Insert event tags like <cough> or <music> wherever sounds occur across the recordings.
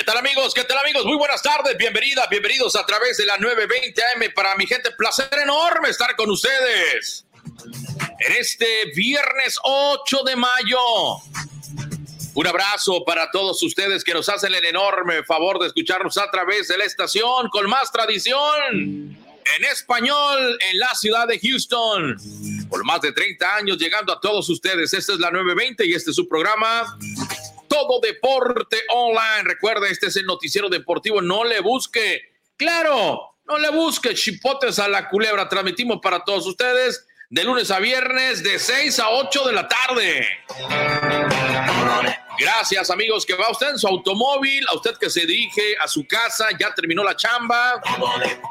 ¿Qué tal amigos? ¿Qué tal amigos? Muy buenas tardes, bienvenidas, bienvenidos a través de la 920 AM. Para mi gente, placer enorme estar con ustedes en este viernes 8 de mayo. Un abrazo para todos ustedes que nos hacen el enorme favor de escucharnos a través de la estación con más tradición en español en la ciudad de Houston. Por más de 30 años llegando a todos ustedes. Esta es la 920 y este es su programa todo deporte online. Recuerda, este es el noticiero deportivo. No le busque, claro, no le busque chipotes a la culebra. Transmitimos para todos ustedes de lunes a viernes de 6 a 8 de la tarde. Gracias amigos que va usted en su automóvil, a usted que se dirige a su casa, ya terminó la chamba,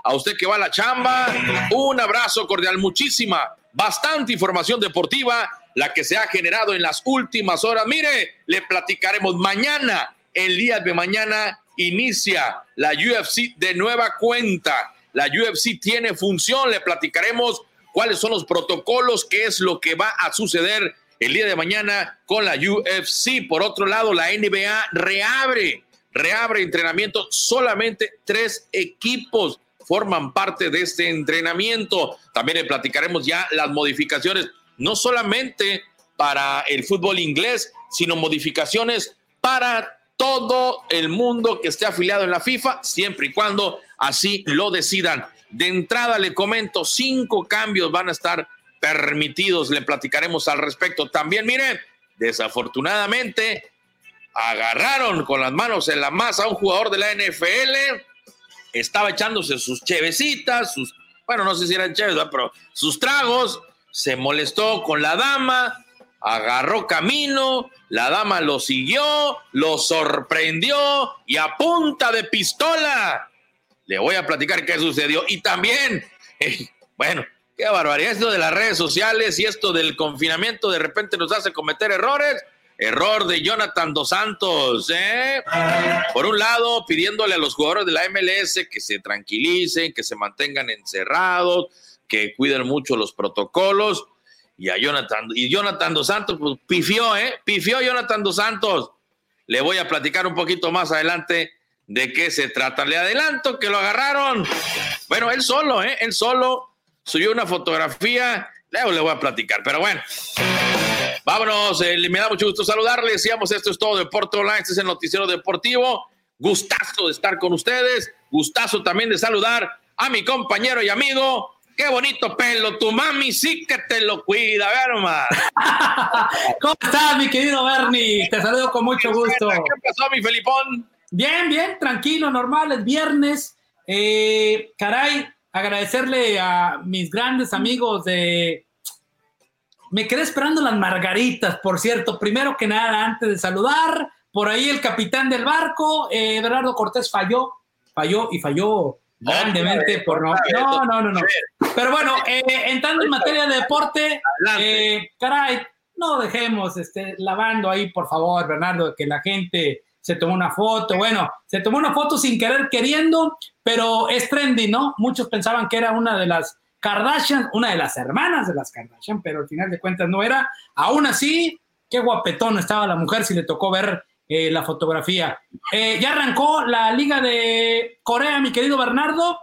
a usted que va a la chamba, un abrazo cordial, muchísima, bastante información deportiva la que se ha generado en las últimas horas. Mire, le platicaremos mañana, el día de mañana, inicia la UFC de nueva cuenta. La UFC tiene función, le platicaremos cuáles son los protocolos, qué es lo que va a suceder el día de mañana con la UFC. Por otro lado, la NBA reabre, reabre entrenamiento. Solamente tres equipos forman parte de este entrenamiento. También le platicaremos ya las modificaciones no solamente para el fútbol inglés, sino modificaciones para todo el mundo que esté afiliado en la FIFA, siempre y cuando así lo decidan. De entrada le comento, cinco cambios van a estar permitidos, le platicaremos al respecto. También, miren, desafortunadamente agarraron con las manos en la masa a un jugador de la NFL, estaba echándose sus chevecitas, sus, bueno, no sé si eran cheves, pero sus tragos, se molestó con la dama, agarró camino, la dama lo siguió, lo sorprendió y a punta de pistola. Le voy a platicar qué sucedió. Y también, <laughs> eh, bueno, qué barbaridad esto de las redes sociales y esto del confinamiento de repente nos hace cometer errores. Error de Jonathan Dos Santos, ¿eh? Por un lado, pidiéndole a los jugadores de la MLS que se tranquilicen, que se mantengan encerrados, que cuiden mucho los protocolos. Y a Jonathan, y Jonathan Dos Santos, pues pifió, ¿eh? Pifió Jonathan Dos Santos. Le voy a platicar un poquito más adelante de qué se trata. Le adelanto que lo agarraron. Bueno, él solo, ¿eh? Él solo subió una fotografía. Luego le voy a platicar, pero bueno. Vámonos, eh, me da mucho gusto saludarles. Decíamos, esto es todo Deporte Online, este es el noticiero deportivo. Gustazo de estar con ustedes. Gustazo también de saludar a mi compañero y amigo Qué bonito pelo, tu mami sí que te lo cuida, ver nomás. <laughs> ¿Cómo estás, mi querido Bernie? Te saludo con mucho gusto. ¿Qué pasó, mi Felipón? Bien, bien, tranquilo, normal, es viernes. Eh, caray, agradecerle a mis grandes amigos de... Me quedé esperando las margaritas, por cierto. Primero que nada, antes de saludar, por ahí el capitán del barco, eh, Bernardo Cortés falló, falló y falló grandemente por no. No, no, no, no. Pero bueno, eh, entrando en materia de deporte, eh, caray, no dejemos este, lavando ahí, por favor, Bernardo, que la gente se tomó una foto. Bueno, se tomó una foto sin querer queriendo, pero es trendy, ¿no? Muchos pensaban que era una de las Kardashian, una de las hermanas de las Kardashian, pero al final de cuentas no era. Aún así, qué guapetón estaba la mujer si le tocó ver eh, la fotografía. Eh, ya arrancó la Liga de Corea, mi querido Bernardo.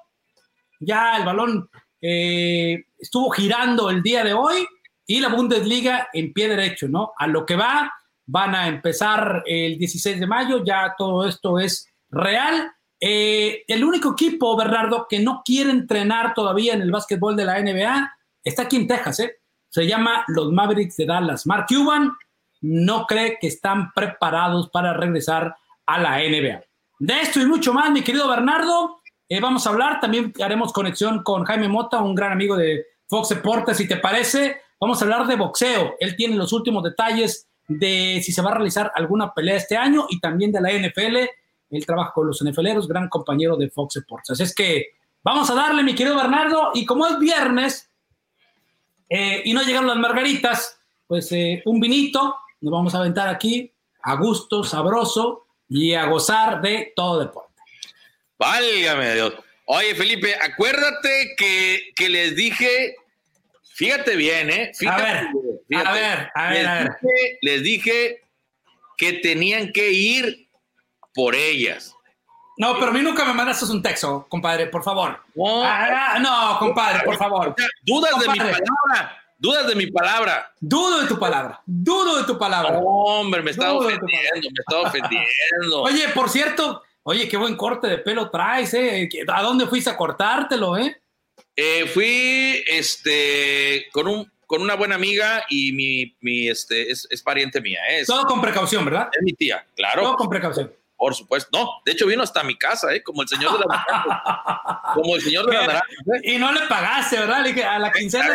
Ya el balón eh, estuvo girando el día de hoy y la Bundesliga en pie derecho, ¿no? A lo que va, van a empezar el 16 de mayo, ya todo esto es real. el único equipo, Bernardo, que no quiere entrenar todavía en el básquetbol de la NBA está aquí en Texas, ¿eh? Se llama los Mavericks de Dallas. Mark Cuban no cree que están preparados para regresar a la NBA. De esto y mucho más, mi querido Bernardo, eh, vamos a hablar. También haremos conexión con Jaime Mota, un gran amigo de Fox Deportes, si te parece. Vamos a hablar de boxeo. Él tiene los últimos detalles de si se va a realizar alguna pelea este año y también de la NFL. Él trabaja con los NFLeros, gran compañero de Fox Sports. Así es que vamos a darle, mi querido Bernardo. Y como es viernes eh, y no llegaron las margaritas, pues eh, un vinito, nos vamos a aventar aquí a gusto, sabroso y a gozar de todo deporte. Válgame Dios. Oye, Felipe, acuérdate que, que les dije, fíjate bien, ¿eh? a ver, a ver, a ver, les, Dije, les dije que tenían que ir por ellas. No, pero a mí nunca me mandaste un texto, compadre, por favor. No, ah, no compadre, por favor. Dudas de mi palabra. Dudas de mi palabra. Dudo de tu palabra. Dudo de tu palabra. hombre, me está ofendiendo, me está ofendiendo. <laughs> Oye, por cierto, oye, qué buen corte de pelo traes, ¿eh? ¿A dónde fuiste a cortártelo, eh? eh fui, este, con un, con una buena amiga y mi, mi este, es, es pariente mía. Es, Todo con precaución, ¿verdad? Es mi tía, claro. Todo con precaución. Por supuesto. No, de hecho vino hasta mi casa, ¿eh? Como el señor de la Como el señor de la naranja. ¿eh? Y no le pagaste, ¿verdad? Le dije, a la quincena.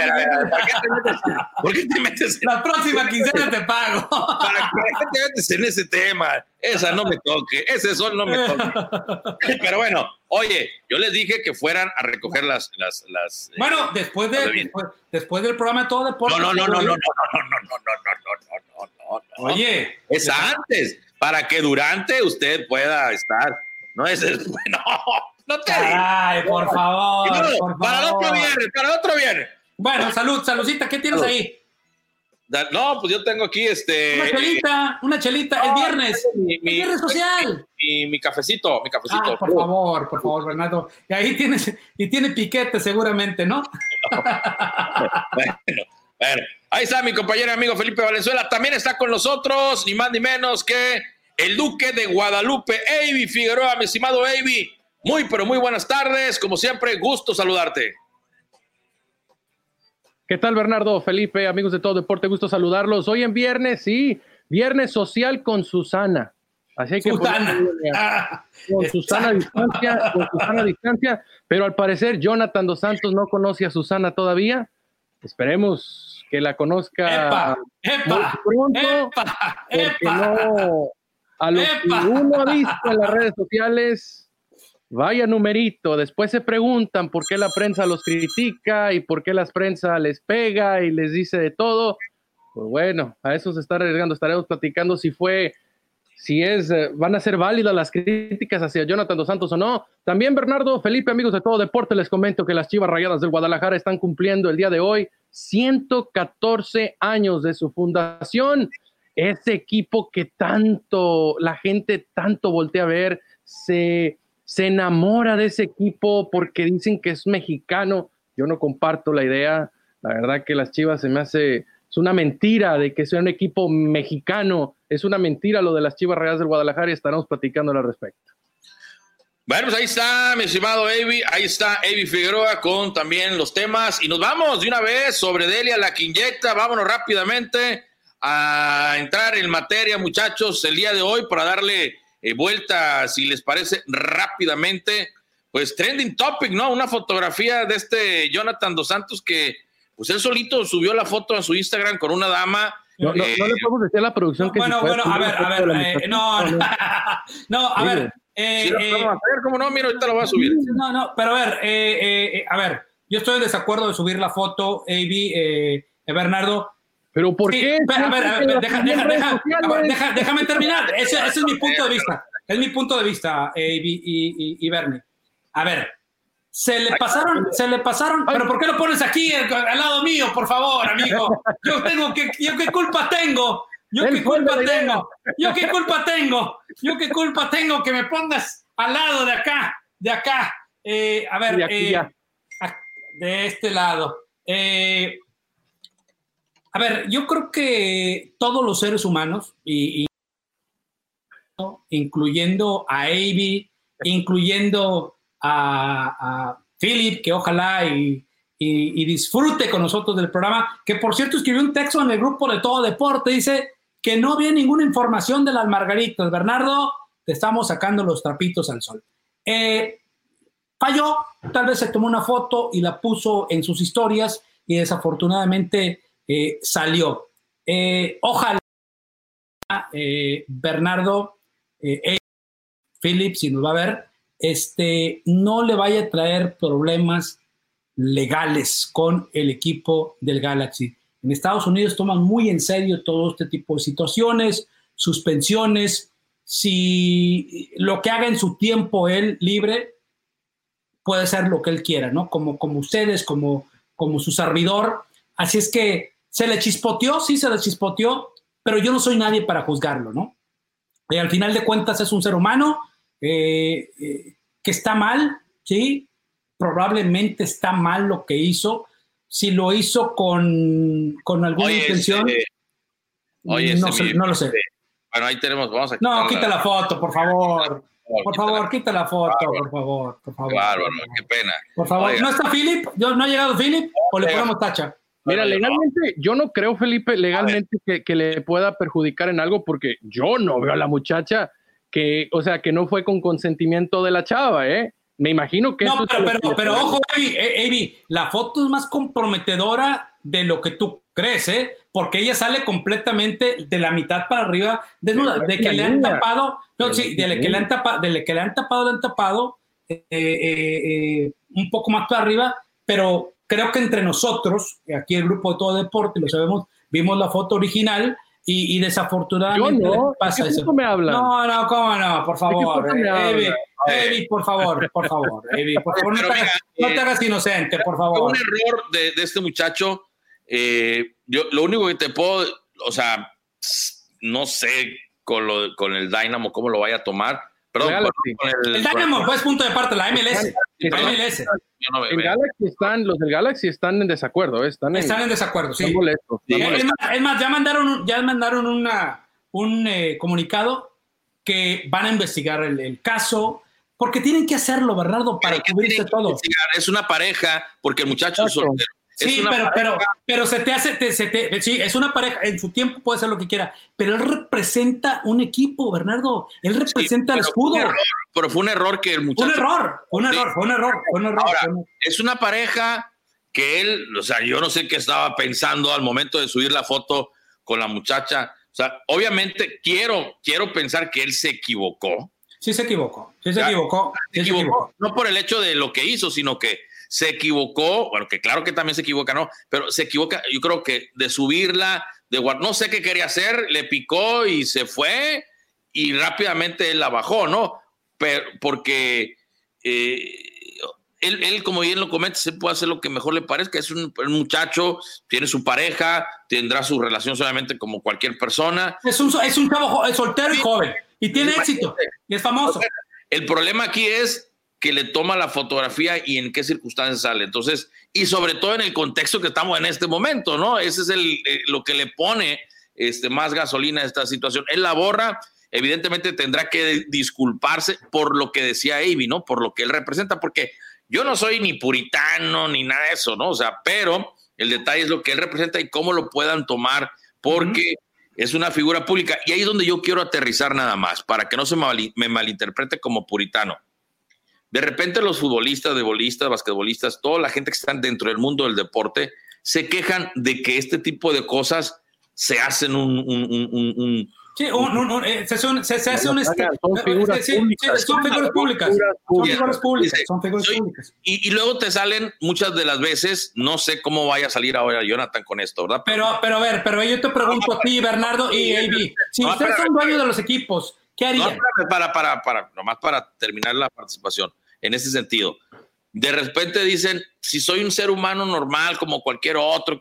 ¿Por qué te metes? La próxima quincena te pago. ¿Para qué te metes en ese tema? Esa no me toque. Ese sol no me toque. Pero bueno, oye, yo les dije que fueran a recoger las. las, las eh, bueno, después, de, después, del programa de todo deporte. No, no, no, no, no, no, no, no, no, no, no, no, no, no. Oye. Es antes para que durante usted pueda estar. No es el, <laughs> no, no te Ay, por favor, Para el otro viernes, para el otro viernes. Bueno, salud, saludcita, ¿qué tienes ahí? No, pues yo tengo aquí este. Una chelita, una chelita, el viernes. Mi, viernes social. Mi, mi, cafecito, mi cafecito. Ah, por favor, por favor, Bernardo. Y ahí tienes, y tiene piquete seguramente, ¿no? <laughs> bueno, bueno. Ahí está mi compañero y amigo Felipe Valenzuela. También está con nosotros, ni más ni menos que el Duque de Guadalupe, Avi Figueroa, mi estimado Avi. Muy, pero muy buenas tardes. Como siempre, gusto saludarte. ¿Qué tal, Bernardo? Felipe, amigos de todo deporte, gusto saludarlos. Hoy en viernes, sí, viernes social con Susana. Así que Susana. con Susana a distancia, con Susana a distancia, pero al parecer Jonathan dos Santos no conoce a Susana todavía. Esperemos que la conozca epa, pronto, epa, no, a lo que uno ha visto en las redes sociales, vaya numerito, después se preguntan por qué la prensa los critica y por qué la prensa les pega y les dice de todo. Pues bueno, a eso se está arriesgando, estaremos platicando si fue si es, eh, van a ser válidas las críticas hacia Jonathan Dos Santos o no. También Bernardo, Felipe, amigos de todo deporte, les comento que las Chivas Rayadas del Guadalajara están cumpliendo el día de hoy 114 años de su fundación. Ese equipo que tanto, la gente tanto voltea a ver, se, se enamora de ese equipo porque dicen que es mexicano. Yo no comparto la idea. La verdad que las Chivas se me hace, es una mentira de que sea un equipo mexicano. Es una mentira lo de las Chivas Reales del Guadalajara y estaremos platicando al respecto. Bueno, pues ahí está, mi estimado Avi, ahí está Avi Figueroa con también los temas. Y nos vamos de una vez sobre Delia, la que inyecta. Vámonos rápidamente a entrar en materia, muchachos, el día de hoy para darle eh, vuelta, si les parece, rápidamente. Pues trending topic, ¿no? Una fotografía de este Jonathan Dos Santos que, pues él solito subió la foto a su Instagram con una dama. No, no, le podemos decir a la producción que Bueno, bueno, a ver, a ver, eh, no, <laughs> no, a ver, eh, sí, eh, a ver, ¿cómo no? Mira, ahorita lo voy a subir. No, no, pero a ver, eh, eh, a ver, yo estoy en desacuerdo de subir la foto, AB, Bernardo. ¿Pero por qué? a ver, a ver, deja, deja, deja, déjame terminar. <laughs> Ese, ese, es mi punto de vista. Es mi punto de vista, AB y, y, y Bernie. A ver, se le pasaron, se le pasaron, pero ¿por qué lo pones aquí al lado mío, por favor, amigo? Yo tengo que, yo qué culpa tengo ¿Yo qué culpa tengo? ¿Yo qué culpa tengo? ¿Yo qué culpa tengo que me pongas al lado de acá? De acá. Eh, a ver, de, eh, de, este lado. Eh, a ver, yo creo que todos los seres humanos, y, incluyendo a Avi, incluyendo a, a Philip, que ojalá y, y, disfrute con nosotros del programa, que por cierto escribió un texto en el grupo de Todo Deporte, dice, que no había ninguna información de las margaritas. Bernardo, te estamos sacando los trapitos al sol. Eh, falló, tal vez se tomó una foto y la puso en sus historias y desafortunadamente eh, salió. Eh, ojalá Bernardo, Philip, si nos va a ver, este, no le vaya a traer problemas legales con el equipo del Galaxy. En Estados Unidos toman muy en serio todo este tipo de situaciones, suspensiones. Si lo que haga en su tiempo él libre, puede ser lo que él quiera, ¿no? Como, como ustedes, como, como su servidor. Así es que se le chispoteó, sí se le chispoteó, pero yo no soy nadie para juzgarlo, ¿no? Y al final de cuentas es un ser humano eh, eh, que está mal, ¿sí? Probablemente está mal lo que hizo. Si lo hizo con, con alguna intención, este, oye, no, este, sé, no lo sé. Bueno, ahí tenemos, vamos a No, quita la foto, por favor. Por favor, quita la foto, por favor, por favor. Bárbaro, qué pena. Por favor, ¿no está Philip? ¿No ha llegado Philip? ¿O le ponemos tacha? Mira, legalmente, yo no creo, Felipe, legalmente que, que, le pueda perjudicar en algo porque yo no veo a la muchacha que, o sea, que no fue con consentimiento de la chava, ¿eh? Me imagino que... No, pero, pero, pero, ojo, Avi, la foto es más comprometedora de lo que tú crees, ¿eh? Porque ella sale completamente de la mitad para arriba, desnuda, de que le han tapado, no, sí, de que le han tapado, de que le han tapado, le han tapado, eh, eh, eh, un poco más para arriba, pero creo que entre nosotros, aquí el grupo de todo deporte, lo sabemos, vimos la foto original y, y desafortunadamente Yo no, pasa ¿qué eso. me hablan? No, no, cómo no, por favor. me Evi, por favor, por favor, <laughs> Evi, por favor, no te, hagas, no te hagas inocente, por favor. un error de, de este muchacho. eh, yo lo único que te puedo, o sea, no sé con, lo, con el Dynamo cómo lo vaya a tomar. Perdón, Galaxy. con el, El Dynamo fue punto de parte, la MLS. La. MLS. Yo no me- En me- Galaxy están, los del Galaxy están en desacuerdo, ¿eh? están, en, Están en desacuerdo, sí. están molestos. Sí, están Es más, es más, ya mandaron, un- ya mandaron una, un eh, comunicado que van a investigar el, el caso, porque tienen que hacerlo, Bernardo, para Pero ¿qué cubrirse todo. investigar? Es una pareja, porque el muchacho es soltero. Sí, pero, pero, pareja- pero se te hace, te- se te- sí, es una pareja, en su tiempo puede ser lo que quiera, pero él representa un equipo, Bernardo, él representa el pero escudo. Fue un error, pero fue un error que el muchacho. un error, un Sí. error, fue un error, fue un error. Ahora, fue un- es una pareja que él, o sea, yo no sé qué estaba pensando al momento de subir la foto con la muchacha. O sea, obviamente quiero, quiero pensar que él se equivocó. Sí se equivocó, sí se equivocó, sí Se se equivocó, no por el hecho de lo que hizo, sino que se equivocó, bueno, que claro que también se equivoca, ¿no? Pero se equivoca, yo creo que de subirla, de guard- no sé qué quería hacer, le picó y se fue y rápidamente él la bajó, ¿no? Pero, porque eh, él, él, como bien lo comenta, se puede hacer lo que mejor le parezca, es un, un muchacho, tiene su pareja, tendrá su relación solamente como cualquier persona, Es un, es un chavo soltero y Sí. joven, y tiene Imagínate. éxito, y es famoso. El problema aquí es que le toma la fotografía y en qué circunstancias sale. Entonces, y sobre todo en el contexto que estamos en este momento, ¿no? Ese es el, eh, lo que le pone este, más gasolina a esta situación. Él la borra, evidentemente tendrá que disculparse por lo que decía Avi, ¿no? Por lo que él representa, porque yo no soy ni puritano ni nada de eso, ¿no? O sea, pero el detalle es lo que él representa y cómo lo puedan tomar, porque es una figura pública. Y ahí es donde yo quiero aterrizar nada más, para que no se mal- me malinterprete como puritano. De repente los futbolistas, deportistas, basquetbolistas, toda la gente que están dentro del mundo del deporte, se quejan de que este tipo de cosas se hacen un... un- un- un- un- Sí, un- un- un- eh, se, son- se- se hace un... Son figuras sí, públicas. son figuras públicas. Son figuras públicas. Dice, Son figuras soy- públicas. y, y luego te salen muchas de las veces, no sé cómo vaya a salir ahora Jonathan con esto, ¿verdad? Pero, pero a ver, pero yo te pregunto a ti, Bernardo y AB, si No, ustedes son dueños de los equipos, ¿qué No, harían? espérame, para, para, para, nomás para terminar la participación, en ese sentido. De repente dicen, si soy un ser humano normal como cualquier otro,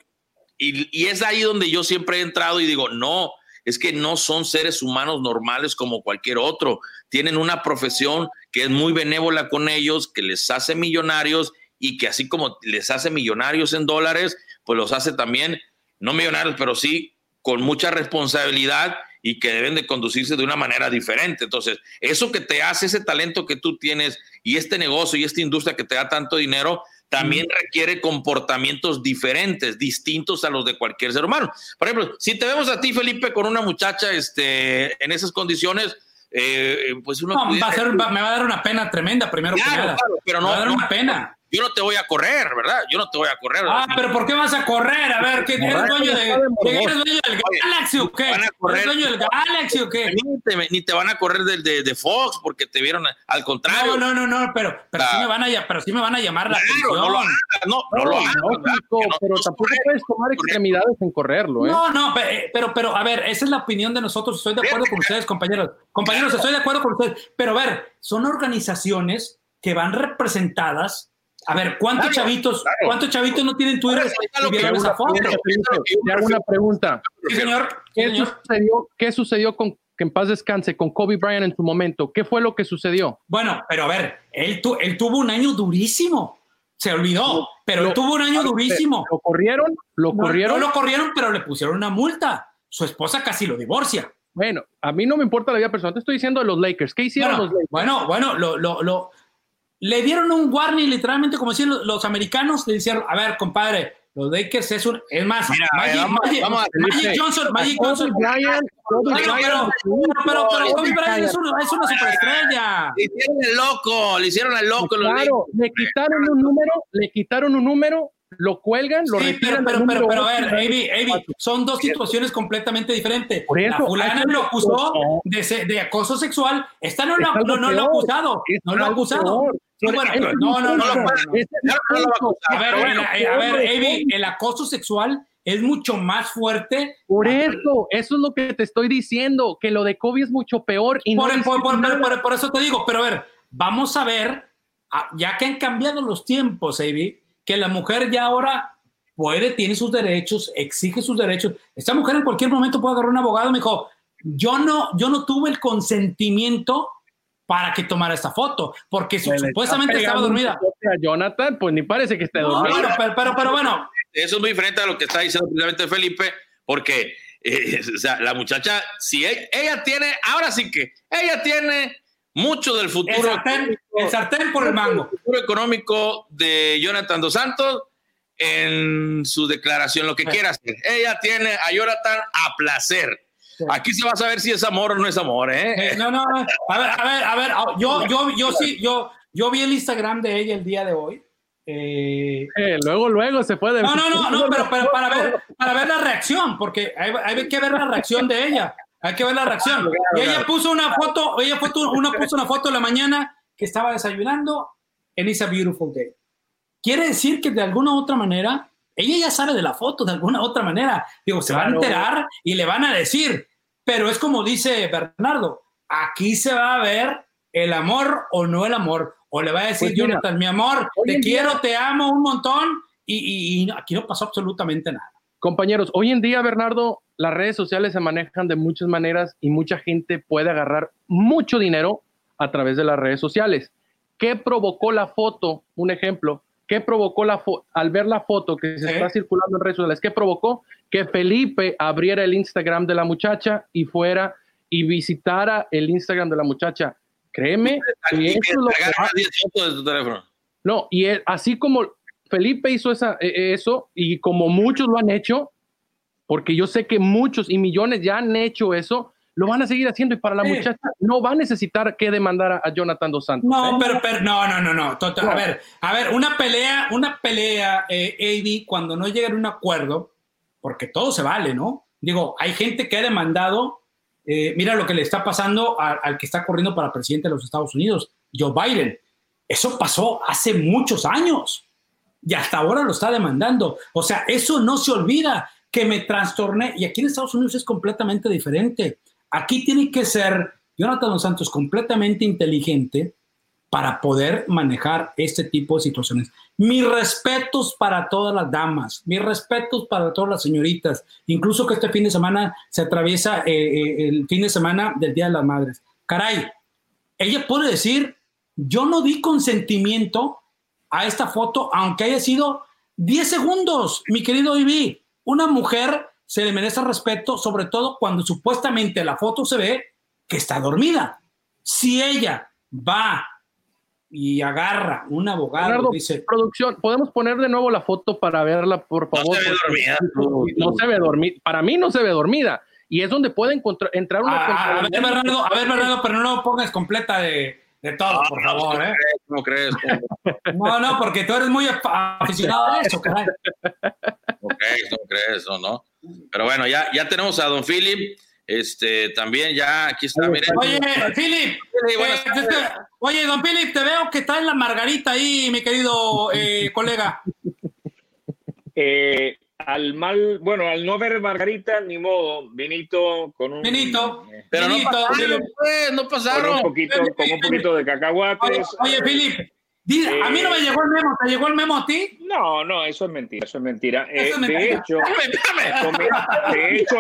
y, y es ahí donde yo siempre he entrado y digo, no, es que no son seres humanos normales como cualquier otro. Tienen una profesión que es muy benévola con ellos, que les hace millonarios y que así como les hace millonarios en dólares, pues los hace también, no millonarios, pero sí con mucha responsabilidad y que deben de conducirse de una manera diferente. Entonces, eso que te hace, ese talento que tú tienes y este negocio y esta industria que te da tanto dinero, también requiere comportamientos diferentes, distintos a los de cualquier ser humano. Por ejemplo, si te vemos a ti, Felipe, con una muchacha este, en esas condiciones, eh, pues uno... No, va a ser, va- me va a dar una pena tremenda, primero que nada. claro, pero me va a no, dar no- una pena. Yo no te voy a correr, ¿verdad? Yo no te voy a correr. Ah, pero ¿por qué vas a correr? A ver, ¿qué eres dueño de, de. ¿eres dueño del Oye, Galaxy o qué? van a correr. ¿Eres dueño del Galaxy o qué? Ni te, ni te van a correr del de, de Fox porque te vieron al contrario. No, no, no, no, pero, pero, sí Ah. me van a, pero sí me van a llamar la Claro, atención. no lo hagas, no, no, lo hagas, no, ¿verdad? No- pero no tampoco correcto. puedes tomar extremidades en correrlo, ¿eh? No, no, eh, pero, pero, a ver, esa es la opinión de nosotros. Estoy de acuerdo con ustedes, compañeros. Compañeros, estoy de acuerdo con ustedes. Pero, a ver, son organizaciones que van representadas. A ver, ¿cuántos Claro, chavitos, claro. cuántos chavitos no tienen Twitter Ahora, lo que esa foto? te hago una pregunta. Sí, señor. Sí, ¿Qué señor. sucedió, qué sucedió con que en paz descanse, con Kobe Bryant en su momento. ¿Qué fue lo que sucedió? Bueno, pero a ver, él, él tuvo un año durísimo. Se olvidó, pero él tuvo un año durísimo. ¿Lo corrieron? ¿Lo corrieron? No lo corrieron, pero le pusieron una multa. Su esposa casi lo divorcia. Bueno, a mí no me importa la vida personal, te estoy diciendo de los Lakers. ¿Qué hicieron bueno, los Lakers? Bueno, bueno, lo, lo, lo, le dieron un warning, literalmente, como decían los, los americanos, le dijeron, a ver, compadre, los Lakers es un, es más, Mira, Magic, vamos, Magic, vamos a- Magic Johnson, Magic Kobe Johnson, Pero, pero, pero, pero Kobe Bryant es una, es una superestrella. Le hicieron el loco, le hicieron el loco. los Claro, le quitaron un número, le quitaron un número, lo cuelgan, lo Sí, pero, retiran. pero, pero, número pero, a ver, Avi, Avi, son dos situaciones completamente diferentes. Por eso, la fulana lo acusó de, se- de acoso sexual. Esta no, Es lo, no, no lo ha acusado. Es No lo ha acusado. Sí, bueno, pero no, no, no, no, no. A ver, pero bueno, el- a ver, Avi, el acoso sexual es mucho más fuerte. Por eso, eso es lo que te estoy diciendo, que lo de Kobe es mucho peor y no Por, por- por- nada. por- por eso te digo, pero a ver, vamos a ver, ya que han cambiado los tiempos, Avi, que la mujer ya ahora puede, tiene sus derechos, exige sus derechos. Esta mujer en cualquier momento puede agarrar un abogado, me dijo, yo no, yo no tuve el consentimiento para que tomara esta foto, porque Se supuestamente estaba dormida. A Jonathan, pues ni parece que esté No, dormido. bueno, pero, pero, pero bueno, Eso es muy diferente a lo que está diciendo precisamente Felipe, porque eh, <laughs> o sea, la muchacha, si ella, ella tiene, ahora sí que, ella tiene mucho del el futuro, sartén, el sartén por el mango. futuro económico de Jonathan Dos Santos en su declaración, lo que Sí. quiera hacer. Ella tiene a Jonathan a placer. Sí. Aquí se va a saber si es amor o no es amor, ¿eh? No, no, a ver, a ver, a ver, ah, yo, yo, yo sí, yo, yo vi el Instagram de ella el día de hoy. Eh, Eh, luego, luego se puede. No, no, no, <laughs> no, pero, pero para, ver, para ver la reacción, porque hay, hay que ver la reacción de ella. Hay que ver la reacción. Y ella puso una foto, ella foto, una puso una foto en la mañana que estaba desayunando en It's a Beautiful Day. Quiere decir que de alguna u otra manera, ella ya sabe de la foto, de alguna u otra manera. Digo, se va a Claro. enterar y le van a decir. Pero es como dice Bernardo, aquí se va a ver el amor o no el amor. O le va a decir, Pues mira, Jonathan, mi amor, te en día- quiero, te amo un montón. Y, y- y aquí no pasó absolutamente nada. Compañeros, hoy en día, Bernardo, las redes sociales se manejan de muchas maneras y mucha gente puede agarrar mucho dinero a través de las redes sociales. ¿Qué provocó la foto? Un ejemplo. ¿Qué provocó la? Al ver la foto que se está circulando en redes sociales, ¿qué provocó? Que Felipe abriera el Instagram de la muchacha y fuera y visitara el Instagram de la muchacha. Créeme, Y eso es lo que agarra va- 10 fotos de tu teléfono. no, y él- así como Felipe hizo esa, eh, eso, y como muchos lo han hecho, porque yo sé que muchos y millones ya han hecho eso, lo van a seguir haciendo y para la Sí. muchacha no va a necesitar que demandar a, a Jonathan Dos Santos. No, ¿eh? pero, pero no, no, no, no. Tota- No. A ver, a ver, una pelea, una pelea, eh, AD, cuando no llegan a un acuerdo, porque todo se vale, ¿no? Digo, hay gente que ha demandado, eh, mira lo que le está pasando a- al que está corriendo para presidente de los Estados Unidos, Joe Biden. Eso pasó hace muchos años y hasta ahora lo está demandando. O sea, eso no se olvida que me trastorné. Y aquí en Estados Unidos es completamente diferente. Aquí tiene que ser Jonathan Santos completamente inteligente para poder manejar este tipo de situaciones. Mis respetos para todas las damas, mis respetos para todas las señoritas, incluso que este fin de semana se atraviesa eh, eh, el fin de semana del Día de las Madres. Caray, ella puede decir, yo no di consentimiento a esta foto, aunque haya sido 10 segundos, mi querido Ivy. Una mujer se le merece respeto, sobre todo cuando supuestamente la foto se ve que está dormida. Si ella va y agarra un abogado, Bernardo, dice, producción, ¿podemos poner de nuevo la foto para verla, por No favor? se ve dormida. No se ve dormida. Para mí no se ve dormida. Y es donde puede encontrar, entrar una... "Ah, a, ver. Bernardo, a ver, Bernardo, pero no lo pongas completa de, de todo, por favor, ¿eh? ¿Cómo crees? ¿Cómo No, no, porque tú eres muy af- aficionado a eso, caray. ¿Cómo crees? ¿Cómo crees? ¿O no? Pero bueno, ya, ya tenemos a don Philip. Este, también ya aquí está, Oye, miren. Oye, Philip, Sí, eh, te- oye, don Philip, te veo que traes la margarita ahí, mi querido eh, colega. Eh, al mal, bueno, al no ver Margarita, ni modo, vinito con un. Vinito. eh, Pero no pasaron, pues, no con un pasaron. poquito, con un poquito de cacahuates. oye, Philip, di- a mí no me llegó el memo, ¿te llegó el memo a ti? No, no, eso es mentira, eso es mentira. Eh, es de mentira. hecho, <laughs> <laughs> de hecho,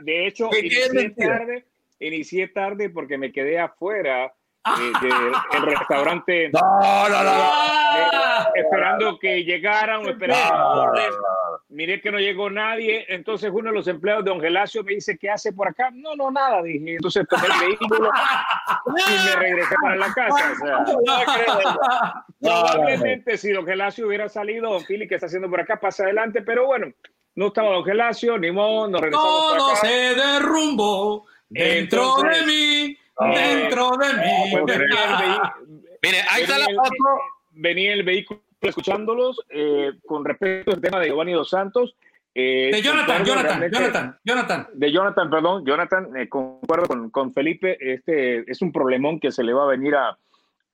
de hecho, ¿Qué- qué es inicié tarde, inicié tarde porque me quedé afuera eh, del restaurante. <laughs> No, no, no. eh, esperando que llegaran o esperando. Miré que no llegó nadie. Entonces uno de los empleados de Don Gelacio me dice, ¿qué hace por acá? No, no, nada, dije. Entonces tomé el vehículo y me regresé para la casa. O sea, probablemente si Don Gelacio hubiera salido, Don Fili, ¿qué está haciendo por acá? Pasa adelante. Pero bueno, no estaba Don Gelacio, ni modo, nos regresamos para Todo acá. se derrumbó dentro Entonces, de mí, dentro de mí. Pues Mire, ahí está la venía el- foto. venía el vehículo escuchándolos eh, con respecto al tema de Giovanni Dos Santos. eh, De Jonathan, Jonathan, Jonathan, Jonathan. De Jonathan, perdón, Jonathan, eh, concuerdo con, con Felipe, este es un problemón que se le va a venir a,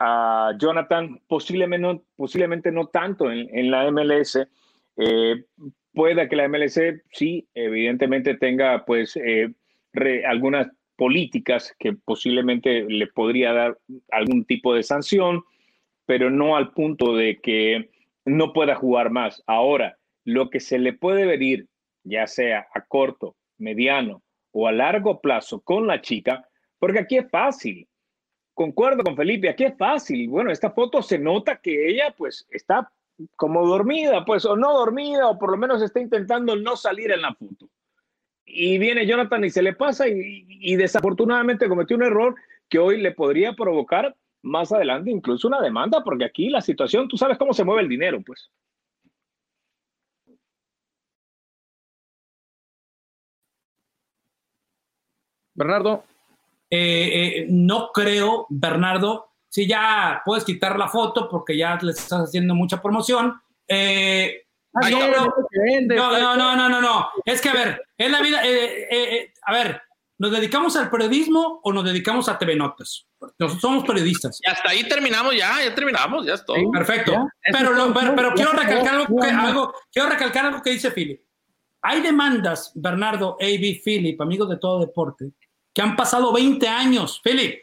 a Jonathan, posiblemente no, posiblemente no tanto en, en la MLS. Eh, pueda que la MLS sí, evidentemente tenga pues eh, re- algunas políticas que posiblemente le podría dar algún tipo de sanción, pero no al punto de que no pueda jugar más. Ahora, lo que se le puede venir, ya sea a corto, mediano o a largo plazo con la chica, porque aquí es fácil. Concuerdo con Felipe, aquí es fácil. Bueno, esta foto se nota que ella pues está como dormida, pues o no dormida, o por lo menos está intentando no salir en la foto. Y viene Jonathan y se le pasa y, y desafortunadamente cometió un error que hoy le podría provocar más adelante incluso una demanda, porque aquí la situación, tú sabes cómo se mueve el dinero, pues. Bernardo, Eh, eh, no creo, Bernardo, si ya puedes quitar la foto porque ya le estás haciendo mucha promoción. Eh, Ahí no, no, no, no, no, no, no. Es que a ver, es la vida. eh, eh, eh, a ver, ¿nos dedicamos al periodismo o nos dedicamos a TV Notas? Nosotros somos periodistas. Y hasta ahí terminamos ya, ya terminamos, ya es todo. Sí. Perfecto. Ya, Pero, lo- pero, quiero recalcar algo que, algo- quiero recalcar algo que dice Philip. Hay demandas, Bernardo, AB, Philip, amigos de todo deporte, que han pasado 20 años, Philip,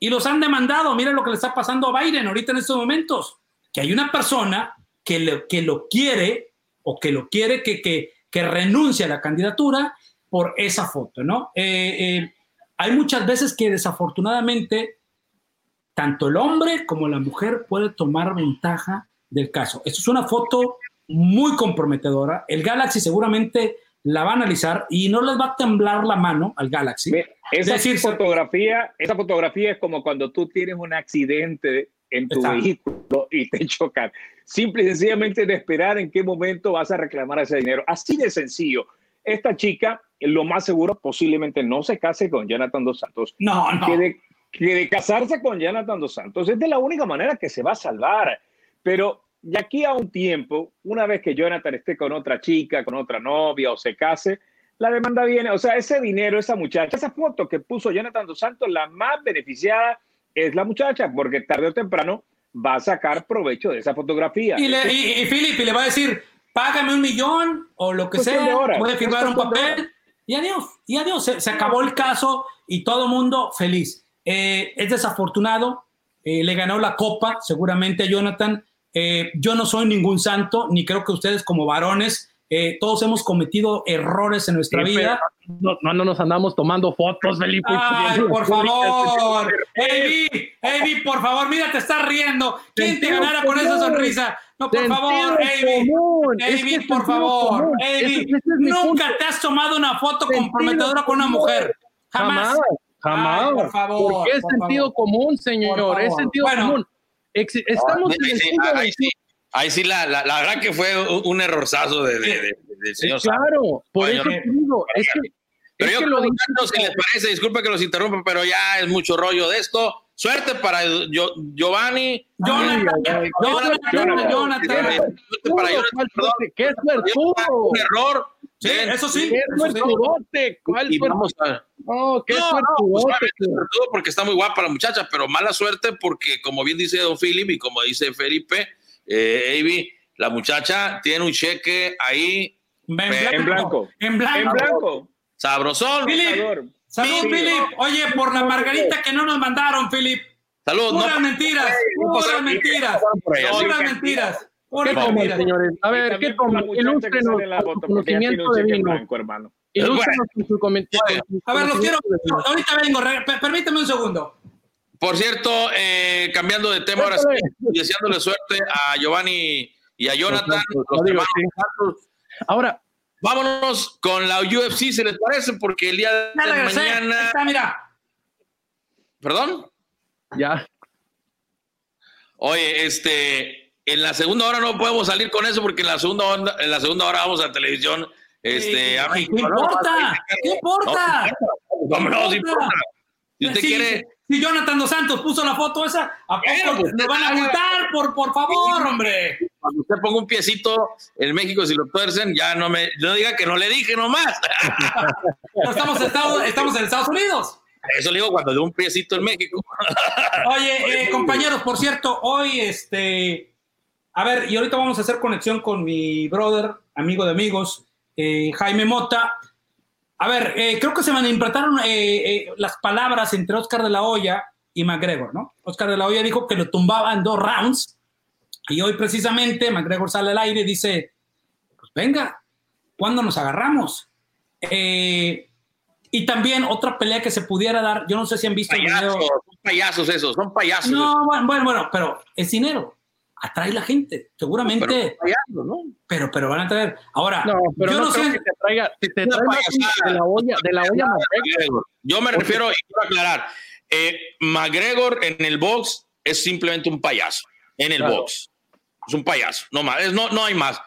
y los han demandado. Mira lo que le está pasando a Biden ahorita en estos momentos. Que hay una persona que, le- que lo quiere o que lo quiere que, que, que renuncie a la candidatura por esa foto, ¿no? Eh, eh, hay muchas veces que desafortunadamente tanto el hombre como la mujer puede tomar ventaja del caso. Esto es una foto muy comprometedora. El Galaxy seguramente la va a analizar y no les va a temblar la mano al Galaxy. Mira, Esa Decir- fotografía, esa fotografía es como cuando tú tienes un accidente en tu Está. vehículo y te <laughs> chocan. Simple y sencillamente de esperar en qué momento vas a reclamar ese dinero. Así de sencillo. Esta chica, lo más seguro, posiblemente no se case con Jonathan Dos Santos. No, no. Que de, que de casarse con Jonathan Dos Santos es de la única manera que se va a salvar. Pero de aquí a un tiempo, una vez que Jonathan esté con otra chica, con otra novia o se case, la demanda viene, o sea, ese dinero, esa muchacha, esa foto que puso Jonathan Dos Santos, la más beneficiada es la muchacha, porque tarde o temprano va a sacar provecho de esa fotografía. Y, le, y, y Philip y le va a decir, págame un millón o lo que de sea, a firmar un papel y adiós, y adiós. Se, se acabó el caso y todo el mundo feliz. Eh, es desafortunado, eh, le ganó la copa seguramente a Jonathan. Eh, yo no soy ningún santo, ni creo que ustedes como varones, eh, todos hemos cometido errores en nuestra Sí, vida. no, no, no nos andamos tomando fotos, Felipe. Ay, por favor. Evi, Evi, por favor, mira, te estás riendo. ¿Quién te ganara con esa sonrisa? No, por Sentido favor, Evi. común. Es que Evi, por favor. Evi, es nunca punto. te has tomado una foto Sentido comprometedora con una mujer. Jamás. Jamás. Ay, por favor, Porque es por sentido favor. común, señor. Es sentido Bueno. común. Ex- Estamos en Ahí el sí, siglo ahí sí, la, la, la verdad que fue un- errorzazo de, de- de- del Sí, señor Sánchez. claro, por Bueno, eso te digo, es que, Pero es yo que lo digo- muchachos, si les parece, disculpe que los interrumpa, pero ya es mucho rollo de esto. Suerte para Gio- Giovanni. Jonathan, Ay. Jonathan, Jonathan. Para Jonathan, perdón. ¿Qué suertudo? Un error. Sí, eso sí. ¿Qué suertudote? ¿Cuál Y suerte? vamos a, No, ¿qué es No, no, pues, suertudote? obviamente, sobre todo porque está muy guapa la muchacha, pero mala suerte porque, como bien dice Don Philip y como dice Felipe, eh, Avi, la muchacha tiene un cheque ahí En En blanco. En blanco. En blanco. sabrosón. Philip. Salud, Sí. Philip. Oye, por la margarita que no nos mandaron, Philip. Saludos. No, Puras mentiras. no Puras pasa- mentiras. Puras mentiras. ¿Qué Puras mentiras. señores? A ver, ¿qué toman? Ilústrenos su conocimiento de vino. blanco, hermano. su comentario. A ver, los quiero. Ahorita vengo, permíteme un segundo. Por cierto, eh, cambiando de tema, ahora sí, deseándole suerte a Giovanni y a Jonathan. Ahora, vámonos con la UFC, ¿se les parece? Porque el día de mañana. Está, mira. ¿Perdón? Ya. Oye, este, en la segunda hora no podemos salir con eso porque en la segunda hora, en la segunda hora vamos a televisión. Este, ¿Qué, importa? ¿Qué importa? No, importa. Si usted quiere. Si Jonathan Dos Santos puso la foto esa, ¿a poco pues, van a multar? Por, por favor, hombre. Cuando usted ponga un piecito en México, si lo tuercen, ya no me no diga que no le dije nomás. <laughs> estamos, estamos en Estados Unidos. Eso le digo cuando de un piecito en México. <laughs> Oye, eh, compañeros, por cierto, hoy este. A ver, y ahorita vamos a hacer conexión con mi brother, amigo de amigos, eh, Jaime Mota. A ver, eh, creo que se manipularon las palabras entre Oscar de la Hoya y McGregor, ¿no? Oscar de la Hoya dijo que lo tumbaba en dos rounds. Y hoy precisamente McGregor sale al aire y dice: Pues venga, ¿cuándo nos agarramos? Eh, y también otra pelea que se pudiera dar, yo no sé si han visto payasos, Son payasos esos, son payasos. No, bueno, bueno, pero es dinero. Atrae la gente, seguramente. Pero, ¿no? pero, pero van a traer. Ahora, no, pero yo no, sé. Que te traiga, te trae de la olla, de la olla McGregor. Yo me refiero, y quiero aclarar, eh, McGregor en el box es simplemente un payaso. En el box. Es un payaso, no más, no, no hay más.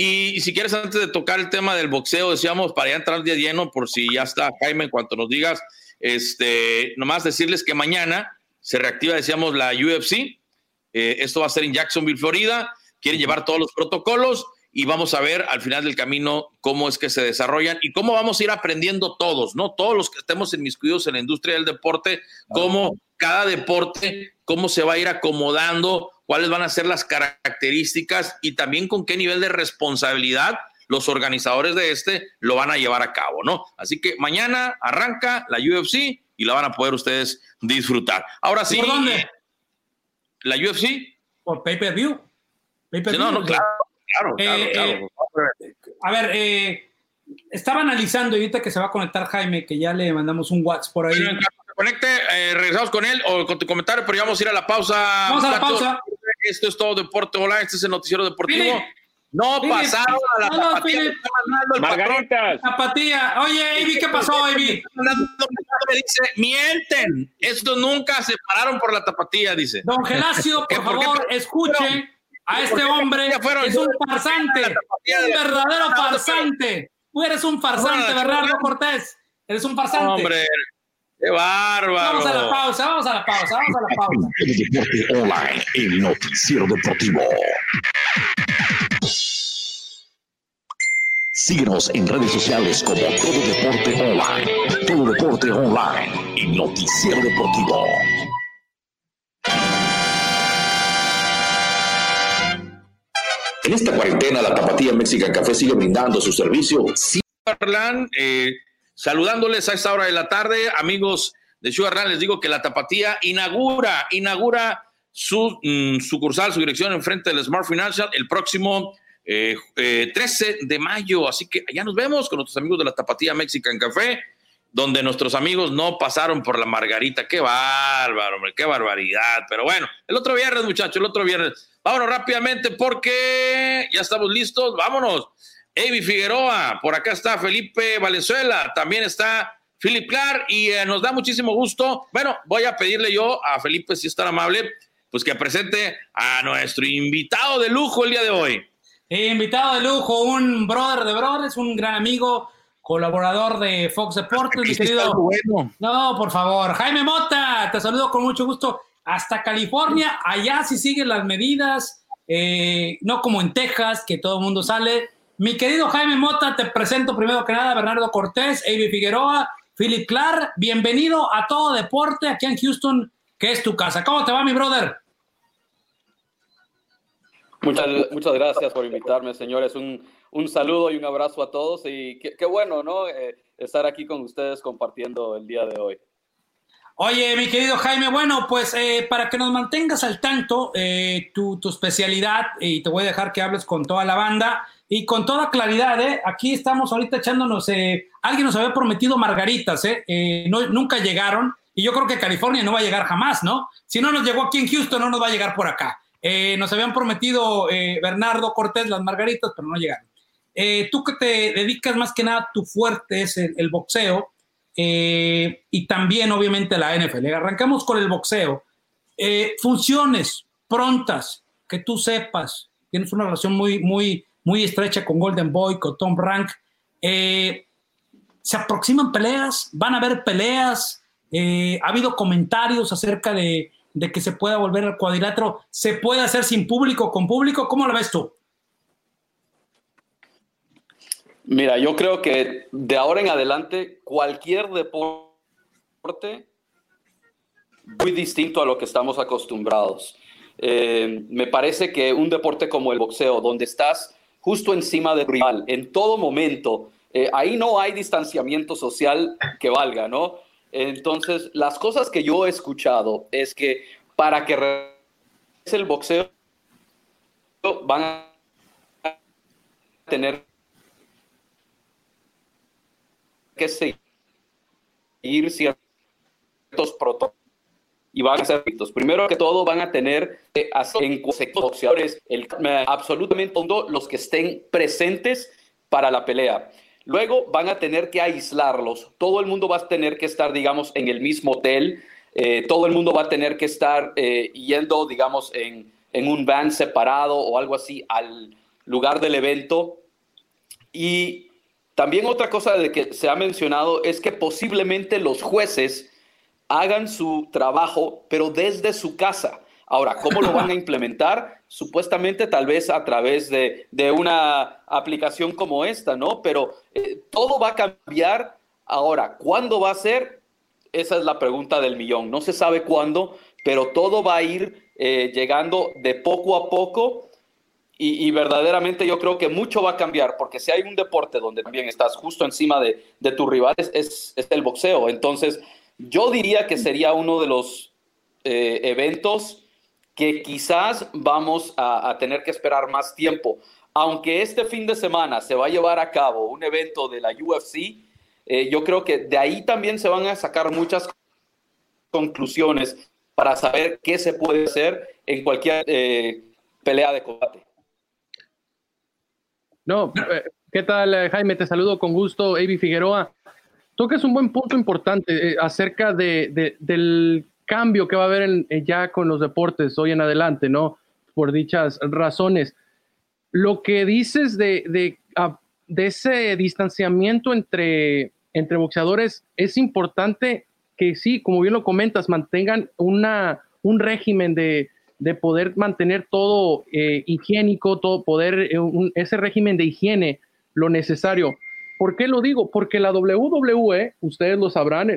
Y, si quieres, antes de tocar el tema del boxeo, decíamos para ya entrar de lleno, por si ya está Jaime, en cuanto nos digas, este, nomás decirles que mañana se reactiva, decíamos, la UFC. Eh, esto va a ser en Jacksonville, Florida. Quieren llevar todos los protocolos y vamos a ver al final del camino cómo es que se desarrollan y cómo vamos a ir aprendiendo todos, ¿no? Todos los que estemos inmiscuidos en la industria del deporte, cómo cada deporte, cómo se va a ir acomodando cuáles van a ser las características y también con qué nivel de responsabilidad los organizadores de este lo van a llevar a cabo, ¿no? Así que mañana arranca la UFC y la van a poder ustedes disfrutar. Ahora sí. ¿Por dónde? La UFC. Por pay-per-view. no, no, claro, claro, eh, claro, eh, a ver, eh, estaba analizando ahorita que se va a conectar Jaime, que ya le mandamos un WhatsApp por ahí conecte, eh, regresamos con él o con tu comentario, pero ya vamos a ir a la pausa. Vamos a la pausa. Esto es todo Deporte Hola, este es el noticiero deportivo. No pasaron a la no, tapatía. Margaritas. Tapatía. Oye, Ivy, ¿qué pasó, Ivy? Me dice, mienten. Estos nunca se pararon por la tapatía, dice. Don Gelacio, <laughs> por favor, escuche a este hombre. Es un farsante. Un verdadero farsante. Tú eres un farsante, Bernardo Cortés. Eres un farsante. Hombre, ¡Qué bárbaro! Vamos a la pausa, vamos a la pausa, vamos a la pausa. El deporte online, el noticiero deportivo. Síguenos en redes sociales como Todo Deporte Online. Todo Deporte Online, el noticiero deportivo. En esta cuarentena, la Tapatía Mexican Café sigue brindando su servicio. Sí, eh, Saludándoles a esta hora de la tarde, amigos de Sugarland, les digo que la Tapatía inaugura, inaugura su mm, sucursal, su dirección enfrente del Smart Financial el próximo 13 eh, eh, de mayo. Así que allá nos vemos con nuestros amigos de la Tapatía Mexican Café, donde nuestros amigos no pasaron por la margarita. Qué bárbaro, qué barbaridad. Pero bueno, el otro viernes, muchachos, el otro viernes. Vámonos rápidamente porque ya estamos listos. Vámonos. Avi Figueroa, por acá está Felipe Valenzuela, también está Philip Clark y eh, nos da muchísimo gusto. Bueno, voy a pedirle yo a Felipe, si es tan amable, pues que presente a nuestro invitado de lujo el día de hoy. Invitado de lujo, un brother de brothers, un gran amigo, colaborador de Fox Deportes, mi querido. No, por favor, Jaime Mota, te saludo con mucho gusto hasta California. Allá sí siguen las medidas, eh, no como en Texas, que todo el mundo sale mi querido Jaime Mota, te presento primero que nada Bernardo Cortés, Avi Figueroa, Philip Clark. Bienvenido a todo deporte aquí en Houston, que es tu casa. ¿Cómo te va, mi brother? Muchas, muchas gracias por invitarme, señores. Un, un saludo y un abrazo a todos. Y qué, bueno, ¿no? Eh, estar aquí con ustedes compartiendo el día de hoy. Oye, mi querido Jaime, bueno, pues eh, para que nos mantengas al tanto, eh, tu, tu, especialidad, y te voy a dejar que hables con toda la banda, y con toda claridad, ¿eh? aquí estamos ahorita echándonos, eh, alguien nos había prometido margaritas, ¿eh? eh no, nunca llegaron, y yo creo que California no va a llegar jamás, ¿no? Si no nos llegó aquí en Houston, no nos va a llegar por acá. Eh, nos habían prometido Bernardo Cortés las margaritas, pero no llegaron. tú que te dedicas más que nada, tu fuerte es el, boxeo y también obviamente la NFL. Arrancamos con el boxeo. funciones prontas, que tú sepas, tienes una relación muy, muy muy estrecha con Golden Boy, con Tom Rank. Eh, se aproximan peleas, van a haber peleas. Eh, ha habido comentarios acerca de, que se pueda volver al cuadrilátero. ¿Se puede hacer sin público, con público? ¿Cómo lo ves tú? Mira, yo creo que de ahora en adelante cualquier deporte muy distinto a lo que estamos acostumbrados. Eh, me parece que un deporte como el boxeo, donde estás justo encima del rival en todo momento. Eh, ahí no hay distanciamiento social que valga, ¿no? Entonces, las cosas que yo he escuchado es que para que el boxeo van a tener que seguir ciertos protocolos y van a ser Primero que todo, van a tener eh, en boxeadores el, absolutamente todo los que estén presentes para la pelea. Luego van a tener que aislarlos. Todo el mundo va a tener que estar, digamos, en el mismo hotel. Eh, todo el mundo va a tener que estar eh, yendo, digamos, en, en un van separado o algo así al lugar del evento. Y también otra cosa de que se ha mencionado es que posiblemente los jueces hagan su trabajo, pero desde su casa. Ahora, ¿cómo lo van a implementar? Supuestamente tal vez a través de, una aplicación como esta, ¿no? Pero eh, todo va a cambiar. Ahora, ¿cuándo va a ser? Esa es la pregunta del millón. No se sabe cuándo, pero todo va a ir eh, llegando de poco a poco. Y, verdaderamente yo creo que mucho va a cambiar, porque si hay un deporte donde también estás justo encima de, de tus rivales, es, es el boxeo. Entonces, yo diría que sería uno de los eh, eventos que quizás vamos a, tener que esperar más tiempo. Aunque este fin de semana se va a llevar a cabo un evento de la UFC, eh, yo creo que de ahí también se van a sacar muchas conclusiones para saber qué se puede hacer en cualquier eh, pelea de combate. No, ¿qué tal Jaime? Te saludo con gusto, Avi Figueroa es un buen punto importante eh, acerca de, del cambio que va a haber eh, ya con los deportes hoy en adelante, ¿no? Por dichas razones. Lo que dices de, de, ah, ese distanciamiento entre, entre boxeadores es importante que sí, como bien lo comentas, mantengan una, un régimen de, poder mantener todo eh, higiénico, todo poder, ese régimen de higiene, lo necesario ¿Por qué lo digo? Porque la WWE, ustedes lo sabrán,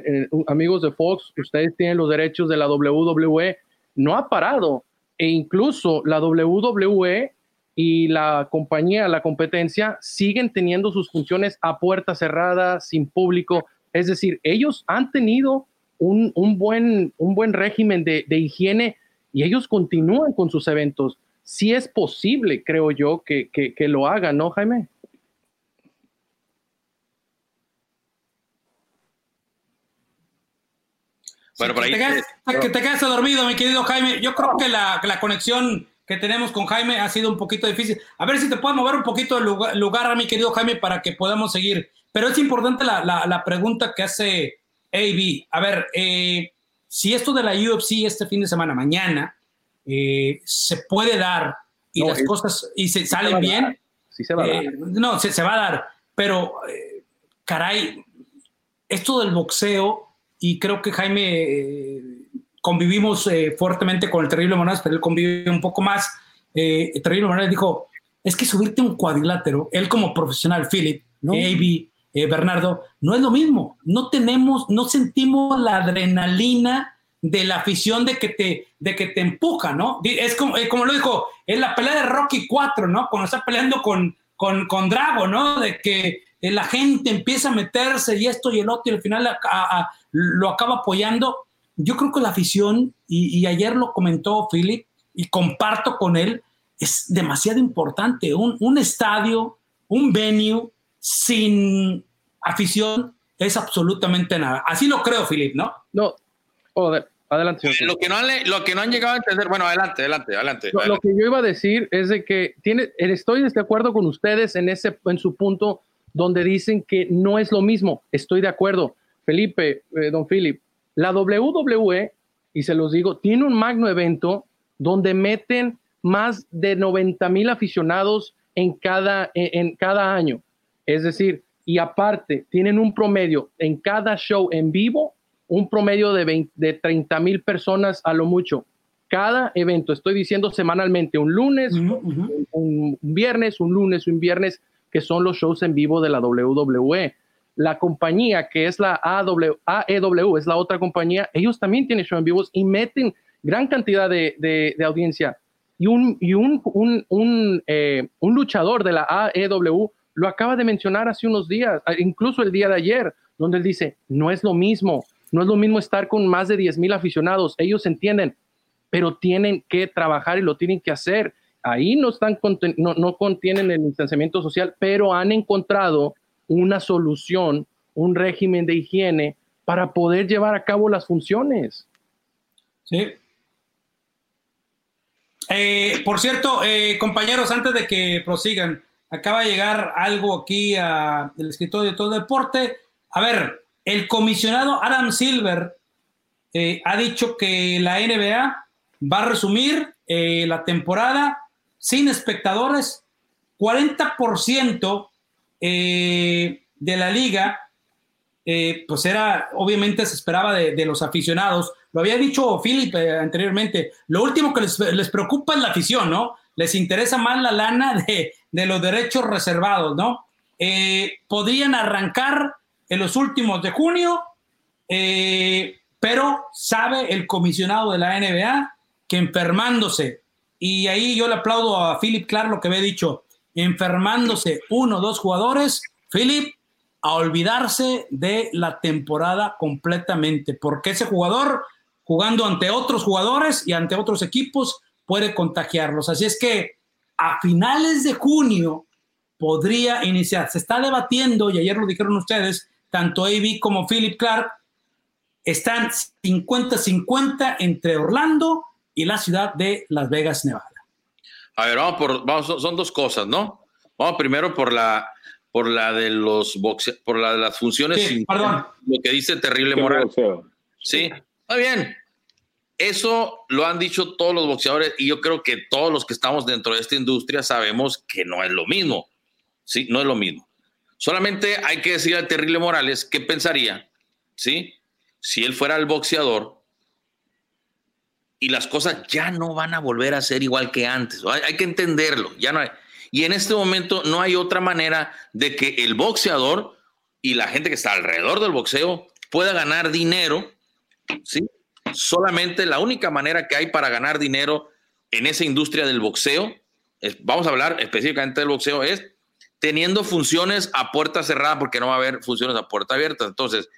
amigos de Fox, ustedes tienen los derechos de la WWE, no ha parado. E incluso la WWE y la compañía, la competencia, siguen teniendo sus funciones a puerta cerrada, sin público. Es decir, ellos han tenido un, buen, un buen régimen de, higiene y ellos continúan con sus eventos. Si es posible, creo yo, que, que lo hagan, ¿no, Jaime? Que, te quedes, dormido, mi querido Jaime. Yo creo que la, conexión que tenemos con Jaime ha sido un poquito difícil. A ver si te puedo mover un poquito el lugar, a mi querido Jaime para que podamos seguir. Pero es importante la, pregunta que hace AB. A ver, eh, si esto de la UFC este fin de semana, mañana, eh, se puede dar y las cosas y se salen bien. Sí se va a dar. Eh, no, se, se, va a dar. Pero, caray, esto del boxeo y creo que Jaime eh, convivimos eh, fuertemente con el Terrible Morales, pero él convive un poco más. Eh, el Terrible Morales dijo, es que subirte un cuadrilátero, él como profesional, Philip, ¿no? Bernardo, no es lo mismo. No tenemos, no sentimos la adrenalina de la afición de que te, de que te empuja, ¿no? Es como, como lo dijo, es la pelea de Rocky 4, ¿no? Cuando está peleando con, con, con Drago, ¿no? De que la gente empieza a meterse y esto y el otro y al final lo acaba apoyando. Yo creo que la afición, y, ayer lo comentó Philip, y comparto con él, es demasiado importante. Un, estadio un venue sin afición es absolutamente nada. Así lo creo, Filip, ¿no? No, adelante. Lo que, no han, lo que no han llegado a entender, bueno, adelante, adelante, adelante. Lo, que yo iba a decir es de que tiene, estoy de acuerdo con ustedes en, ese, en su punto donde dicen que no es lo mismo. Estoy de acuerdo. Felipe, eh, don Philip, la WWE, y se los digo, tiene un magno evento donde meten más de 90 mil aficionados en cada, en cada año. Es decir, y aparte tienen un promedio en cada show en vivo, un promedio de, de 30 mil personas a lo mucho. Cada evento, estoy diciendo semanalmente, un lunes, un, viernes, un lunes, un viernes, que son los shows en vivo de la WWE. La compañía que es la AEW, es la otra compañía, ellos también tienen shows en vivos y meten gran cantidad de, audiencia. Y, un, y un, un, eh, un luchador de la AEW lo acaba de mencionar hace unos días, incluso el día de ayer, donde él dice, no es lo mismo, no es lo mismo estar con más de 10 mil aficionados, ellos entienden, pero tienen que trabajar y lo tienen que hacer. Ahí no, están, no, no contienen el distanciamiento social, pero han encontrado una solución, un régimen de higiene para poder llevar a cabo las funciones. Sí. Eh, por cierto, eh, compañeros, antes de que prosigan, acaba de llegar algo aquí al escritorio de todo deporte. A ver, el comisionado Adam Silver eh, ha dicho que la NBA va a resumir eh, la temporada sin espectadores. 40% eh, de la liga, pues era, obviamente se esperaba de, los aficionados. Lo había dicho Philip anteriormente. Lo último que les, les preocupa es la afición, ¿no? Les interesa más la lana <laughs> de, de los derechos reservados, ¿no? Eh, podrían arrancar en los últimos de junio, eh, pero sabe el comisionado de la NBA que enfermándose, y ahí yo le aplaudo a Philip Clark lo que había dicho, enfermándose uno o dos jugadores, Philip, a olvidarse de la temporada completamente, porque ese jugador jugando ante otros jugadores y ante otros equipos puede contagiarlos. Así es que a finales de junio podría iniciar. Se está debatiendo, y ayer lo dijeron ustedes, tanto AB como Philip Clark, están 50-50 entre Orlando y la ciudad de Las Vegas, Nevada. A ver, vamos por, vamos, son dos cosas, ¿no? Vamos primero por la, por la de los boxe, por la de las funciones. Sí, perdón. Lo que dice Terrible Moral. Sí, está bien. Eso lo han dicho todos los boxeadores y yo creo que todos los que estamos dentro de esta industria sabemos que no es lo mismo. Sí, no es lo mismo. Solamente hay que decir al terrible Morales qué pensaría, ¿sí? Si él fuera el boxeador y las cosas ya no van a volver a ser igual que antes. Hay, que entenderlo, ya no hay. Y en este momento no hay otra manera de que el boxeador y la gente que está alrededor del boxeo pueda ganar dinero, ¿sí? solamente la única manera que hay para ganar dinero en esa industria del boxeo, vamos a hablar específicamente del boxeo, es teniendo funciones a puerta cerrada, porque no va a haber funciones a puerta abierta. Entonces,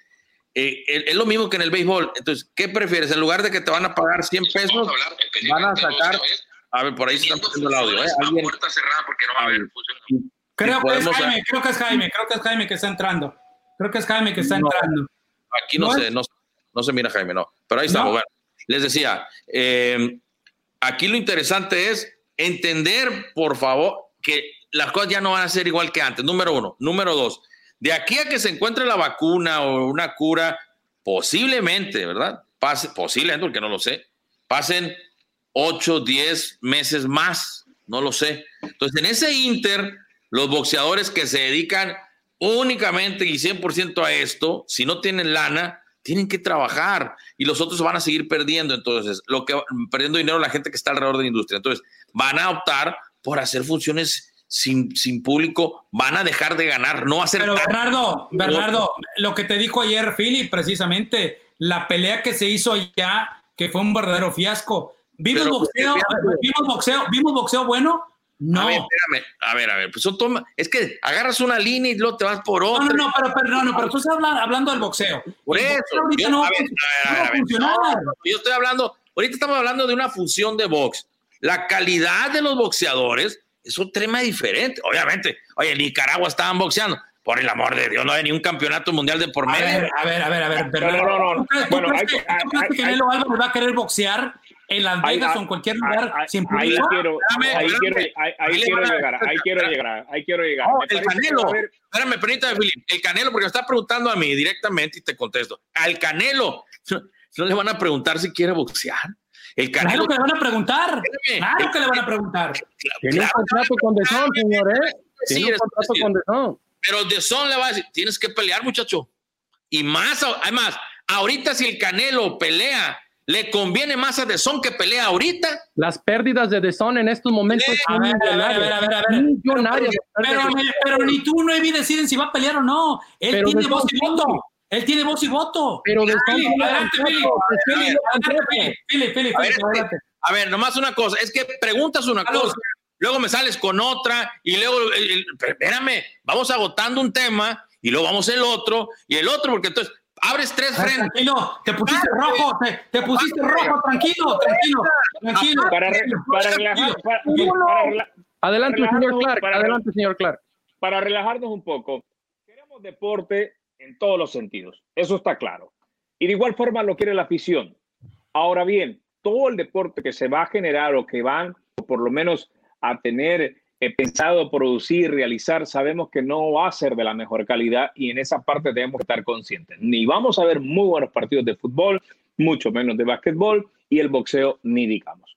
eh, es lo mismo que en el béisbol. Entonces, ¿qué prefieres? En lugar de que te van a pagar 100 pesos, van a sacar. A ver, por ahí se está poniendo el audio. ¿eh? ¿Alguien? puerta cerrada porque no va a haber. Creo que, es Jaime, creo que es Jaime, creo que es Jaime que está entrando. Creo que es Jaime que está entrando. Aquí no, sé, no, no se mira Jaime, no. Pero ahí estamos. Bueno, les decía, eh, aquí lo interesante es entender, por favor, que las cosas ya no van a ser igual que antes. Número uno. Número dos, de aquí a que se encuentre la vacuna o una cura, posiblemente, ¿verdad? Pase, posiblemente, porque no lo sé, pasen 8, 10 meses más, no lo sé. Entonces, en ese inter, los boxeadores que se dedican únicamente y 100% a esto, si no tienen lana, tienen que trabajar y los otros van a seguir perdiendo. Entonces, lo que perdiendo dinero la gente que está alrededor de la industria. Entonces, van a optar por hacer funciones sin, sin público, van a dejar de ganar, no hacer. Pero Bernardo, Bernardo, lo que te dijo ayer Philip, precisamente, la pelea que se hizo allá, que fue un verdadero fiasco. ¿Vimos boxeo, vimos boxeo, vimos boxeo bueno? No. A ver, espérame. A ver, a ver. Pues toma, es que agarras una línea y luego te vas por otra. No, no, no, pero, pero, no, pero tú estás hablando, del boxeo. Por eso. yo, no, a ver, a ver, yo estoy hablando, ahorita estamos hablando de una función de box. La calidad de los boxeadores es un tema diferente. Obviamente, oye, Nicaragua estaban boxeando. Por el amor de Dios, no hay ni un campeonato mundial de por medio. A ver, a ver, a ver, pero no, no, no. Bueno, hay que, Canelo Álvarez va a querer boxear en Las Vegas o en cualquier lugar sin Ahí quiero, ahí quiero, ahí, quiero llegar, ahí quiero llegar, ahí quiero llegar. el Canelo, espérame, permítame, Filipe, el Canelo, porque me está preguntando a mí directamente y te contesto. Al Canelo, <laughs> no le van a preguntar si quiere boxear. El Canelo. Claro que le van a preguntar. Claro que le van a preguntar. Tiene un contrato con The Son, señor, ¿eh? Tiene un contrato con The Son. Pero The Son le va a decir, tienes que pelear, muchacho. Y más, además, ahorita si el Canelo pelea ¿Le conviene más a Son que pelea ahorita? Las pérdidas de Son en estos momentos son millonarias. Pero, pero, ni tú no deciden si va a pelear o no. Él tiene voz y voto. Él tiene voz y voto. Pero de A ver, nomás una cosa. Es que preguntas una cosa, luego me sales con otra y luego, espérame, vamos agotando un tema y luego vamos el otro y el otro, porque entonces abres tres frentes. Tranquilo, te pusiste rojo, te, pusiste rojo, tranquilo, tranquilo, tranquilo. Para, para relajar, adelante, señor Clark, adelante, señor Clark. Para relajarnos un poco, queremos deporte en todos los sentidos, eso está claro. Y de igual forma lo quiere la afición. Ahora bien, todo el deporte que se va a generar o que van, por lo menos a tener pensado producir, realizar, sabemos que no va a ser de la mejor calidad y en esa parte debemos estar conscientes. Ni vamos a ver muy buenos partidos de fútbol, mucho menos de básquetbol y el boxeo ni digamos.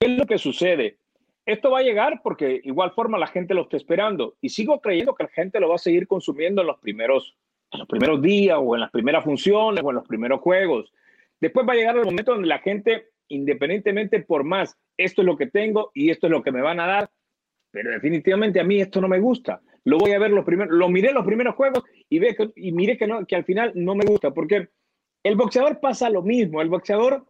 ¿Qué es lo que sucede? Esto va a llegar porque igual forma la gente lo está esperando y sigo creyendo que la gente lo va a seguir consumiendo en los primeros, en los primeros días o en las primeras funciones o en los primeros juegos. Después va a llegar el momento donde la gente, independientemente por más, esto es lo que tengo y esto es lo que me van a dar, pero definitivamente a mí esto no me gusta. Lo voy a ver los primeros, lo miré los primeros juegos y ve que, y miré que no, que al final no me gusta, porque el boxeador pasa lo mismo. El boxeador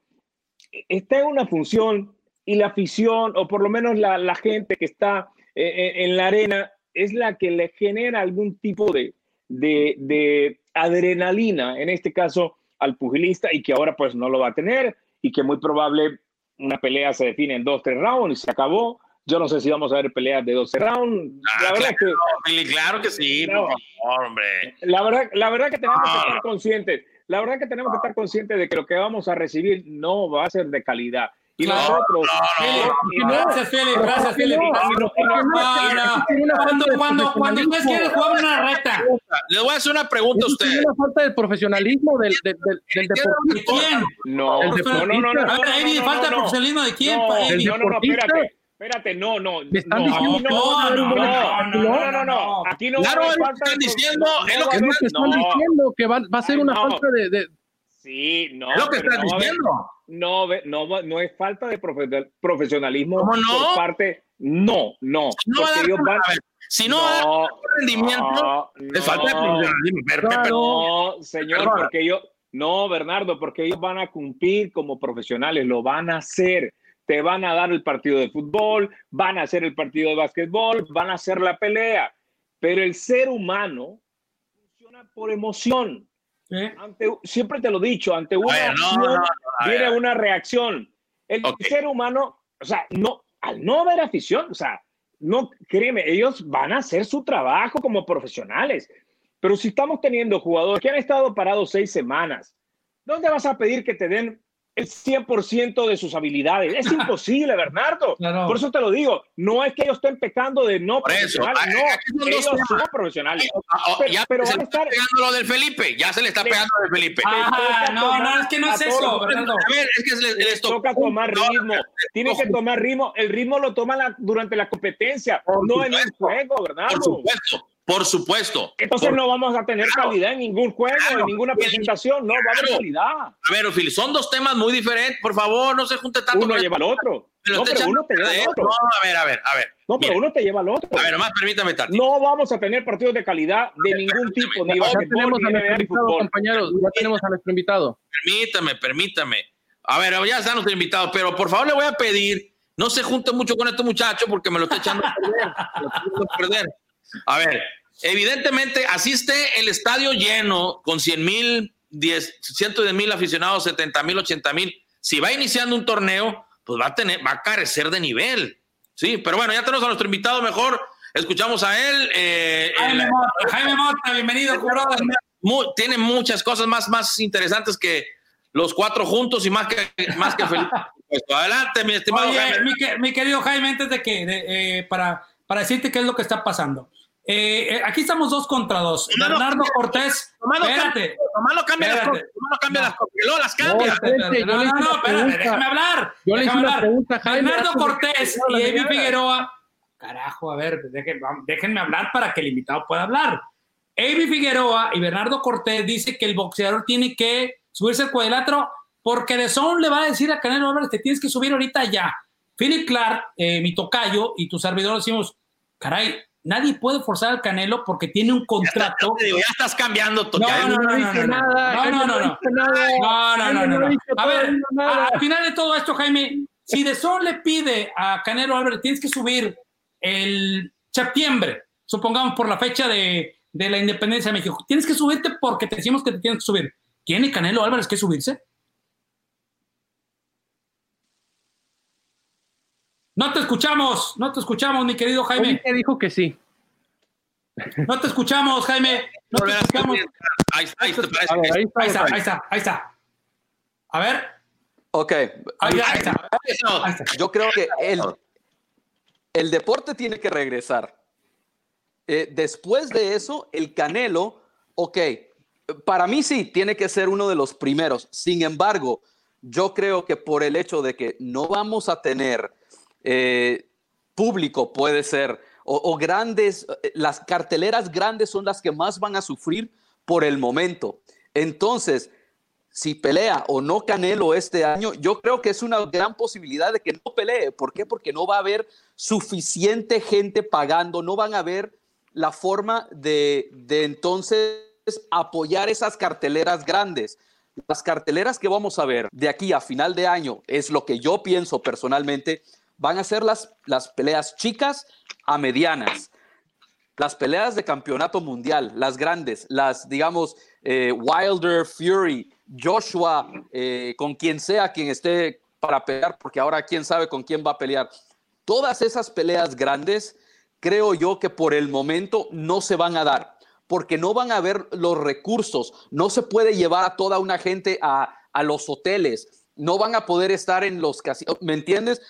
está en una función y la afición, o por lo menos la, la gente que está eh, eh, en la arena, es la que le genera algún tipo de, de, de adrenalina, en este caso al pugilista, y que ahora pues no lo va a tener, y que muy probable una pelea se define en dos, tres rounds y se acabó. Yo no sé si vamos a ver peleas de 12 rounds. Ah, la verdad claro, que, claro que sí, hombre. La verdad, la verdad que tenemos que estar conscientes. La verdad que tenemos que estar conscientes de que lo que vamos a recibir no va a ser de calidad. Y nosotros. gracias, Felipe. Gracias, Felipe. Cuando, cuando, cuando ustedes quieren jugar una reta. Les voy a hacer una pregunta a ustedes. ¿Es una falta de profesionalismo del, del, del, ¿De quién? No, no, no, no. A ver, falta de profesionalismo de quién? No, no, no, espérate. Espérate, no, no. Me están no, diciendo no, no, no, no, no, Aquí no claro, es lo que están diciendo, es lo que, están diciendo, que va, va a ser una falta de, de, Sí, no. Es lo que están diciendo. No, no, no es falta de profesionalismo ¿Cómo no? por parte. No, no. No va a dar, van, a ver, si no, no rendimiento, no, es falta de profesionalismo. No, señor, porque yo. No, Bernardo, porque ellos van a cumplir como profesionales, lo van a hacer te van a dar el partido de fútbol, van a hacer el partido de básquetbol, van a hacer la pelea. Pero el ser humano funciona por emoción. Siempre te lo he dicho, ante una acción viene una reacción. El ser humano, o sea, no, al no haber afición, o sea, no, créeme, ellos van a hacer su trabajo como profesionales. Pero si estamos teniendo jugadores que han estado parados seis semanas, ¿dónde vas a pedir que te den el 100% de sus habilidades. Es imposible, Bernardo. Por eso te lo digo. No es que ellos estén pecando de no profesionales. No, ellos son profesionales. Ah, oh, pero, ya se le está pegando lo del Felipe. Ya se le está pegando lo del Felipe. Ah, no, no, es que no es eso, Bernardo. A ver, es que les, les toca tomar ritmo. Tiene que tomar ritmo. El ritmo lo toma la, durante la competencia, no en el juego, Bernardo. Por supuesto. Por supuesto. Entonces no vamos a tener calidad en ningún juego, en ninguna presentación, no va a haber calidad. A ver, Phil, son dos temas muy diferentes, por favor, no se junte tanto. Uno lleva al otro. no, pero uno te lleva al otro. No, a ver, a ver, a ver. No, pero uno te lleva al otro. A ver, nomás permítame estar. No vamos a tener partidos de calidad de ningún tipo, ni ya tenemos a nuestro invitado, compañeros, ya tenemos a nuestro invitado. Permítame, permítame. A ver, ya están nuestros invitados, pero por favor le voy a pedir, no se junte mucho con este muchacho porque me lo está echando a perder. <laughs> a perder. A ver, Evidentemente, asiste el estadio lleno con 100 mil, cientos de mil aficionados, 70 mil, 80 mil. Si va iniciando un torneo, pues va a, tener, va a carecer de nivel. Sí, pero bueno, ya tenemos a nuestro invitado mejor. Escuchamos a él. Eh, Jaime, Mota, Jaime Mota, bienvenido, Tiene muchas cosas más, más interesantes que los cuatro juntos y más que, más que Felipe. Adelante, mi estimado Jaime. Mi, querido Jaime, antes de que, eh, para, para decirte qué es lo que está pasando. Eh, aquí estamos dos contra dos. Bernardo Cortés. espérate. No cambia las cosas. no cambia las cosas. No las cambia. No, no, no, espérate, déjame hablar. Yo le hablar. Bernardo Cortés y Evi Figueroa. Carajo, a ver, déjenme hablar para que el invitado pueda hablar. Evi Figueroa y Bernardo Cortés dice que el boxeador tiene que subirse al cuadrilátero porque de son le va a decir a Canelo Álvarez, te tienes que subir ahorita ya. Philip Clark, eh, mi tocayo y tu servidor decimos, caray, nadie puede forzar al Canelo porque tiene un contrato. Ya, ya estás cambiando todo. No, no, no, no, no, no, no, no, no, no, no, no, A ver, al final de todo esto, Jaime, si De Sol le pide a Canelo Álvarez, tienes que subir el septiembre, supongamos por la fecha de, de la independencia de México, tienes que subirte porque te decimos que te tienes que subir. ¿Tiene Canelo Álvarez que subirse? No te escuchamos, no te escuchamos, mi querido Jaime. ¿Quién dijo que sí? No te escuchamos, Jaime. No te escuchamos. Ahí está, ahí está, ahí está, ahí está. A ver. Ok. Ahí, está. Yo creo que el, el deporte tiene que regresar. Eh, después de eso, el Canelo, ok, para mí sí, tiene que ser uno de los primeros. Sin embargo, yo creo que por el hecho de que no vamos a tener eh, público puede ser, o, grandes, eh, las carteleras grandes son las que más van a sufrir por el momento. Entonces, si pelea o no Canelo este año, yo creo que es una gran posibilidad de que no pelee. ¿Por qué? Porque no va a haber suficiente gente pagando, no van a ver la forma de, de entonces apoyar esas carteleras grandes. Las carteleras que vamos a ver de aquí a final de año es lo que yo pienso personalmente van a ser las, las peleas chicas a medianas. Las peleas de campeonato mundial, las grandes, las, digamos, eh, Wilder, Fury, Joshua, eh, con quien sea quien esté para pelear, porque ahora quién sabe con quién va a pelear. Todas esas peleas grandes, creo yo que por el momento no se van a dar, porque no van a haber los recursos, no se puede llevar a toda una gente a, a los hoteles, no van a poder estar en los casinos, ¿me entiendes?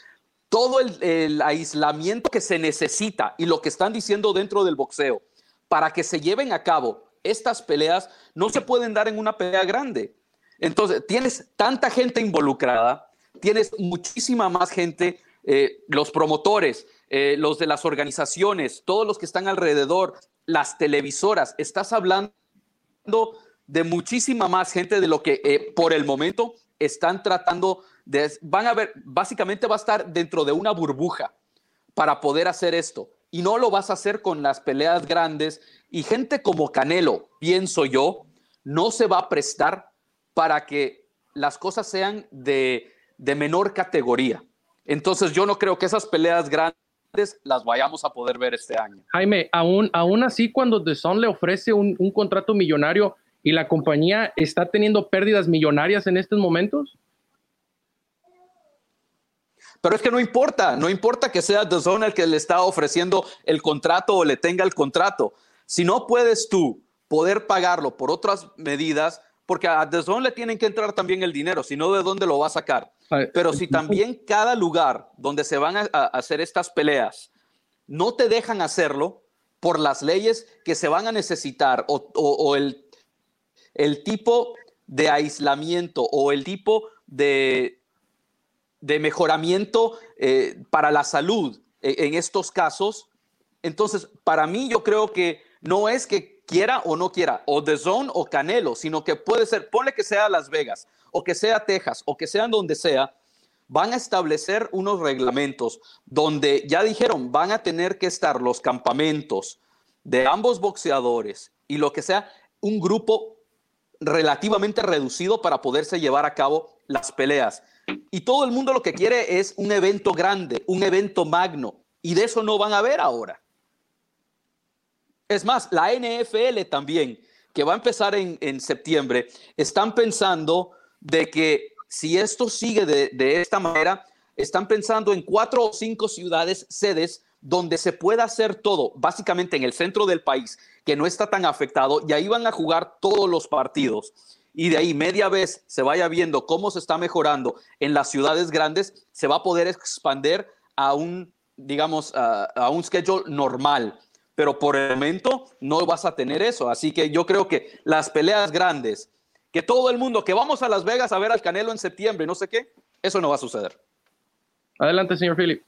Todo el, aislamiento que se necesita y lo que están diciendo dentro del boxeo para que se lleven a cabo estas peleas no se pueden dar en una pelea grande. Entonces, tienes tanta gente involucrada, tienes muchísima más gente, eh, los promotores, eh, los de las organizaciones, todos los que están alrededor, las televisoras, estás hablando de muchísima más gente de lo que eh, por el momento están tratando van a ver, básicamente va a estar dentro de una burbuja para poder hacer esto. Y no lo vas a hacer con las peleas grandes. Y gente como Canelo, pienso yo, no se va a prestar para que las cosas sean de, menor categoría. Entonces yo no creo que esas peleas grandes las vayamos a poder ver este año. Jaime, aún, aún así cuando The Sun le ofrece un, un contrato millonario y la compañía está teniendo pérdidas millonarias en estos momentos, pero es que no importa, no importa que sea The Zone el que le está ofreciendo el contrato o le tenga el contrato. Si no puedes tú poder pagarlo por otras medidas, porque a The Zone le tienen que entrar también el dinero, si no, ¿de dónde lo va a sacar? Pero si también cada lugar donde se van a, hacer estas peleas no te dejan hacerlo por las leyes que se van a necesitar o, el, el tipo de aislamiento o el tipo de, de mejoramiento eh, para la salud eh, en estos casos. Entonces, para mí yo creo que no es que quiera o no quiera, o The Zone o Canelo, sino que puede ser, ponle que sea Las Vegas, o que sea Texas, o que sea donde sea, van a establecer unos reglamentos donde ya dijeron, van a tener que estar los campamentos de ambos boxeadores y lo que sea, un grupo relativamente reducido para poderse llevar a cabo las peleas. Y todo el mundo lo que quiere es un evento grande, un evento magno. Y de eso no van a ver ahora. Es más, la NFL también, que va a empezar en, septiembre, están pensando de que si esto sigue de, esta manera, están pensando en cuatro o cinco ciudades, sedes, donde se pueda hacer todo, básicamente en el centro del país, que no está tan afectado, y ahí van a jugar todos los partidos. Y de ahí media vez se vaya viendo cómo se está mejorando en las ciudades grandes, se va a poder expandir a un, digamos, a, un schedule normal. Pero por el momento no vas a tener eso. Así que yo creo que las peleas grandes, que todo el mundo, que vamos a Las Vegas a ver al Canelo en septiembre, no sé qué, eso no va a suceder. Adelante, señor Philip.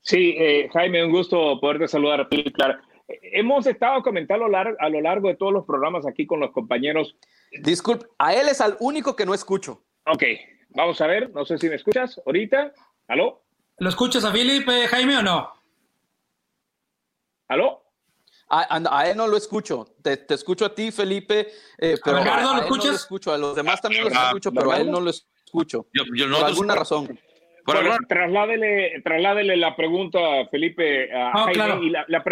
Sí, eh, Jaime, un gusto poderte saludar. Claro. Hemos estado comentando a lo largo de todos los programas aquí con los compañeros. Disculpe, a él es al único que no escucho. Ok, vamos a ver, no sé si me escuchas ahorita. ¿Aló? ¿Lo escuchas a Philip, eh, Jaime, o no? ¿Aló? A, él no lo escucho. Te, escucho a ti, Felipe. Eh, pero ¿A Bernardo lo escuchas? No lo escucho. A los demás también los escucho, pero a él no lo escucho. Yo, no por alguna razón. Bueno, trasládele, trasládele, la pregunta, Felipe, a ah, Jaime. Y la, la,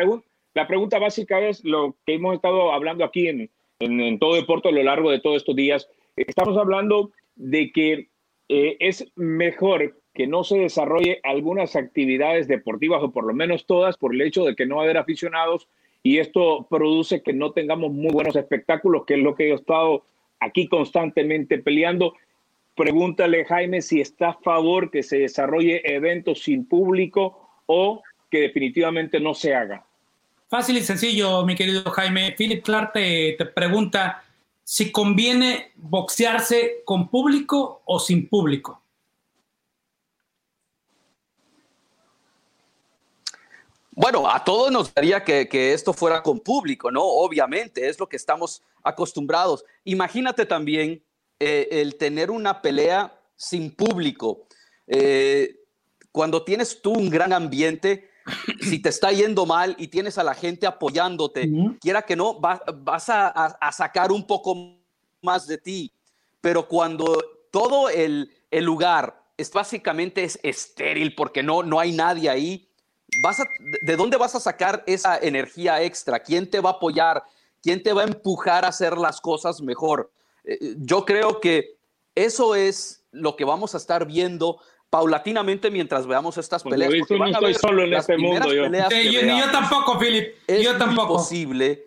la pregunta básica es lo que hemos estado hablando aquí en, en, todo deporte a lo largo de todos estos días. Estamos hablando de que eh, es mejor que no se desarrolle algunas actividades deportivas o por lo menos todas por el hecho de que no va a haber aficionados y esto produce que no tengamos muy buenos espectáculos, que es lo que he estado aquí constantemente peleando. Pregúntale, Jaime, si está a favor que se desarrolle eventos sin público o que definitivamente no se haga. Fácil y sencillo, mi querido Jaime. Philip Clark te, pregunta si conviene boxearse con público o sin público. Bueno, a todos nos gustaría que, que, esto fuera con público, ¿no? Obviamente, es lo que estamos acostumbrados. Imagínate también eh, el tener una pelea sin público. Eh, cuando tienes tú un gran ambiente, si te está yendo mal y tienes a la gente apoyándote, quiera que no, vas a, sacar un poco más de ti. Pero cuando todo el, lugar es básicamente es estéril porque no, no hay nadie ahí, vas ¿de dónde vas a sacar esa energía extra? ¿Quién te va a apoyar? ¿Quién te va a empujar a hacer las cosas mejor? Eh, yo creo que eso es lo que vamos a estar viendo paulatinamente mientras veamos estas peleas. no estoy solo en este mundo. Yo. yo, tampoco, Philip. Es yo tampoco. posible.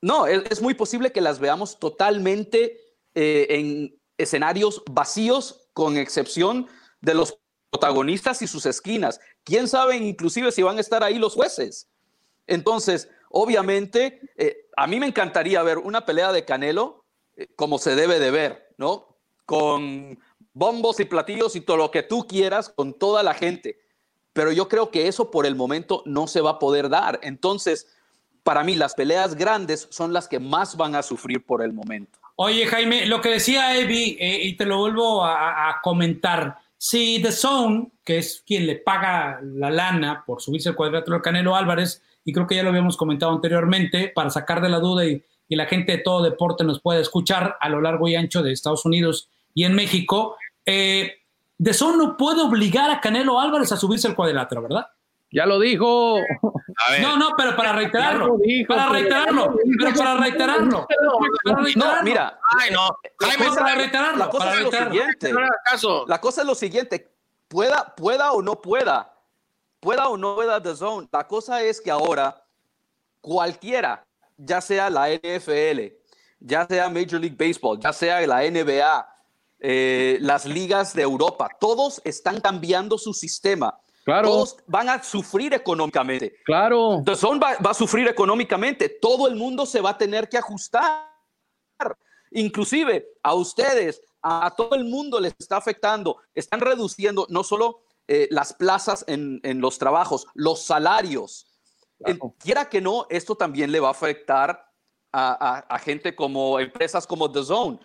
No, es, muy posible que las veamos totalmente eh, en escenarios vacíos, con excepción de los protagonistas y sus esquinas. ¿Quién sabe inclusive si van a estar ahí los jueces? Entonces, obviamente, eh, a mí me encantaría ver una pelea de Canelo eh, como se debe de ver, ¿no? Con bombos y platillos y todo lo que tú quieras con toda la gente. Pero yo creo que eso por el momento no se va a poder dar. Entonces, para mí, las peleas grandes son las que más van a sufrir por el momento. Oye, Jaime, lo que decía Evi, eh, y te lo vuelvo a, comentar, si The Zone, que es quien le paga la lana por subirse al cuadrilátero Canelo Álvarez, y creo que ya lo habíamos comentado anteriormente, para sacar de la duda y, y la gente de todo deporte nos puede escuchar a lo largo y ancho de Estados Unidos y en México, eh, de eso no puede obligar a Canelo Álvarez a subirse al cuadrilátero, ¿verdad? Ya lo dijo. No, no, pero para reiterarlo. para reiterarlo. Pero para reiterarlo. No, mira. Ay, no. para reiterarlo. La cosa es lo siguiente. La cosa es lo siguiente. Pueda, pueda o no pueda. Pueda o no pueda The Zone. La cosa es que ahora cualquiera, ya sea la NFL, ya sea Major League Baseball, ya sea la NBA, eh, las ligas de Europa, todos están cambiando su sistema. Claro. Todos van a sufrir económicamente. Claro. Entonces, va, va a sufrir económicamente. Todo el mundo se va a tener que ajustar. Inclusive a ustedes, a, todo el mundo les está afectando. Están reduciendo no solo eh, las plazas en, los trabajos, los salarios. Quiera que no, esto también le va a afectar a, a, gente como empresas como The Zone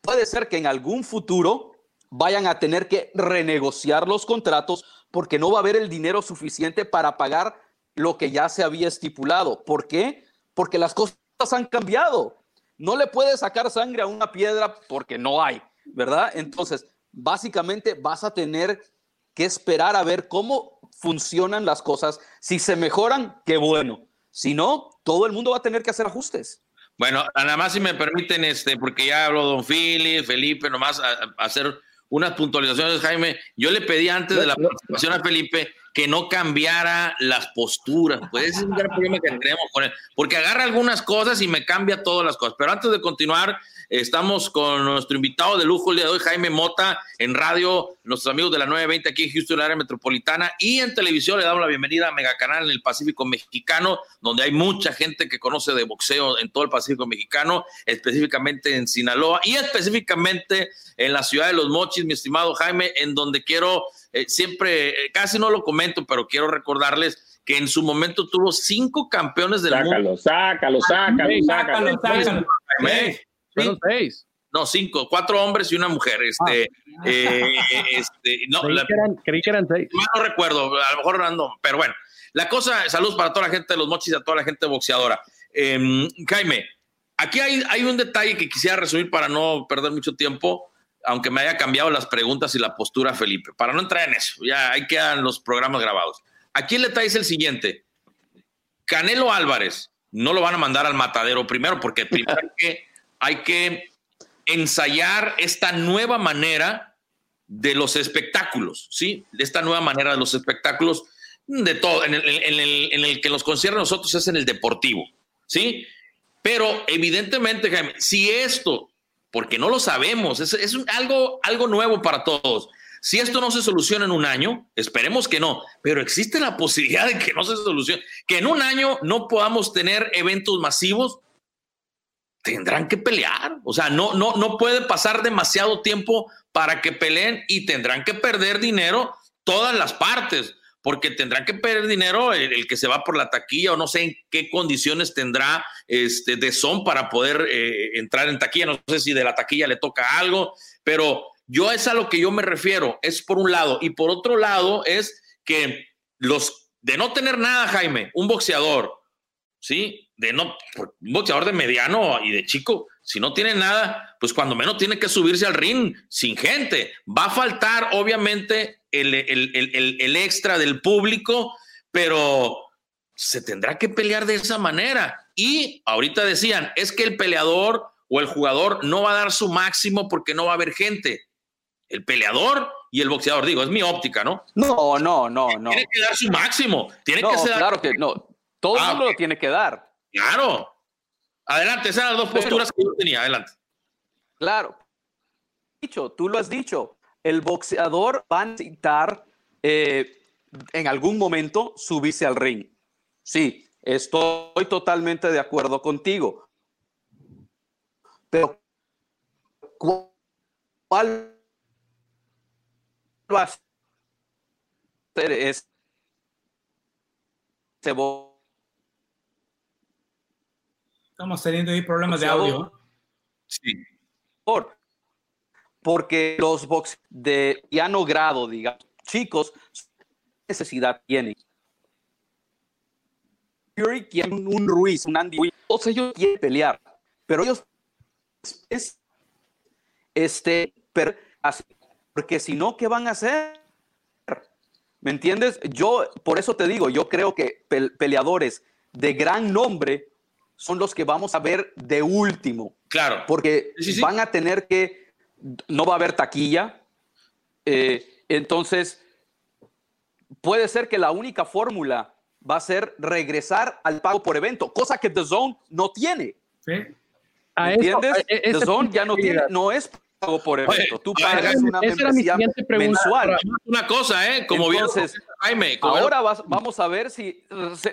puede ser que en algún futuro vayan a tener que renegociar los contratos porque no va a haber el dinero suficiente para pagar lo que ya se había estipulado. ¿Por qué? Porque las cosas han cambiado. No le puedes sacar sangre a una piedra porque no hay, ¿verdad? Entonces, básicamente vas a tener que esperar a ver cómo funcionan las cosas. Si se mejoran, qué bueno. Si no, todo el mundo va a tener que hacer ajustes. Bueno, nada más si me permiten, este, porque ya habló don Philip, Felipe, nomás a, hacer unas puntualizaciones, Jaime. Yo le pedí antes de la participación a Felipe que no cambiara las posturas. Pues ese es un gran problema que tenemos con él, porque agarra algunas cosas y me cambia todas las cosas. Pero antes de continuar, estamos con nuestro invitado de lujo el día de hoy, Jaime Mota, en radio, nuestros amigos de la 920 aquí en Houston, área metropolitana, y en televisión le damos la bienvenida a Mega Canal en el Pacífico Mexicano, donde hay mucha gente que conoce de boxeo en todo el Pacífico Mexicano, específicamente en Sinaloa y específicamente en la ciudad de Los Mochis, mi estimado Jaime, en donde quiero eh, siempre, eh, casi no lo comento, pero quiero recordarles que en su momento tuvo cinco campeones del mundo. Sácalo, sácalo, sácalo, sácalo. seis. No, cinco, cuatro hombres y una mujer. Este, ah. eh, este, no, creí, que eran, seis. No, recuerdo, a lo mejor no, pero bueno. La cosa, saludos para toda la gente de los mochis y a toda la gente boxeadora. Em, Jaime, aquí hay, hay un detalle que quisiera resumir para no perder mucho tiempo aunque me haya cambiado las preguntas y la postura, Felipe, para no entrar en eso, ya ahí quedan los programas grabados. Aquí el detalle es el siguiente. Canelo Álvarez no lo van a mandar al matadero primero, porque <laughs> primero hay que, hay que ensayar esta nueva manera de los espectáculos, ¿sí? De esta nueva manera de los espectáculos, de todo, en el, en el, en el que nos concierne a nosotros es en el deportivo, ¿sí? Pero evidentemente, Jaime, si esto porque no lo sabemos, es, es algo, algo nuevo para todos. Si esto no se soluciona en un año, esperemos que no, pero existe la <laughs> posibilidad de que no se solucione, que en un año no podamos tener eventos masivos, tendrán que pelear. O sea, no, no, no puede pasar demasiado tiempo para que peleen y tendrán que perder dinero todas las partes porque tendrán que perder dinero el, que se va por la taquilla o no sé en qué condiciones tendrá este, de son para poder eh, entrar en taquilla. No sé si de la taquilla le toca algo, pero yo es a lo que yo me refiero, es por un lado. Y por otro lado es que los de no tener nada, Jaime, un boxeador, ¿sí? De no, un boxeador de mediano y de chico, si no tiene nada, pues cuando menos tiene que subirse al ring sin gente. Va a faltar, obviamente, el, extra del público, pero se tendrá que pelear de esa manera. Y ahorita decían, es que el peleador o el jugador no va a dar su máximo porque no va a haber gente. El peleador y el boxeador, digo, es mi óptica, ¿no? No, no, no, no. Tiene que dar su máximo. Tiene que ser. Claro que no. Todo el ah, mundo lo tiene que dar. Claro. Adelante, esas son las dos posturas que yo tenía. Adelante. Claro. Dicho, tú lo has dicho el boxeador va a necesitar eh, en algún momento subirse al ring. Sí, estoy totalmente de acuerdo contigo. Pero, ¿cuál va a ser ese Estamos teniendo ahí problemas de audio. Sí. Por, porque los box de piano grado, digamos, chicos, necesidad tienen. Fury quiere un, Ruiz, un Andy Ruiz, todos ellos quieren pelear, pero ellos es este, porque si no, ¿qué van a hacer? ¿Me entiendes? Yo, por eso te digo, yo creo que peleadores de gran nombre son los que vamos a ver de último. Claro. Porque van a tener que no va a haber taquilla. Eh, entonces, puede ser que la única fórmula va a ser regresar al pago por evento, cosa que The Zone no tiene. ¿Sí? ¿Entiendes? E-, The Zone ya no tiene, no es pago por evento. Tú pagas una membresía mensual. Una cosa, ¿eh? Como Entonces, Jaime, ahora vamos a ver si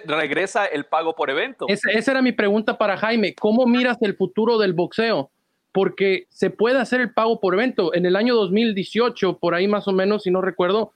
regresa el pago por evento. esa era mi pregunta para Jaime. ¿Cómo miras el futuro del boxeo? Porque se puede hacer el pago por evento. En el año 2018, por ahí más o menos, si no recuerdo,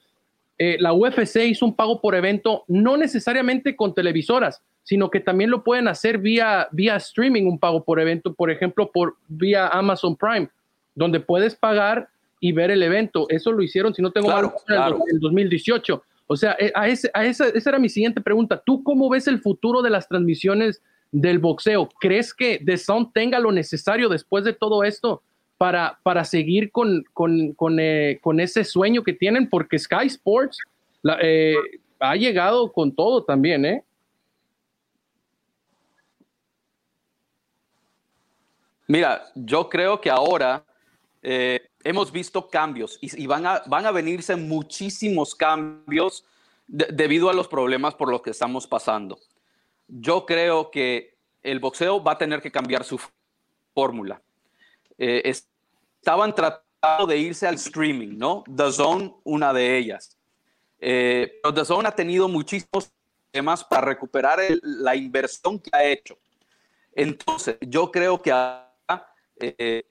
eh, la UFC hizo un pago por evento, no necesariamente con televisoras, sino que también lo pueden hacer vía, vía streaming, un pago por evento, por ejemplo, por vía Amazon Prime, donde puedes pagar y ver el evento. Eso lo hicieron, si no tengo mal, en el 2018. O sea, eh, a, ese, a esa, esa era mi siguiente pregunta. ¿Tú cómo ves el futuro de las transmisiones del boxeo. ¿Crees que The Sun tenga lo necesario después de todo esto para, para seguir con, con, eh, ese sueño que tienen? Porque Sky Sports eh, ha llegado con todo también, ¿eh? Mira, yo creo que ahora, hemos visto cambios y, van, a, van a venirse muchísimos cambios debido a los problemas por los que estamos pasando. Yo creo que el boxeo va a tener que cambiar su fórmula. Eh, estaban tratando de irse al streaming, ¿no? The Zone, una de ellas. Eh, pero The Zone ha tenido muchísimos temas para recuperar la inversión que ha hecho. Entonces, yo creo que eh,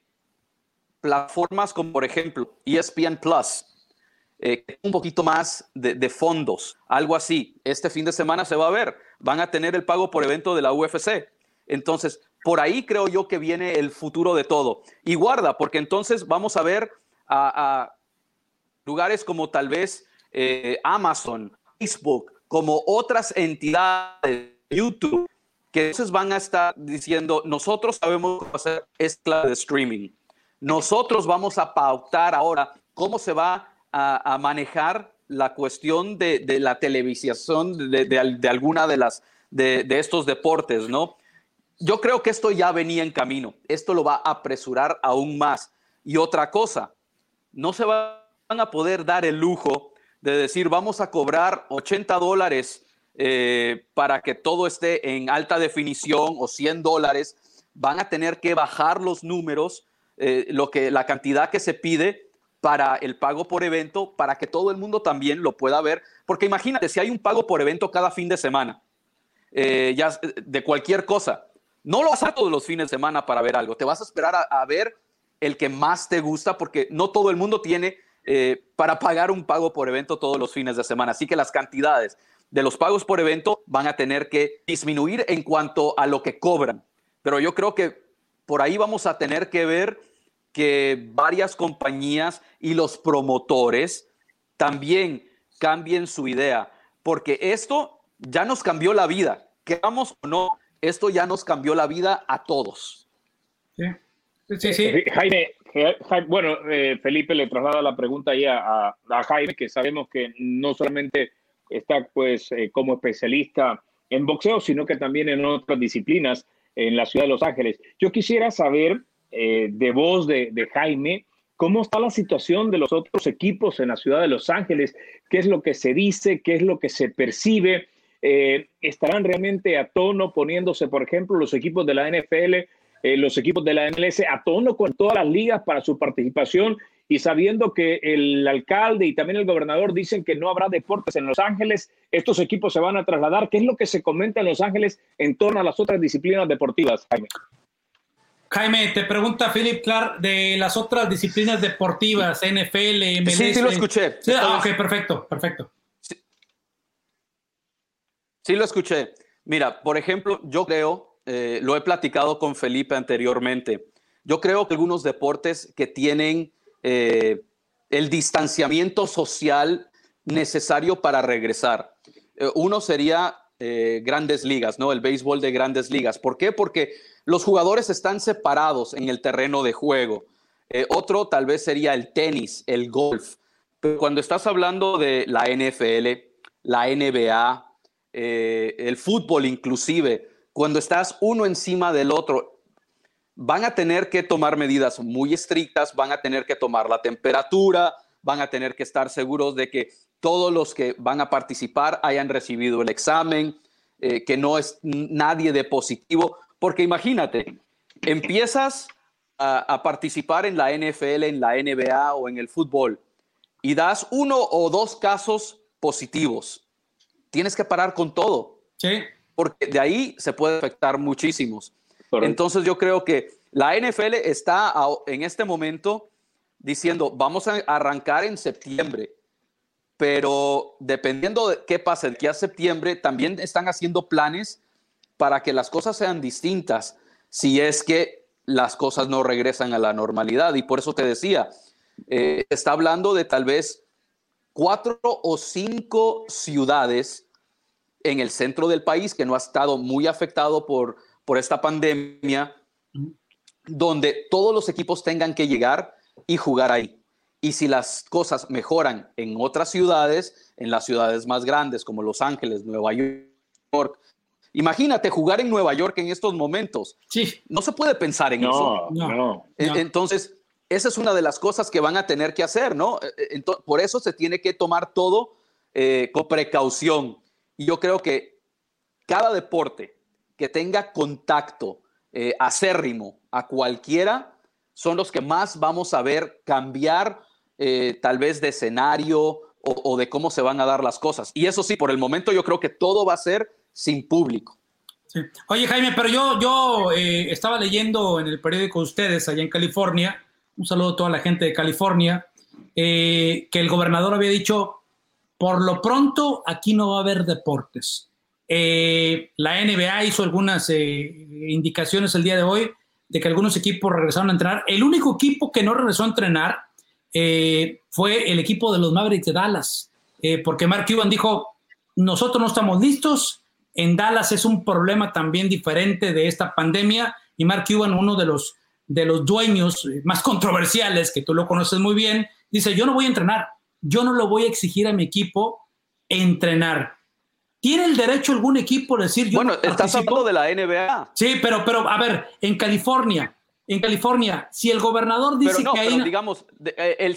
plataformas como, por ejemplo, ESPN Plus, eh, un poquito más de, fondos, algo así. Este fin de semana se va a ver, van a tener el pago por evento de la UFC. Entonces, por ahí creo yo que viene el futuro de todo. Y guarda, porque entonces vamos a ver a, lugares como tal vez eh, Amazon, Facebook, como otras entidades, YouTube, que entonces van a estar diciendo, nosotros sabemos cómo hacer esta de streaming. Nosotros vamos a pautar ahora cómo se va a, manejar la cuestión de, la televisión de, alguna de las de, estos deportes, ¿no? Yo creo que esto ya venía en camino. Esto lo va a apresurar aún más. Y otra cosa, no se van a poder dar el lujo de decir vamos a cobrar 80 dólares eh, para que todo esté en alta definición o 100 dólares. Van a tener que bajar los números, eh, lo que, la cantidad que se pide para el pago por evento, para que todo el mundo también lo pueda ver. Porque imagínate, si hay un pago por evento cada fin de semana, eh, ya de cualquier cosa, no lo vas a todos los fines de semana para ver algo, te vas a esperar a, ver el que más te gusta, porque no todo el mundo tiene eh, para pagar un pago por evento todos los fines de semana. Así que las cantidades de los pagos por evento van a tener que disminuir en cuanto a lo que cobran. Pero yo creo que por ahí vamos a tener que ver que varias compañías y los promotores también cambien su idea, porque esto ya nos cambió la vida, queramos o no, esto ya nos cambió la vida a todos. Sí, sí, sí. Eh, Jaime, bueno, eh, Felipe le traslada la pregunta ahí a, Jaime, que sabemos que no solamente está pues eh, como especialista en boxeo, sino que también en otras disciplinas en la ciudad de Los Ángeles. Yo quisiera saber eh, de voz de, Jaime, ¿cómo está la situación de los otros equipos en la ciudad de Los Ángeles? ¿Qué es lo que se dice? ¿Qué es lo que se percibe? Eh, ¿Estarán realmente a tono poniéndose, por ejemplo, los equipos de la NFL, eh, los equipos de la MLS a tono con todas las ligas para su participación y sabiendo que el alcalde y también el gobernador dicen que no habrá deportes en Los Ángeles, estos equipos se van a trasladar. ¿Qué es lo que se comenta en Los Ángeles en torno a las otras disciplinas deportivas, Jaime? Jaime, te pregunta Philip Clark de las otras disciplinas deportivas, NFL, MLS. Sí, sí lo escuché. ah, ok, perfecto, perfecto. Sí. lo escuché. Mira, por ejemplo, yo creo, eh, lo he platicado con Felipe anteriormente, yo creo que algunos deportes que tienen eh, el distanciamiento social necesario para regresar. Eh, uno sería grandes ligas, ¿no? El béisbol de grandes ligas. ¿Por qué? Porque los jugadores están separados en el terreno de juego. Eh, otro tal vez sería el tenis, el golf. Pero cuando estás hablando de la NFL, la NBA, eh, el fútbol inclusive, cuando estás uno encima del otro, van a tener que tomar medidas muy estrictas, van a tener que tomar la temperatura, van a tener que estar seguros de que todos los que van a participar hayan recibido el examen, eh, que no es nadie de positivo, porque imagínate, empiezas a, participar en la NFL, en la NBA o en el fútbol y das uno o dos casos positivos. Tienes que parar con todo. Sí. Porque de ahí se puede afectar muchísimos. Entonces yo creo que la NFL está en este momento diciendo, vamos a arrancar en septiembre, pero dependiendo de qué pase el que a septiembre, también están haciendo planes para que las cosas sean distintas si es que las cosas no regresan a la normalidad. Y por eso te decía, eh, está hablando de tal vez cuatro o cinco ciudades en el centro del país que no ha estado muy afectado por, por esta pandemia, donde todos los equipos tengan que llegar y jugar ahí. Y si las cosas mejoran en otras ciudades, en las ciudades más grandes como Los Ángeles, Nueva York, Imagínate jugar en Nueva York en estos momentos. Sí. No se puede pensar en eso. No, Entonces, esa es una de las cosas que van a tener que hacer, ¿no? Eh, por eso se tiene que tomar todo con precaución. Y yo creo que cada deporte que tenga contacto acérrimo a cualquiera son los que más vamos a ver cambiar tal vez de escenario o, de cómo se van a dar las cosas. Y eso sí, por el momento yo creo que todo va a ser sin público. Oye, Jaime, pero yo, yo eh, estaba leyendo en el periódico Ustedes, allá en California, un saludo a toda la gente de California, eh, que el gobernador había dicho, por lo pronto aquí no va a haber deportes. Eh, la NBA hizo algunas indicaciones el día de hoy de que algunos equipos regresaron a entrenar. El único equipo que no regresó a entrenar eh, fue el equipo de los Mavericks de Dallas, eh, porque Mark Cuban dijo, nosotros no estamos listos, en Dallas es un problema también diferente de esta pandemia, y Mark Cuban, uno de los, de los dueños más controversiales, que tú lo conoces muy bien, dice, yo no voy a entrenar, yo no lo voy a exigir a mi equipo entrenar. ¿Tiene el derecho algún equipo a decir yo Bueno, estás hablando de la NBA. Sí, pero, pero a ver, en California, en California, si el gobernador dice que hay... Pero digamos, eh, el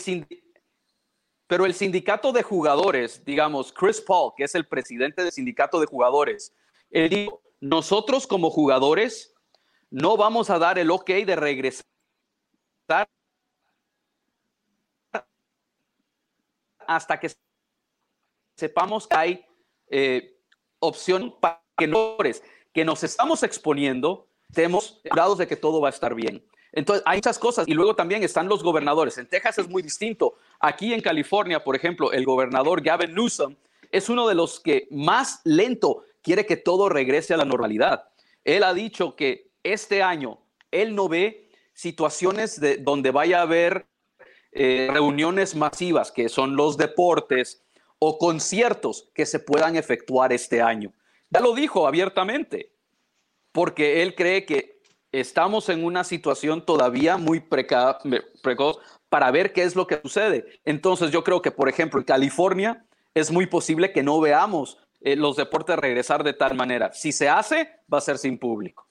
pero el sindicato de jugadores, digamos, Chris Paul, que es el presidente del sindicato de jugadores, él dijo, nosotros como jugadores no vamos a dar el ok de regresar hasta que sepamos que hay eh, opción para que, que nos estamos exponiendo estemos grados de que todo va a estar bien. Entonces, hay muchas cosas. Y luego también están los gobernadores. En Texas es muy distinto. Aquí en California, por ejemplo, el gobernador Gavin Newsom es uno de los que más lento quiere que todo regrese a la normalidad. Él ha dicho que este año él no ve situaciones de, donde vaya a haber eh, reuniones masivas, que son los deportes, o conciertos que se puedan efectuar este año. Ya lo dijo abiertamente porque él cree que estamos en una situación todavía muy precoz para ver qué es lo que sucede. Entonces yo creo que, por ejemplo, en California es muy posible que no veamos eh, los deportes regresar de tal manera. Si se hace, va a ser sin público.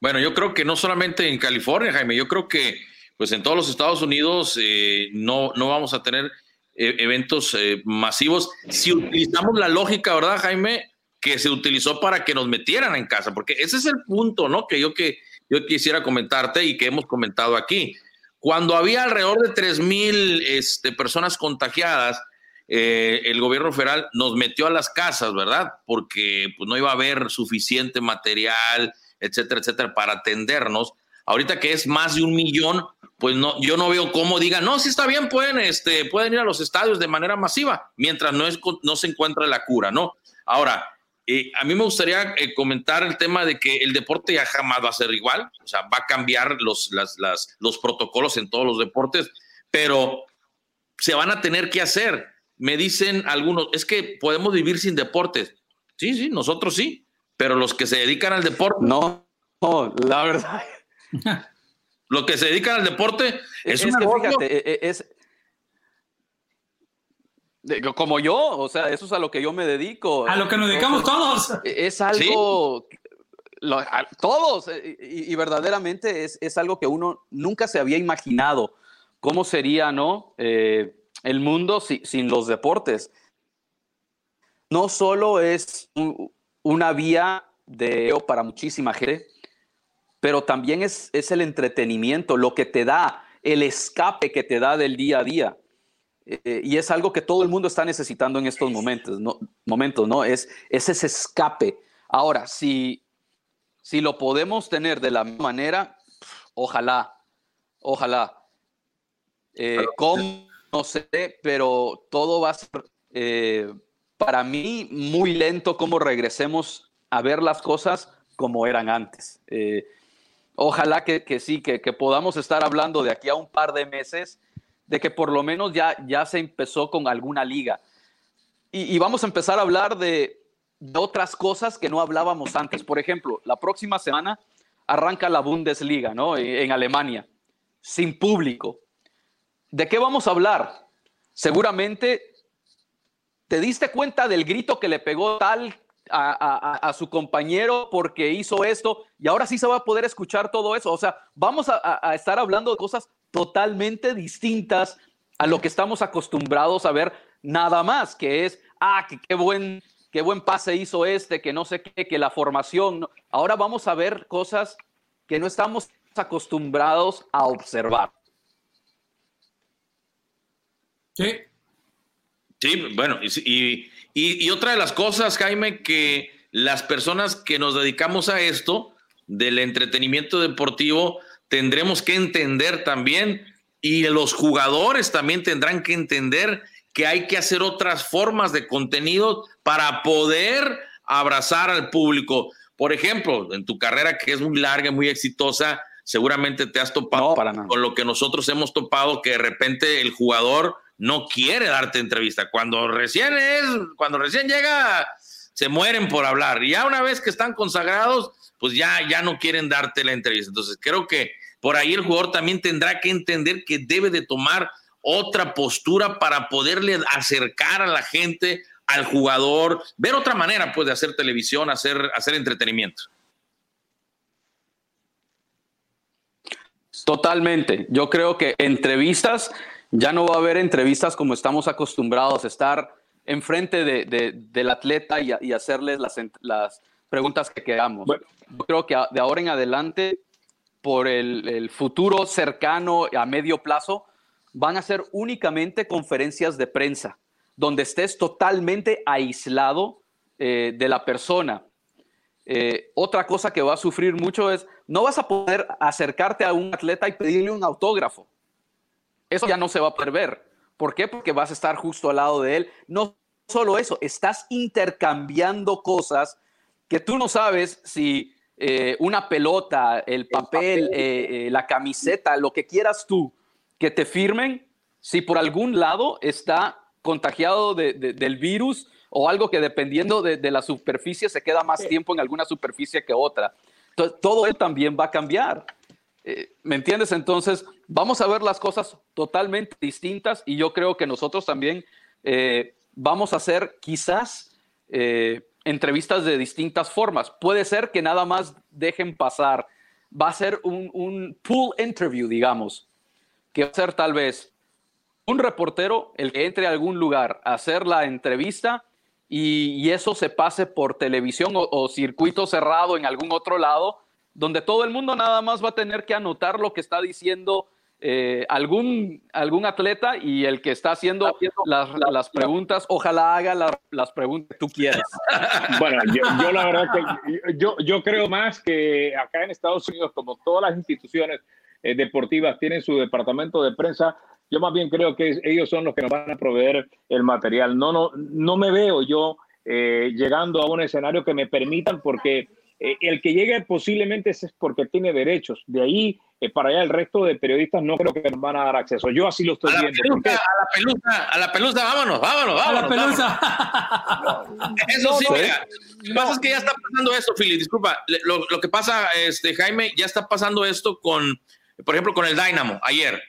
Bueno, yo creo que no solamente en California, Jaime, yo creo que pues en todos los Estados Unidos eh, no, no vamos a tener eh, eventos masivos. Si utilizamos la lógica, ¿verdad, Jaime? Que se utilizó para que nos metieran en casa, porque ese es el punto, ¿no? Que yo, que yo quisiera comentarte y que hemos comentado aquí. Cuando había alrededor de 3 mil este, personas contagiadas, eh, el gobierno federal nos metió a las casas, ¿verdad? Porque pues, no iba a haber suficiente material, etcétera, etcétera, para atendernos. Ahorita que es más de un millón, pues no, yo no veo cómo digan, no, si está bien, pueden, este, pueden ir a los estadios de manera masiva, mientras no, es, no se encuentra la cura, ¿no? Ahora, eh, a mí me gustaría eh, comentar el tema de que el deporte ya jamás va a ser igual, o sea, va a cambiar los, los protocolos en todos los deportes, pero se van a tener que hacer. Me dicen algunos, es que podemos vivir sin deportes. Sí, sí, nosotros sí, pero los que se dedican al deporte. No, no la verdad. <laughs> Los que se dedican al deporte es, es que fíjate, e, e, es, como yo, o sea, eso es a lo que yo me dedico. A lo que nos dedicamos todos. Es algo, todos, eh, y, verdaderamente es, es, algo que uno nunca se había imaginado. ¿Cómo sería, no? Eh, el mundo sin los deportes. No solo es una vía de para muchísima gente, pero también es, es el entretenimiento, lo que te da, el escape que te da del día a día. Eh, y es algo que todo el mundo está necesitando en estos momentos, ¿no? Momentos, ¿no? Es, ese escape. Ahora, si, si lo podemos tener de la manera, ojalá, ojalá. Eh, ¿Cómo? No sé, pero todo va a ser, eh, para mí, muy lento como regresemos a ver las cosas como eran antes. ojalá que, que sí, que, que podamos estar hablando de aquí a un par de meses de que por lo menos ya, ya se empezó con alguna liga. Y, vamos a empezar a hablar de, otras cosas que no hablábamos antes. Por ejemplo, la próxima semana arranca la Bundesliga, ¿no? En, Alemania, sin público. ¿De qué vamos a hablar? Seguramente te diste cuenta del grito que le pegó tal a, su compañero porque hizo esto y ahora sí se va a poder escuchar todo eso. O sea, vamos a, a, estar hablando de cosas totalmente distintas a lo que estamos acostumbrados a ver nada más, que es, ah, qué buen, qué buen pase hizo este, que no sé qué, que la formación. Ahora vamos a ver cosas que no estamos acostumbrados a observar. Sí. Sí, bueno, y, y, otra de las cosas, Jaime, que las personas que nos dedicamos a esto, del entretenimiento deportivo, tendremos que entender también, y los jugadores también tendrán que entender que hay que hacer otras formas de contenido para poder abrazar al público. Por ejemplo, en tu carrera que es muy larga, muy exitosa, seguramente te has topado con lo que nosotros hemos topado, que de repente el jugador no quiere darte entrevista. Cuando recién es, cuando recién llega, se mueren por hablar. Y ya una vez que están consagrados, pues ya, ya no quieren darte la entrevista. Entonces creo que por ahí el jugador también tendrá que entender que debe de tomar otra postura para poderle acercar a la gente, al jugador, ver otra manera pues de hacer televisión, hacer, hacer entretenimiento. Totalmente. Yo creo que entrevistas ya no va a haber entrevistas como estamos acostumbrados a estar enfrente de, del atleta y, hacerles las, las, preguntas que queramos. Yo creo que de ahora en adelante, por el, futuro cercano a medio plazo, van a ser únicamente conferencias de prensa, donde estés totalmente aislado eh, de la persona. Eh, otra cosa que va a sufrir mucho es, no vas a poder acercarte a un atleta y pedirle un autógrafo eso ya no se va a perder. ¿Por qué? Porque vas a estar justo al lado de él. No solo eso, estás intercambiando cosas que tú no sabes si eh, una pelota, el papel, eh, eh, la camiseta, lo que quieras tú, que te firmen, si por algún lado está contagiado del virus o algo que dependiendo de, la superficie se queda más tiempo en alguna superficie que otra. Entonces, todo él también va a cambiar. ¿Me entiendes? Entonces, vamos a ver las cosas totalmente distintas y yo creo que nosotros también vamos a hacer quizás eh, entrevistas de distintas formas. Puede ser que nada más dejen pasar. Va a ser un, un pool interview, digamos, que va a ser tal vez un reportero el que entre a algún lugar a hacer la entrevista y, eso se pase por televisión o circuito cerrado en algún otro lado, donde todo el mundo nada más va a tener que anotar lo que está diciendo eh, algún, algún atleta y el que está haciendo las, las preguntas, ojalá haga las preguntas que tú quieras. <laughs> Bueno, yo, la verdad que yo, yo creo más que acá en Estados Unidos, como todas las instituciones eh, deportivas tienen su departamento de prensa, yo más bien creo que ellos son los que nos van a proveer el material. No, no, no me veo yo eh, llegando a un escenario que me permitan porque eh, el que llegue posiblemente es porque tiene derechos. De ahí eh, para allá el resto de periodistas no creo que nos van a dar acceso. Yo así lo estoy a viendo. a la pelusa, a la pelusa, vámonos, vámonos, vámonos. A la pelusa. <laughs> eso sí, mira, lo que pasa es que ya está pasando esto, Philly, disculpa. Lo, lo, que pasa, este, Jaime, ya está pasando esto con, por ejemplo, con el Dynamo ayer.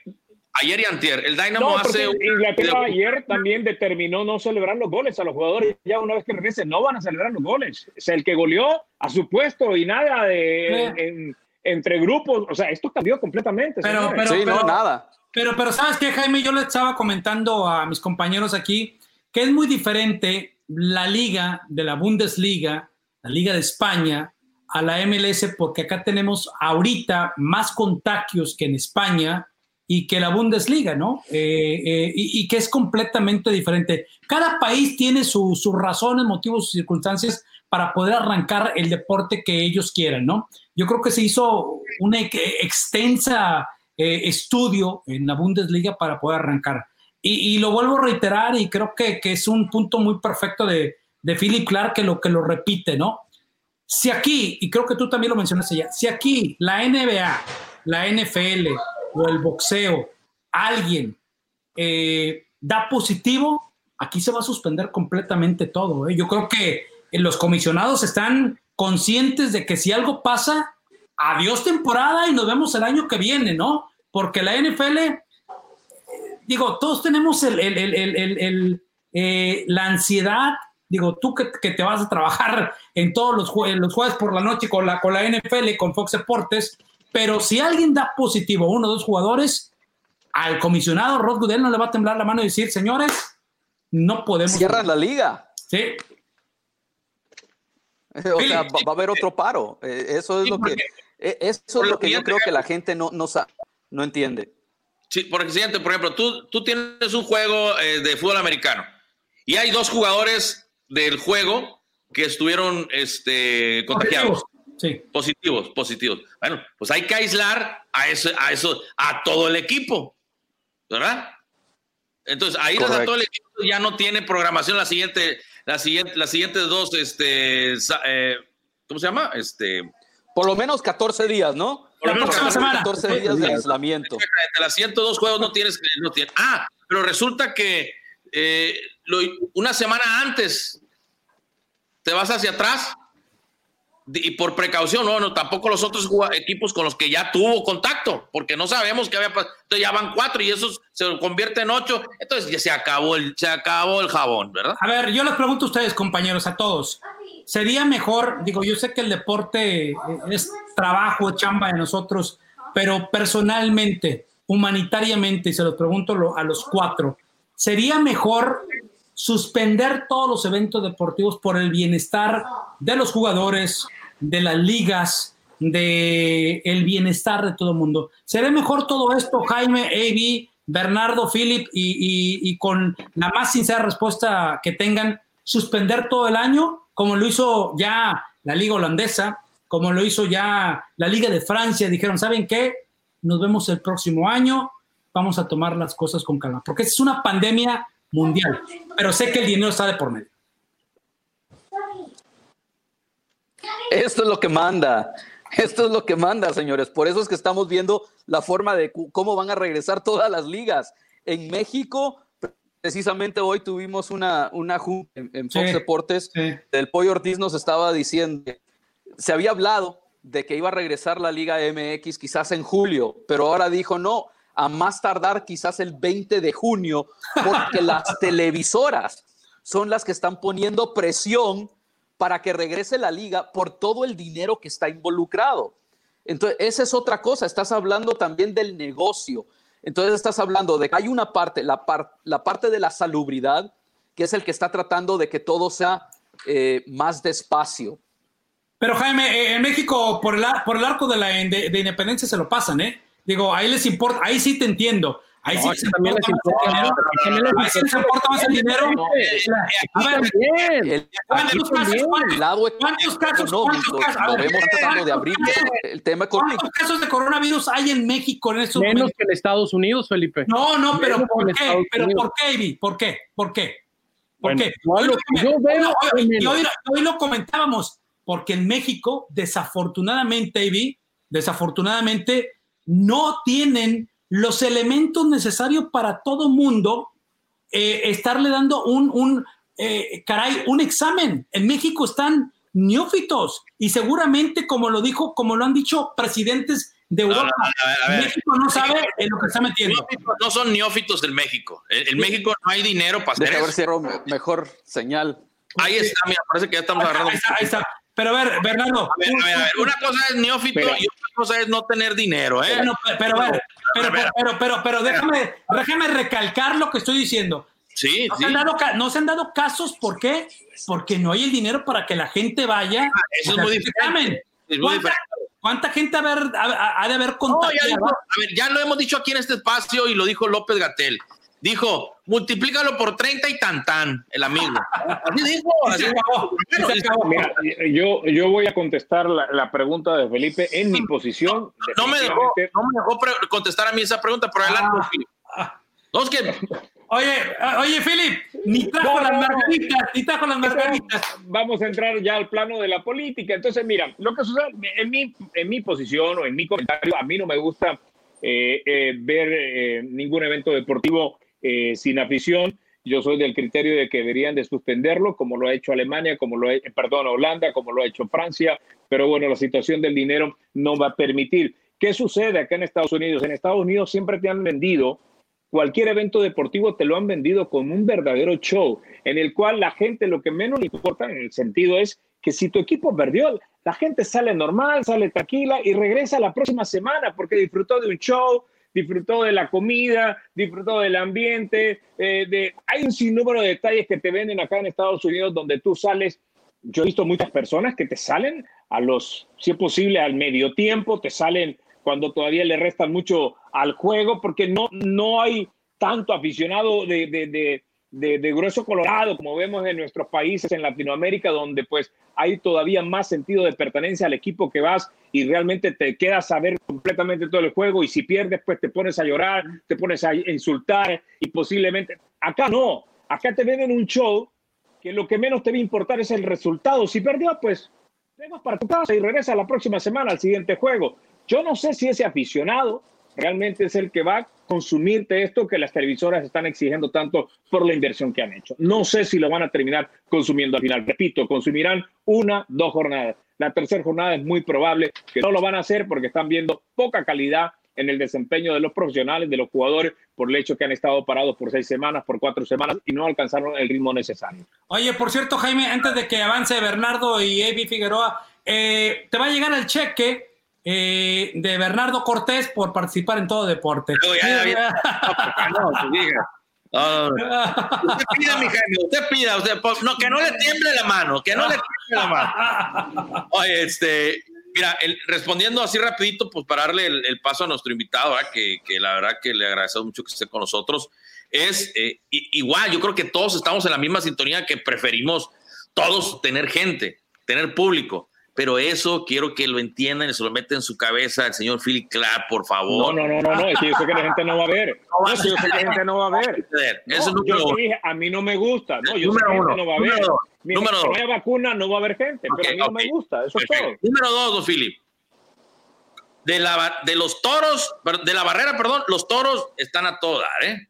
Ayer y antier, el Dynamo hace... Inglaterra ayer también determinó no celebrar los goles a los jugadores. Ya una vez que regresen, no van a celebrar los goles. O sea, el que goleó a su puesto y nada de... entre grupos, o sea, esto cambió completamente. Pero, pero, sí, no, nada. Pero, pero, ¿sabes qué, Jaime? Yo le estaba comentando a mis compañeros aquí que es muy diferente la liga de la Bundesliga, la liga de España, a la MLS, porque acá tenemos ahorita más contagios que en España y que la Bundesliga, ¿no? Eh, eh, y, que es completamente diferente. Cada país tiene sus razones, motivos, circunstancias para poder arrancar el deporte que ellos quieran, ¿no? Yo creo que se hizo un extensa eh, estudio en la Bundesliga para poder arrancar. Y, lo vuelvo a reiterar y creo que, que es un punto muy perfecto de, de Philip Clark que lo, que lo repite, ¿no? Si aquí, y creo que tú también lo mencionaste ya, si aquí la NBA, la NFL, o el boxeo, alguien eh, da positivo, aquí se va a suspender completamente todo. ¿eh? Yo creo que los comisionados están conscientes de que si algo pasa, adiós temporada y nos vemos el año que viene, ¿no? Porque la NFL, digo, todos tenemos el, eh, la ansiedad, digo, tú que, te vas a trabajar en todos los, los jueves por la noche con la, con la NFL, con Fox Deportes, pero si alguien da positivo, uno o dos jugadores, al comisionado Rod Goodell no le va a temblar la mano y decir, señores, no podemos. Cierran la liga. Sí. <laughs> O sea, va, va a haber otro paro. Eh, Eso es Sí, lo que, eh, eso es lo lo que yo creo que la gente no, no, sa- no entiende. Sí, por accidente, por ejemplo, tú, tú tienes un juego eh, de fútbol americano y hay dos jugadores del juego que estuvieron este, contagiados. Sí. Positivos, positivos. Bueno, pues hay que aislar a eso, a eso, a todo el equipo, ¿verdad? Entonces, aíslas a todo el equipo, ya no tiene programación la siguiente, la siguiente, las siguientes dos, este, eh, ¿cómo se llama? Este, Por lo menos 14 días, ¿no? Por lo menos próxima semana. 14 días de aislamiento. de las 102 juegos no tienes, no tienes. Ah, pero resulta que eh, lo- una semana antes te vas hacia atrás y por precaución, no, no, tampoco los otros equipos con los que ya tuvo contacto, porque no sabemos qué había pasado. Entonces ya van cuatro y esos se convierte en ocho. Entonces ya se acabó el, se acabó el jabón, ¿verdad? A ver, yo les pregunto a ustedes, compañeros, a todos. ¿Sería mejor, digo, yo sé que el deporte eh, es trabajo, chamba de nosotros, pero personalmente, humanitariamente, y se los pregunto lo- a los cuatro, ¿sería mejor suspender todos los eventos deportivos por el bienestar de los jugadores, de las ligas, de el bienestar de todo el mundo? ¿Sería mejor todo esto, Jaime, AB, Bernardo, Philip, y, y- y con la más sincera respuesta que tengan, suspender todo el año, como lo hizo ya la Liga Holandesa, como lo hizo ya la Liga de Francia? Dijeron, ¿saben qué? Nos vemos el próximo año, vamos a tomar las cosas con calma, porque es una pandemia mundial, pero sé que el dinero está de por medio. Esto es lo que manda. Esto es lo que manda, señores. Por eso es que estamos viendo la forma de cómo van a regresar todas las ligas. En México, precisamente hoy tuvimos una, una junta en, en Fox Sí, Deportes. sí. El Pollo Ortiz nos estaba diciendo, se había hablado de que iba a regresar la Liga MX quizás en julio, pero ahora dijo no, a más tardar quizás el 20 de junio, porque las <laughs> televisoras son las que están poniendo presión para que regrese la liga por todo el dinero que está involucrado. Entonces, esa es otra cosa, estás hablando también del negocio. Entonces, estás hablando de que hay una parte, la, par- la parte de la salubridad, que es el que está tratando de que todo sea eh, más despacio. Pero Jaime, eh, en México por el, ar- por el arco de la de, de independencia se lo pasan, ¿eh? Digo, ahí les importa, ahí sí te entiendo. Ahí No, sí les también les importa más el importa, dinero. Ahí sí les importa más el dinero. A ver. El, ¿cuántos casos, cuántos- casos, cuántos lo vemos tratando de abrir ¿cuántos casos- el tema económico. ¿Cuántos casos de coronavirus hay en México en estos Menos que en Estados Unidos, Felipe. No, no, pero ¿por qué? ¿Pero por qué, Ivy? ¿Por qué? ¿Por qué? ¿Por qué? hoy lo comentábamos, porque en México, desafortunadamente, Ivy, desafortunadamente, no tienen los elementos necesarios para todo mundo eh, estarle dando un, un eh, caray, un examen. En México están neófitos y seguramente, como lo dijo, como lo han dicho presidentes de No, no, Europa, a ver, a ver. México no sabe en lo que está metiendo. Neófitos No son neófitos del México. En, en México no hay dinero para hacer Deja ver eso. si agarro mejor señal. Ahí está, mira, parece que ya estamos agarrando. Ahí está, ahí está. Pero a ver, Bernardo. A ver, a ver, a ver, Una cosa es neófito Pero- y otra cosa es no tener dinero, ¿eh? Bueno, pero, a ver, pero, pero, pero, pero, déjame, déjame recalcar lo que estoy diciendo. Sí, No sí. se, han dado, no se han dado casos, ¿por qué? Porque no hay el dinero para que la gente vaya. Ah, Eso es muy diferente. examen. Es muy ¿Cuánta, diferente. cuánta gente ha, haber- ha- ha de haber No, ya, contagiado? dijo- a ver, ya lo hemos dicho aquí en este espacio y lo dijo López Gatel. Dijo, multiplícalo por 30 y tantán, el amigo. Así dijo. Así se acabó, se. Mira, yo, yo voy a contestar la, la pregunta de Felipe en mi posición. No me dejó, no me dejó contestar a mí esa pregunta, pero adelante. Ah. Philip. No, es que Oye, oye, Philip, ni trajo No, las margaritas, ni trajo las margaritas. Vamos a entrar ya al plano de la política. Entonces, mira, lo que sucede en mi, en mi posición o en mi comentario, a mí no me gusta eh, eh, ver eh, ningún evento deportivo eh, sin afición. Yo soy del criterio de que deberían de suspenderlo, como lo ha hecho Alemania, como lo ha, perdón, Holanda, como lo ha hecho Francia. Pero bueno, la situación del dinero no va a permitir. ¿Qué sucede acá en Estados Unidos? En Estados Unidos siempre te han vendido cualquier evento deportivo te lo han vendido como un verdadero show, en el cual la gente lo que menos le importa en el sentido es que si tu equipo perdió, la gente sale normal, sale tranquila y regresa la próxima semana porque disfrutó de un show, disfrutó de la comida, disfrutó del ambiente, eh, de, hay un sinnúmero de detalles que te venden acá en Estados Unidos donde tú sales. Yo he visto muchas personas que te salen a los, si es posible, al medio tiempo, te salen cuando todavía le restan mucho al juego, porque no, no hay tanto aficionado de, de, grueso colorado como vemos en nuestros países en Latinoamérica, donde pues hay todavía más sentido de pertenencia al equipo que vas y realmente te quedas a ver completamente todo el juego y si pierdes pues te pones a llorar, te pones a insultar y posiblemente... Acá no, acá te venden un show que lo que menos te va a importar es el resultado. Si perdió, pues te para tu casa y regresa la próxima semana al siguiente juego. Yo no sé si ese aficionado realmente es el que va consumirte esto que las televisoras están exigiendo tanto por la inversión que han hecho. No sé si lo van a terminar consumiendo al final. Repito, consumirán una, dos jornadas. La tercera jornada es muy probable que no lo van a hacer porque están viendo poca calidad en el desempeño de los profesionales, de los jugadores, por el hecho que han estado parados por seis semanas, por cuatro semanas y no alcanzaron el ritmo necesario. Oye, por cierto, Jaime, antes de que avance Bernardo y Evi Figueroa, eh, te va a llegar el cheque eh, de Bernardo Cortés por participar en todo deporte. Usted pida, mi Jaime, usted pida, usted, no, que no le tiemble la mano, que no le tiemble la mano. Oye, este, mira, respondiendo así rapidito, pues para darle el, paso a nuestro invitado, que, que, la verdad que le agradecemos mucho que esté con nosotros, es eh, igual, yo creo que todos estamos en la misma sintonía que preferimos todos tener gente, tener público pero eso quiero que lo entiendan y se lo meten en su cabeza el señor Philip Clark, por favor. No, no, no, no, es que yo sé que la gente no va a ver. <laughs> No, yo sé que la gente no va a ver. <laughs> Eso no, yo dije, a mí no me gusta. No, yo sé que la gente no va a ver. Mira, número dos. no haya vacuna, no va a haber gente, pero a mí no me gusta. Eso es todo. Número dos, don Philip. De, la, de los toros, de la barrera, perdón, los toros están a toda, ¿eh?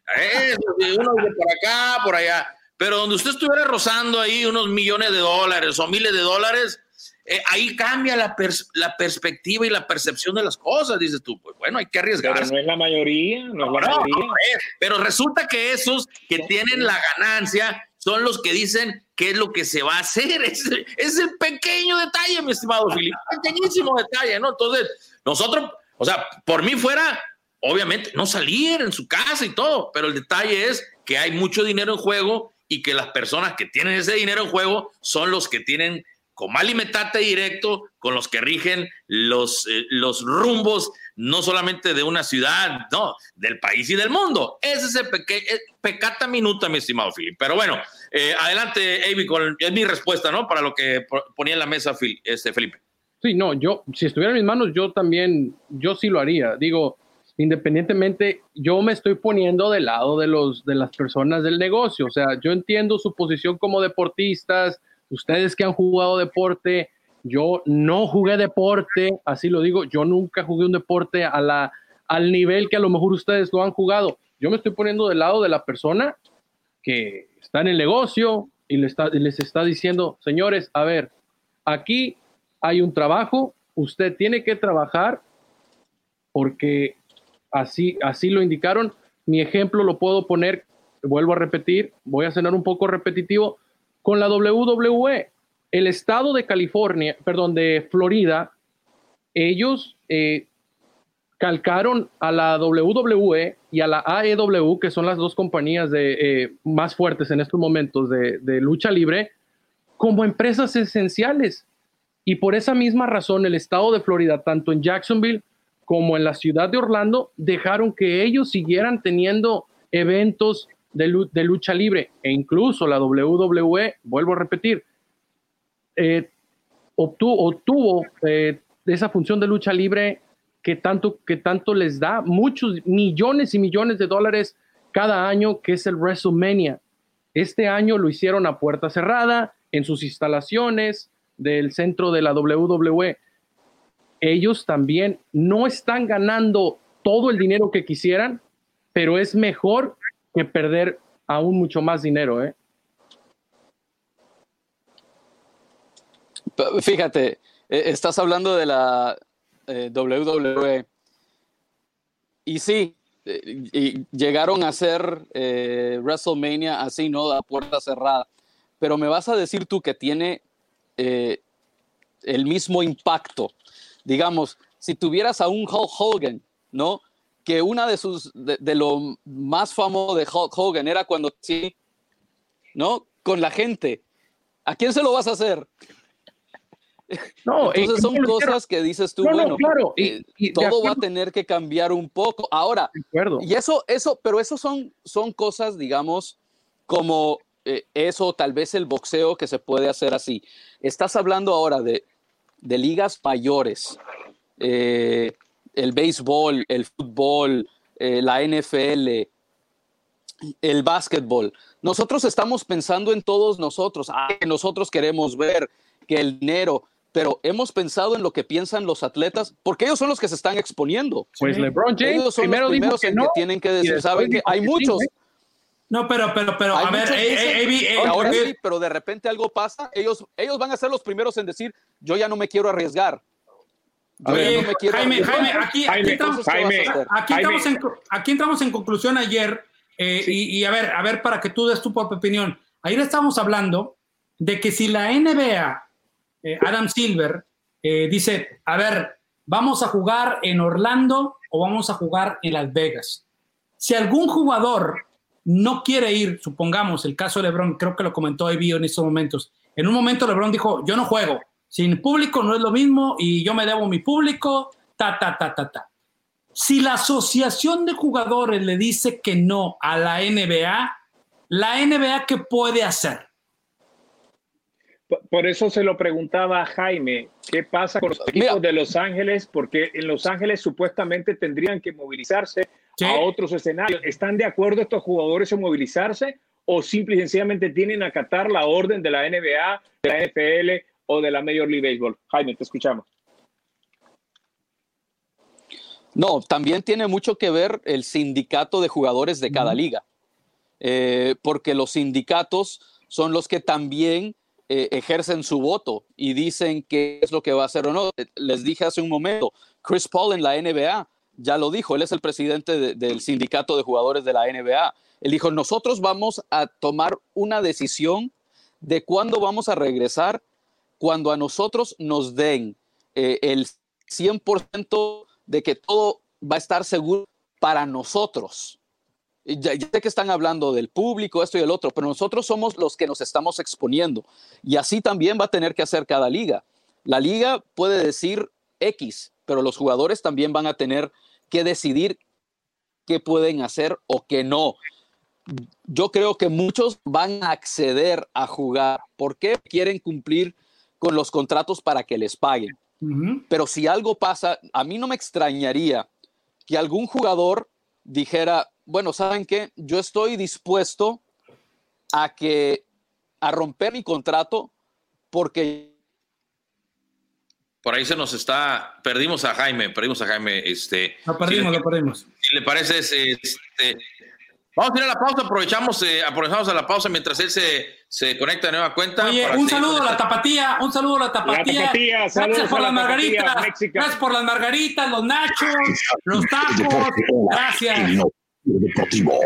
Uno de por acá, por allá. Pero donde usted estuviera rozando ahí unos millones de dólares o miles de dólares, eh, ahí cambia la, la, perspectiva y la percepción de las cosas, dices tú, pues bueno, hay que arriesgar. Pero no es la mayoría, no, es la mayoría. pero resulta que esos que tienen la ganancia son los que dicen qué es lo que se va a hacer. <laughs> Es, es el pequeño detalle, mi estimado Filipe, pequeñísimo detalle, ¿no? Entonces, nosotros, o sea, por mí fuera, obviamente, no salir en su casa y todo, pero el detalle es que hay mucho dinero en juego y que las personas que tienen ese dinero en juego son los que tienen con alimentate directo con los que rigen los, eh, los rumbos no solamente de una ciudad, no, del país y del mundo. Ese es el eh, pecata minuta, mi estimado Philip. Pero bueno, eh, adelante, Avi, es mi respuesta, ¿no? Para lo que ponía en la mesa este, Felipe. Sí, no, yo, si estuviera en mis manos, yo también, yo sí lo haría. Digo, independientemente, yo me estoy poniendo del lado de, los, de las personas del negocio. O sea, yo entiendo su posición como deportistas, ustedes que han jugado deporte, yo no jugué deporte, así lo digo, yo nunca jugué un deporte a la, al nivel que a lo mejor ustedes lo han jugado. Yo me estoy poniendo del lado de la persona que está en el negocio y les está, les está diciendo, señores, a ver, aquí hay un trabajo, usted tiene que trabajar porque así, así lo indicaron. Mi ejemplo lo puedo poner, vuelvo a repetir, voy a cenar un poco repetitivo, con la WWE. El estado de California, perdón, de Florida, ellos eh, calcaron a la WWE y a la AEW, que son las dos compañías de, eh, más fuertes en estos momentos de, de lucha libre, como empresas esenciales. Y por esa misma razón, el estado de Florida, tanto en Jacksonville como en la ciudad de Orlando, dejaron que ellos siguieran teniendo eventos de, lucha libre e incluso la WWE, vuelvo a repetir, eh, obtuvo, obtuvo eh, esa función de lucha libre que tanto, que tanto les da muchos millones y millones de dólares cada año, que es el WrestleMania. Este año lo hicieron a puerta cerrada, en sus instalaciones del centro de la WWE. Ellos también no están ganando todo el dinero que quisieran, pero es mejor perder aún mucho más dinero. ¿eh? Fíjate, eh, estás hablando de la eh, WWE. Y sí, y llegaron a hacer WrestleMania así, ¿no? A puerta cerrada. Pero me vas a decir tú que tiene el mismo impacto. Digamos, si tuvieras a un Hulk Hogan, ¿no? Que una de sus, de, lo más famoso de Hulk Hogan era cuando sí, ¿no? Con la gente. ¿A quién se lo vas a hacer? No, Entonces son cosas que dices tú, bueno, claro, y, eh, todo va a tener que cambiar un poco. Ahora, y eso, eso, pero eso son, son cosas, digamos, como eh, eso, tal vez el boxeo que se puede hacer así. Estás hablando ahora de, de ligas mayores, eh, el béisbol, el fútbol, la NFL, el básquetbol. Nosotros estamos pensando en todos nosotros, ah, que nosotros queremos ver que el dinero, pero hemos pensado en lo que piensan los atletas, porque ellos son los que se están exponiendo. Pues LeBron James ellos son primero los primeros que en que tienen que decir, saben que hay muchos. No, pero, pero, pero, a ver, ahora sí, pero de repente algo pasa, ellos, ellos van a ser los primeros en decir, yo ya no me quiero arriesgar. Jaime, Jaime, aquí, aquí, entramos, en, aquí entramos en conclusión ayer, eh, y, a ver, a ver, para que tú des tu propia opinión. Ayer estábamos hablando de que si la NBA eh, Adam Silver, eh, dice, a ver, vamos a jugar en Orlando o vamos a jugar en Las Vegas. Si algún jugador no quiere ir, supongamos el caso de Lebron, creo que lo comentó Evie en estos momentos, en un momento Lebron dijo, yo no juego, sin público no es lo mismo y yo me debo mi público, ta, ta, ta, ta, ta. Si la asociación de jugadores le dice que no a la NBA, la NBA, ¿qué puede hacer? Por eso se lo preguntaba a Jaime, ¿qué pasa con los equipos de Los Ángeles? Porque en Los Ángeles supuestamente tendrían que movilizarse a otros escenarios. ¿Están de acuerdo estos jugadores en movilizarse o simple y sencillamente tienen que acatar la orden de la NBA, de la NFL o de la Major League Baseball? Jaime, te escuchamos. No, también tiene mucho que ver el sindicato de jugadores de cada liga, eh, porque los sindicatos son los que también eh, ejercen su voto y dicen qué es lo que va a hacer o no. Les dije hace un momento, Chris Paul en la NBA ya lo dijo, él es el presidente del sindicato de jugadores de la NBA. Él dijo, nosotros vamos a tomar una decisión de cuándo vamos a regresar cuando a nosotros nos den eh, el 100% de que todo va a estar seguro para nosotros ya, sé que están hablando del público, esto y el otro, pero nosotros somos los que nos estamos exponiendo. Y así también va a tener que hacer cada liga. La liga puede decir X, pero los jugadores también van a tener que decidir qué pueden hacer o qué no. Yo creo que muchos van a acceder a jugar porque quieren cumplir con los contratos para que les paguen. Pero si algo pasa, a mí no me extrañaría que algún jugador dijera, bueno, ¿saben qué? Yo estoy dispuesto a que a romper mi contrato porque por ahí se nos está, perdimos a Jaime, perdimos a Jaime, este. Lo perdimos, lo perdimos. Si le parece, este, vamos a ir a la pausa, aprovechamos, eh, aprovechamos a la pausa mientras él se, se conecta de nueva cuenta. Oye, un saludo a la tapatía, un saludo a la tapatía. gracias por las margaritas, gracias por las margaritas, los nachos, los tacos, gracias. Deportivo.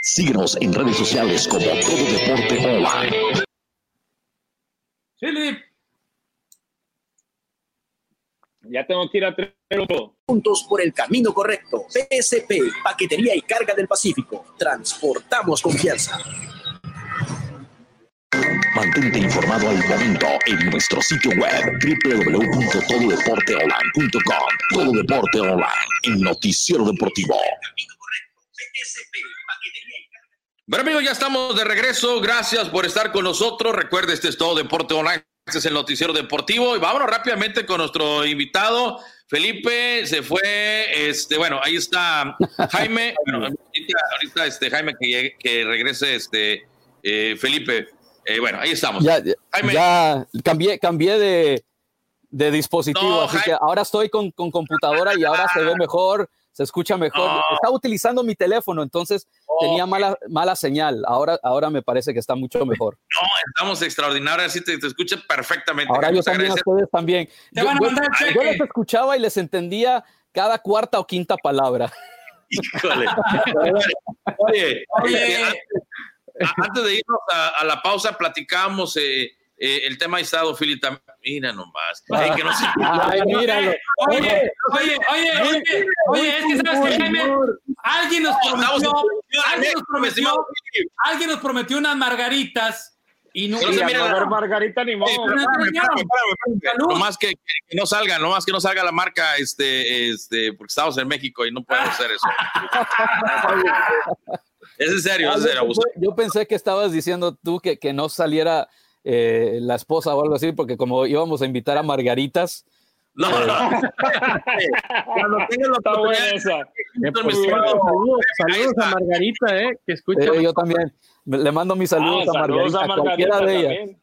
Síguenos en redes sociales como Todo Deporte Online. Philip. Ya tengo que ir a tres Juntos por el camino correcto. PSP, Paquetería y Carga del Pacífico. Transportamos confianza. Mantente informado al momento en nuestro sitio web www.tododeporteonline.com. Todo Deporte Online, el noticiero deportivo. Bueno amigos, ya estamos de regreso. Gracias por estar con nosotros. Recuerde, este es Todo Deporte Online. Este es el noticiero deportivo. Y vámonos rápidamente con nuestro invitado. Felipe se fue, este, bueno, ahí está Jaime. <laughs> Bueno, ahorita, este, Jaime que, que regrese, este, eh, Felipe. Eh, bueno, ahí estamos. Ya, ya cambié, cambié de, de dispositivo, así que ahora estoy con, con, computadora y ahora se ve mejor, se escucha mejor. Estaba utilizando mi teléfono, entonces tenía mala, mala señal. Ahora, ahora me parece que está mucho mejor. No, estamos extraordinarios, así te, te escucha perfectamente. Ahora yo también, ustedes también. Yo, les escuchaba y les entendía cada cuarta o quinta palabra. <laughs> Híjole. <laughs> oye, oye, antes de irnos a, la pausa, platicamos eh, eh, el tema ha estado, Philly, mira nomás. <laughs> Ay, que no se... Ay, míralo. Oye, oye, oye, oye, oye, es que sabes que Jaime, alguien nos prometió, alguien nos prometió, alguien nos prometió unas margaritas y no, sí, mira, a ver, Margarita ni modo. No más que, que, no salga, no más que no salga la marca, este, este, porque estamos en México y no podemos hacer eso. <laughs> es en serio, es en serio. Yo pensé que estabas diciendo tú que, que no saliera eh, la esposa o algo así, porque como íbamos a invitar a Margaritas. No, eh, <laughs> Cuando tenga la oportunidad. Saludos, saludos a Margarita, eh, que escucha. Eh, yo también. Le mando mis saludos, ah, a, Margarita, a, cualquiera de ellas.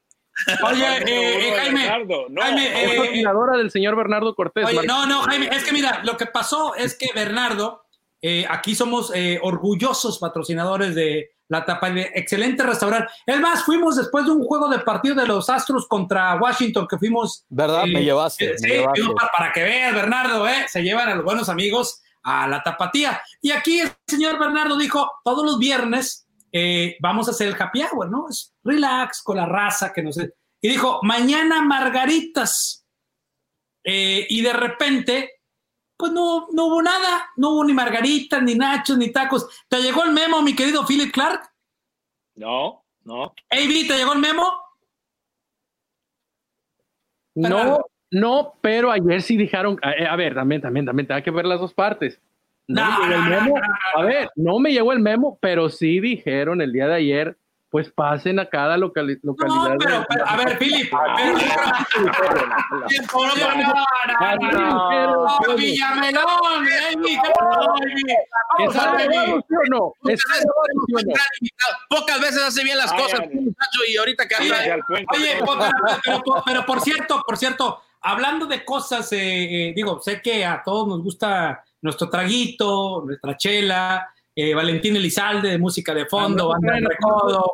Oye, eh, Jaime, no, Jaime eh, coordinadora del señor Bernardo Cortés. Oye, no, no, Jaime, es que mira, lo que pasó es que Bernardo, eh, aquí somos eh, orgullosos patrocinadores de la tapa, excelente restaurante. Es más, fuimos después de un juego de partido de los Astros contra Washington, que fuimos. ¿Verdad? me llevaste. sí, Para, para, que veas, Bernardo, ¿eh? se llevan a los buenos amigos a la tapatía. Y aquí el señor Bernardo dijo: todos los viernes eh, vamos a hacer el happy hour, ¿no? Es relax con la raza que no sé. Y dijo, mañana margaritas. Eh, y de repente, pues no, no hubo nada, no hubo ni margaritas, ni nachos, ni tacos. ¿Te llegó el memo, mi querido Philip Clark? No, no. AB, ¿te llegó el memo? No, no, pero ayer sí dijeron, a, a ver, también, también, también, hay que ver las dos partes. No me llegó el memo. A ver, no me llegó el memo, pero sí dijeron el día de ayer, pues pasen a cada localidad. No, pero, pero, a ver, Philip. Villamelón, no? Pocas veces. hace bien las cosas, muchacho, y ahorita que Oye, pero por cierto, por cierto, hablando de cosas, digo, sé que a todos nos gusta nuestro traguito, nuestra chela, eh, Valentín Elizalde de música de fondo, banda de recodo,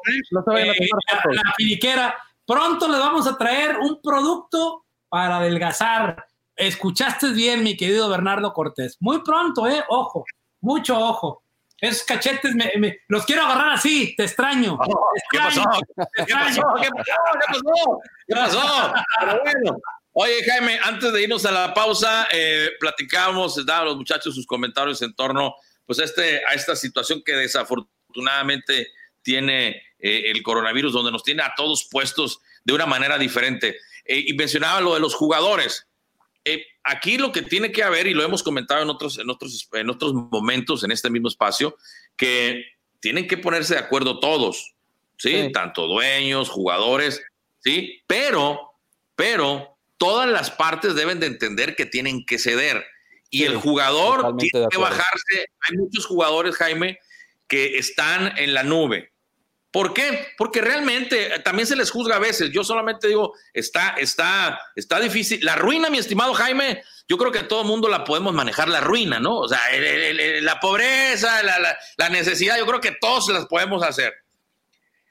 eh, la, filiquera. Pronto les vamos a traer un producto para adelgazar. Escuchaste bien, mi querido Bernardo Cortés. Muy pronto, ¿eh? Ojo, mucho ojo. Esos cachetes me, los quiero agarrar así, te extraño. ¿Qué, pasó? ¿Qué pasó? ¿Qué pasó? ¿Qué pasó? Pero bueno, Oye, Jaime, antes de irnos a la pausa, eh, platicábamos, daban a los muchachos sus comentarios en torno pues, a, este, a esta situación que desafortunadamente tiene eh, el coronavirus, donde nos tiene a todos puestos de una manera diferente. Eh, y mencionaba lo de los jugadores. aquí lo que tiene que haber, y lo hemos comentado en otros, en, otros, en otros momentos en este mismo espacio, que tienen que ponerse de acuerdo todos, ¿sí? sí. Tanto dueños, jugadores, ¿sí? Pero, pero todas las partes deben de entender que tienen que ceder. Y el jugador tiene que bajarse. Hay muchos jugadores, Jaime, que están en la nube. ¿Por qué? Porque realmente también se les juzga a veces. Yo solamente digo, está, está, está difícil. La ruina, mi estimado Jaime, yo creo que todo el mundo la podemos manejar, la ruina, ¿no? O sea, la pobreza, la, necesidad, yo creo que todos las podemos hacer.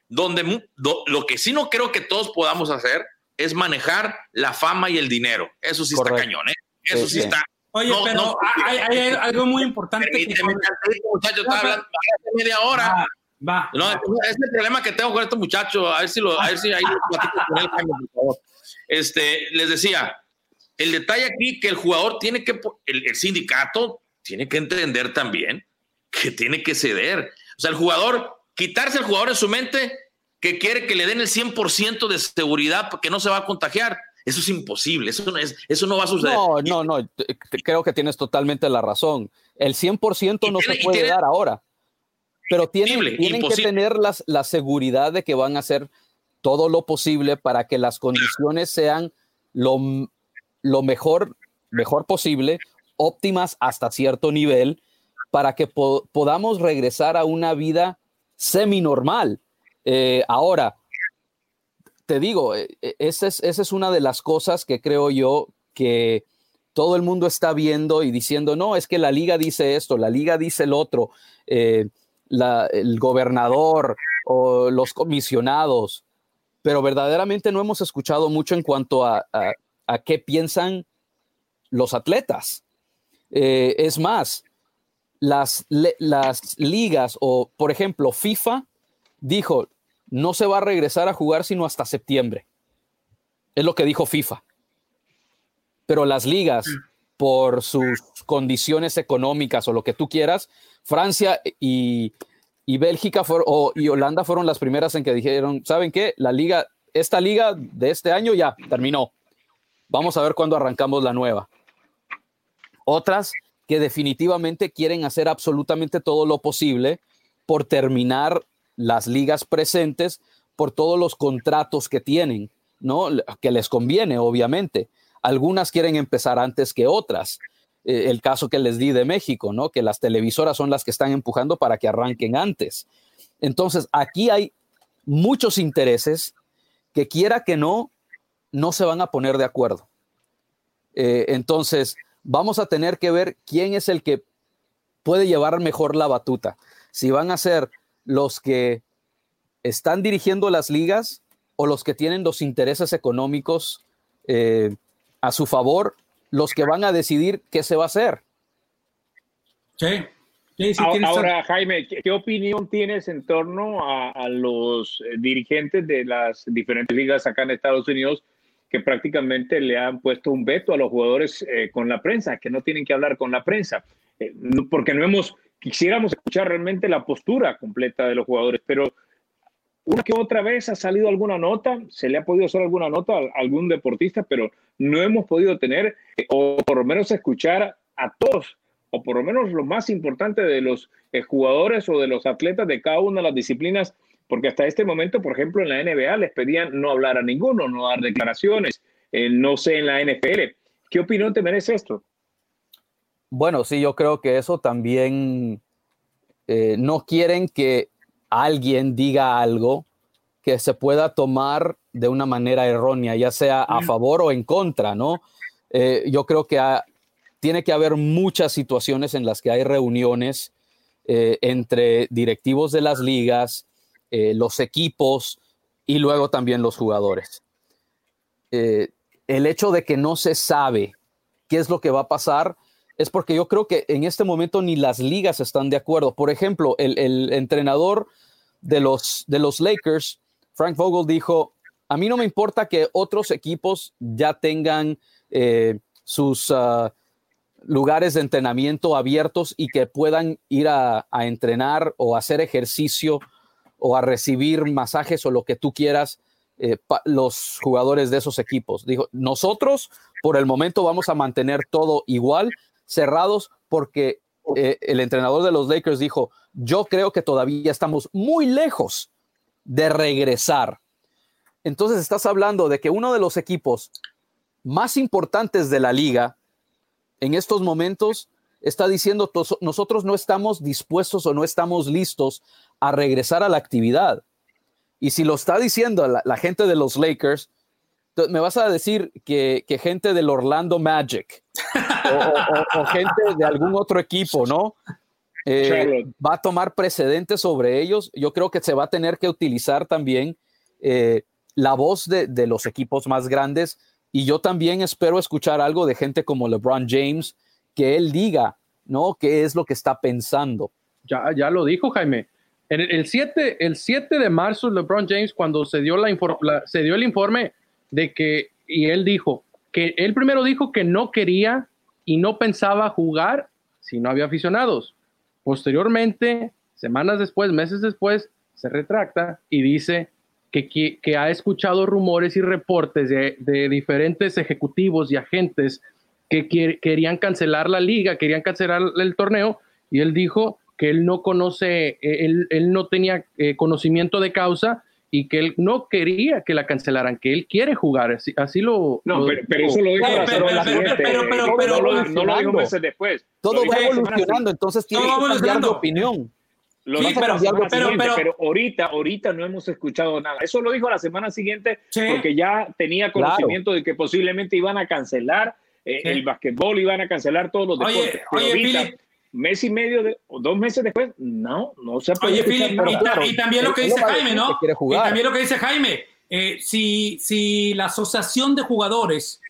Donde lo que sí no creo que todos podamos hacer es manejar la fama y el dinero. Eso sí está cañón, ¿eh? Eso sí, está. Oye, pero hay, algo muy importante. Permíteme, que... muchacho está hablando media hora. Va, no, es el problema que tengo con este muchacho. A ver si lo, a ver si ahí con él, por favor. Este, les decía, el detalle aquí que el jugador tiene que, el, el sindicato tiene que entender también que tiene que ceder. O sea, el jugador, quitarse el jugador en su mente que quiere que le den el 100% de seguridad porque no se va a contagiar. Eso es imposible, eso no, es, eso no va a suceder. No, no, no, creo que tienes totalmente la razón. El 100% no se puede dar ahora, pero tienen, tienen que tener las, la seguridad de que van a hacer todo lo posible para que las condiciones sean lo, lo mejor, mejor posible, óptimas hasta cierto nivel, para que podamos regresar a una vida semi-normal eh, ahora, te digo, eh, eh, esa es, una de las cosas que creo yo que todo el mundo está viendo y diciendo, no, es que la liga dice esto, la liga dice el otro, el gobernador o los comisionados, pero verdaderamente no hemos escuchado mucho en cuanto a, a, qué piensan los atletas. es más, las ligas o, por ejemplo, FIFA dijo, no se va a regresar a jugar sino hasta septiembre. Es lo que dijo FIFA. Pero las ligas, por sus condiciones económicas o lo que tú quieras, Francia y, Bélgica y Holanda fueron las primeras en que dijeron, ¿saben qué? La liga, esta liga de este año ya terminó. Vamos a ver cuándo arrancamos la nueva. Otras que definitivamente quieren hacer absolutamente todo lo posible por terminar las ligas presentes por todos los contratos que tienen, ¿no? Que les conviene, obviamente. Algunas quieren empezar antes que otras. Eh, el caso que les di de México, ¿no? Que las televisoras son las que están empujando para que arranquen antes. Entonces, aquí hay muchos intereses que quiera que no, no se van a poner de acuerdo. Eh, entonces, vamos a tener que ver quién es el que puede llevar mejor la batuta. Si van a ser los que están dirigiendo las ligas o los que tienen los intereses económicos eh, a su favor, los que van a decidir qué se va a hacer. Sí. ahora, Jaime, ¿qué, opinión tienes en torno a, los eh, dirigentes de las diferentes ligas acá en Estados Unidos que prácticamente le han puesto un veto a los jugadores eh, con la prensa, que no tienen que hablar con la prensa? porque no hemos, quisiéramos escuchar realmente la postura completa de los jugadores, pero una que otra vez ha salido alguna nota, se le ha podido hacer alguna nota a algún deportista, pero no hemos podido tener, eh, o por lo menos escuchar a todos, o por lo menos lo más importante de los eh, jugadores o de los atletas de cada una de las disciplinas, porque hasta este momento, por ejemplo, en la NBA les pedían no hablar a ninguno, no dar declaraciones, eh, no sé en la NFL. ¿Qué opinión te merece esto? Bueno, sí, yo creo que eso también no quieren que alguien diga algo que se pueda tomar de una manera errónea, ya sea a favor o en contra, ¿no? Eh, yo creo que tiene que haber muchas situaciones en las que hay reuniones eh, entre directivos de las ligas, eh, los equipos y luego también los jugadores. el hecho de que no se sabe qué es lo que va a pasar es porque yo creo que en este momento ni las ligas están de acuerdo. Por ejemplo, el, entrenador de los, Lakers, Frank Vogel, dijo, a mí no me importa que otros equipos ya tengan eh, sus ah, lugares de entrenamiento abiertos y que puedan ir a, entrenar o hacer ejercicio o a recibir masajes o lo que tú quieras eh, los jugadores de esos equipos. Dijo, nosotros por el momento vamos a mantener todo igual cerrados porque eh, el entrenador de los Lakers dijo, yo creo que todavía estamos muy lejos de regresar. Entonces estás hablando de que uno de los equipos más importantes de la liga en estos momentos está diciendo, nosotros no estamos dispuestos o no estamos listos a regresar a la actividad. Y si lo está diciendo la gente de los Lakers, me vas a decir que, gente del Orlando Magic <laughs> o, gente de algún otro equipo, ¿no? Eh, va a tomar precedentes sobre ellos. Yo creo que se va a tener que utilizar también eh, la voz de, de, los equipos más grandes. Y yo también espero escuchar algo de gente como LeBron James, que él diga, ¿no? ¿Qué es lo que está pensando? Ya, ya lo dijo Jaime. En el, 7, el 7 de marzo, LeBron James, cuando se dio, la, se dio el informe, de que, y él dijo, que él primero dijo que no quería y no pensaba jugar si no había aficionados. Posteriormente, semanas después, meses después, se retracta y dice que, que, ha escuchado rumores y reportes de, de diferentes ejecutivos y agentes que querían cancelar la liga, querían cancelar el torneo, y él dijo que él no conoce, él, él no tenía eh, conocimiento de causa y que él no quería que la cancelaran, que él quiere jugar, así, así lo... No, pero, eso lo dijo pero, pero, pero, no, lo dijo meses después. Todo va evolucionando, entonces tiene que cambiar de opinión. Lo sí, pero, pero, pero, ahorita, ahorita no hemos escuchado nada. Eso lo dijo la semana siguiente porque ya tenía conocimiento de que posiblemente iban a cancelar eh, el basquetbol, iban a cancelar todos los deportes. Oye, oye, mes y medio de, o dos meses después, no, no se puede. Oye, y, también lo que dice Jaime, ¿no? Y también lo que dice Jaime, eh, si, si la asociación de jugadores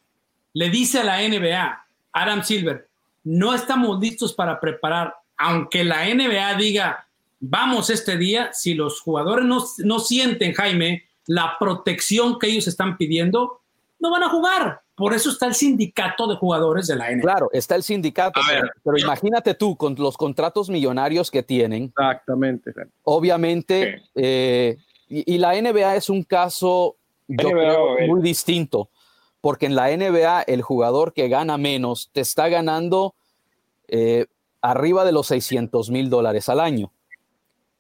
le dice a la NBA, Adam Silver, no estamos listos para preparar, aunque la NBA diga, vamos este día, si los jugadores no, no sienten, Jaime, la protección que ellos están pidiendo, no van a jugar. Por eso está el sindicato de jugadores de la NBA. Claro, está el sindicato, pero, imagínate tú con los contratos millonarios que tienen. Exactamente. Obviamente, eh, y, la NBA es un caso muy distinto, porque en la NBA el jugador que gana menos te está ganando eh, arriba de los 600 mil dólares al año.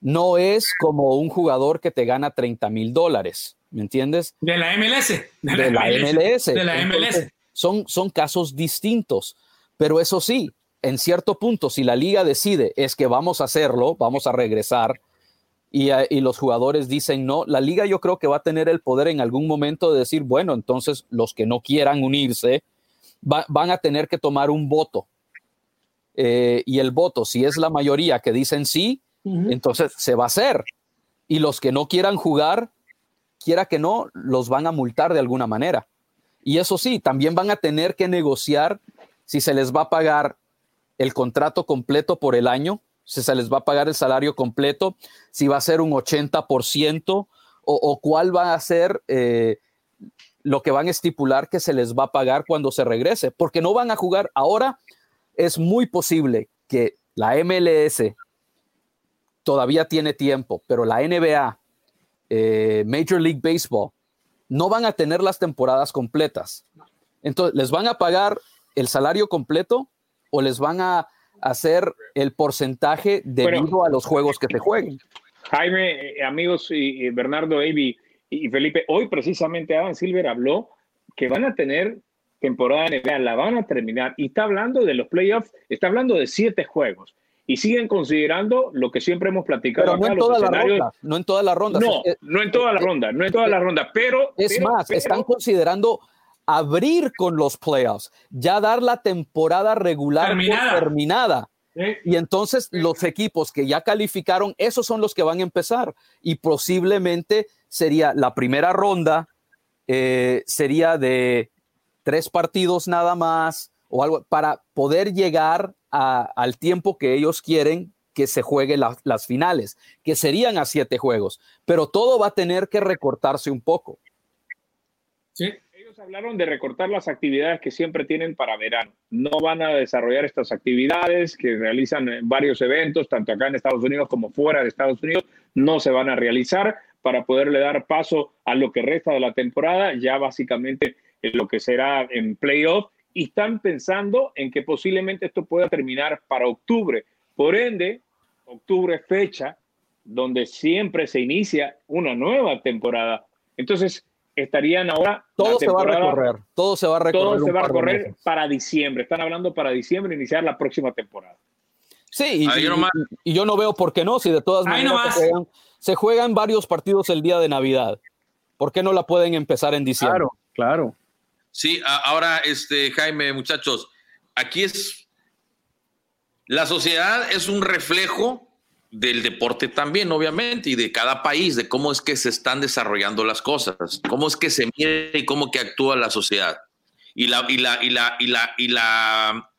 No es como un jugador que te gana 30 mil dólares, ¿me entiendes? De la MLS. De, la, MLS. De la MLS. son, son casos distintos, pero eso sí, en cierto punto, si la liga decide es que vamos a hacerlo, vamos a regresar, y, y, los jugadores dicen no, la liga yo creo que va a tener el poder en algún momento de decir, bueno, entonces los que no quieran unirse van a tener que tomar un voto eh, y el voto, si es la mayoría que dicen sí, entonces se va a hacer. Y los que no quieran jugar, quiera que no, los van a multar de alguna manera. Y eso sí, también van a tener que negociar si se les va a pagar el contrato completo por el año, si se les va a pagar el salario completo, si va a ser un 80% o, cuál va a ser eh, lo que van a estipular que se les va a pagar cuando se regrese, porque no van a jugar ahora es muy posible que la MLS todavía tiene tiempo, pero la NBA, eh, Major League Baseball, no van a tener las temporadas completas. Entonces, ¿les van a pagar el salario completo o les van a hacer el porcentaje debido a los juegos que se jueguen? Jaime, eh, amigos y, Bernardo, Avi y Felipe, hoy precisamente Adam Silver habló que van a tener temporada NBA la van a terminar y está hablando de los playoffs, está hablando de siete juegos y siguen considerando lo que siempre hemos platicado. Pero no, en toda la ronda, no en toda la ronda. No, no en toda la ronda, no en toda la ronda, pero... Es más, están considerando abrir con los playoffs, ya dar la temporada regular terminada. Y entonces los equipos que ya calificaron, esos son los que van a empezar. Y posiblemente sería la primera ronda, eh, sería de tres partidos nada más o algo para poder llegar al tiempo que ellos quieren que se juegue las finales, que serían a siete juegos, pero todo va a tener que recortarse un poco. Sí. Ellos hablaron de recortar las actividades que siempre tienen para verano. No van a desarrollar estas actividades que realizan varios eventos, tanto acá en Estados Unidos como fuera de Estados Unidos, no se van a realizar para poderle dar paso a lo que resta de la temporada. Ya básicamente lo que será en playoff y están pensando en que posiblemente esto pueda terminar para octubre. Por ende, octubre fecha donde siempre se inicia una nueva temporada. Entonces, estarían ahora... Todo se va a recorrer, todo se va a recorrer. Todo se va a recorrer para diciembre. Están hablando para diciembre iniciar la próxima temporada. Sí, y, yo no veo por qué no, si de todas maneras se juegan, se juegan varios partidos el día de Navidad. ¿Por qué no la pueden empezar en diciembre? Claro, claro. Sí, ahora, este, Jaime, muchachos, aquí es. La sociedad es un reflejo del deporte también, obviamente, y de cada país, de cómo es que se están desarrollando las cosas, cómo es que se mide y cómo que actúa la sociedad. Y la, y la, y la, y la, y la,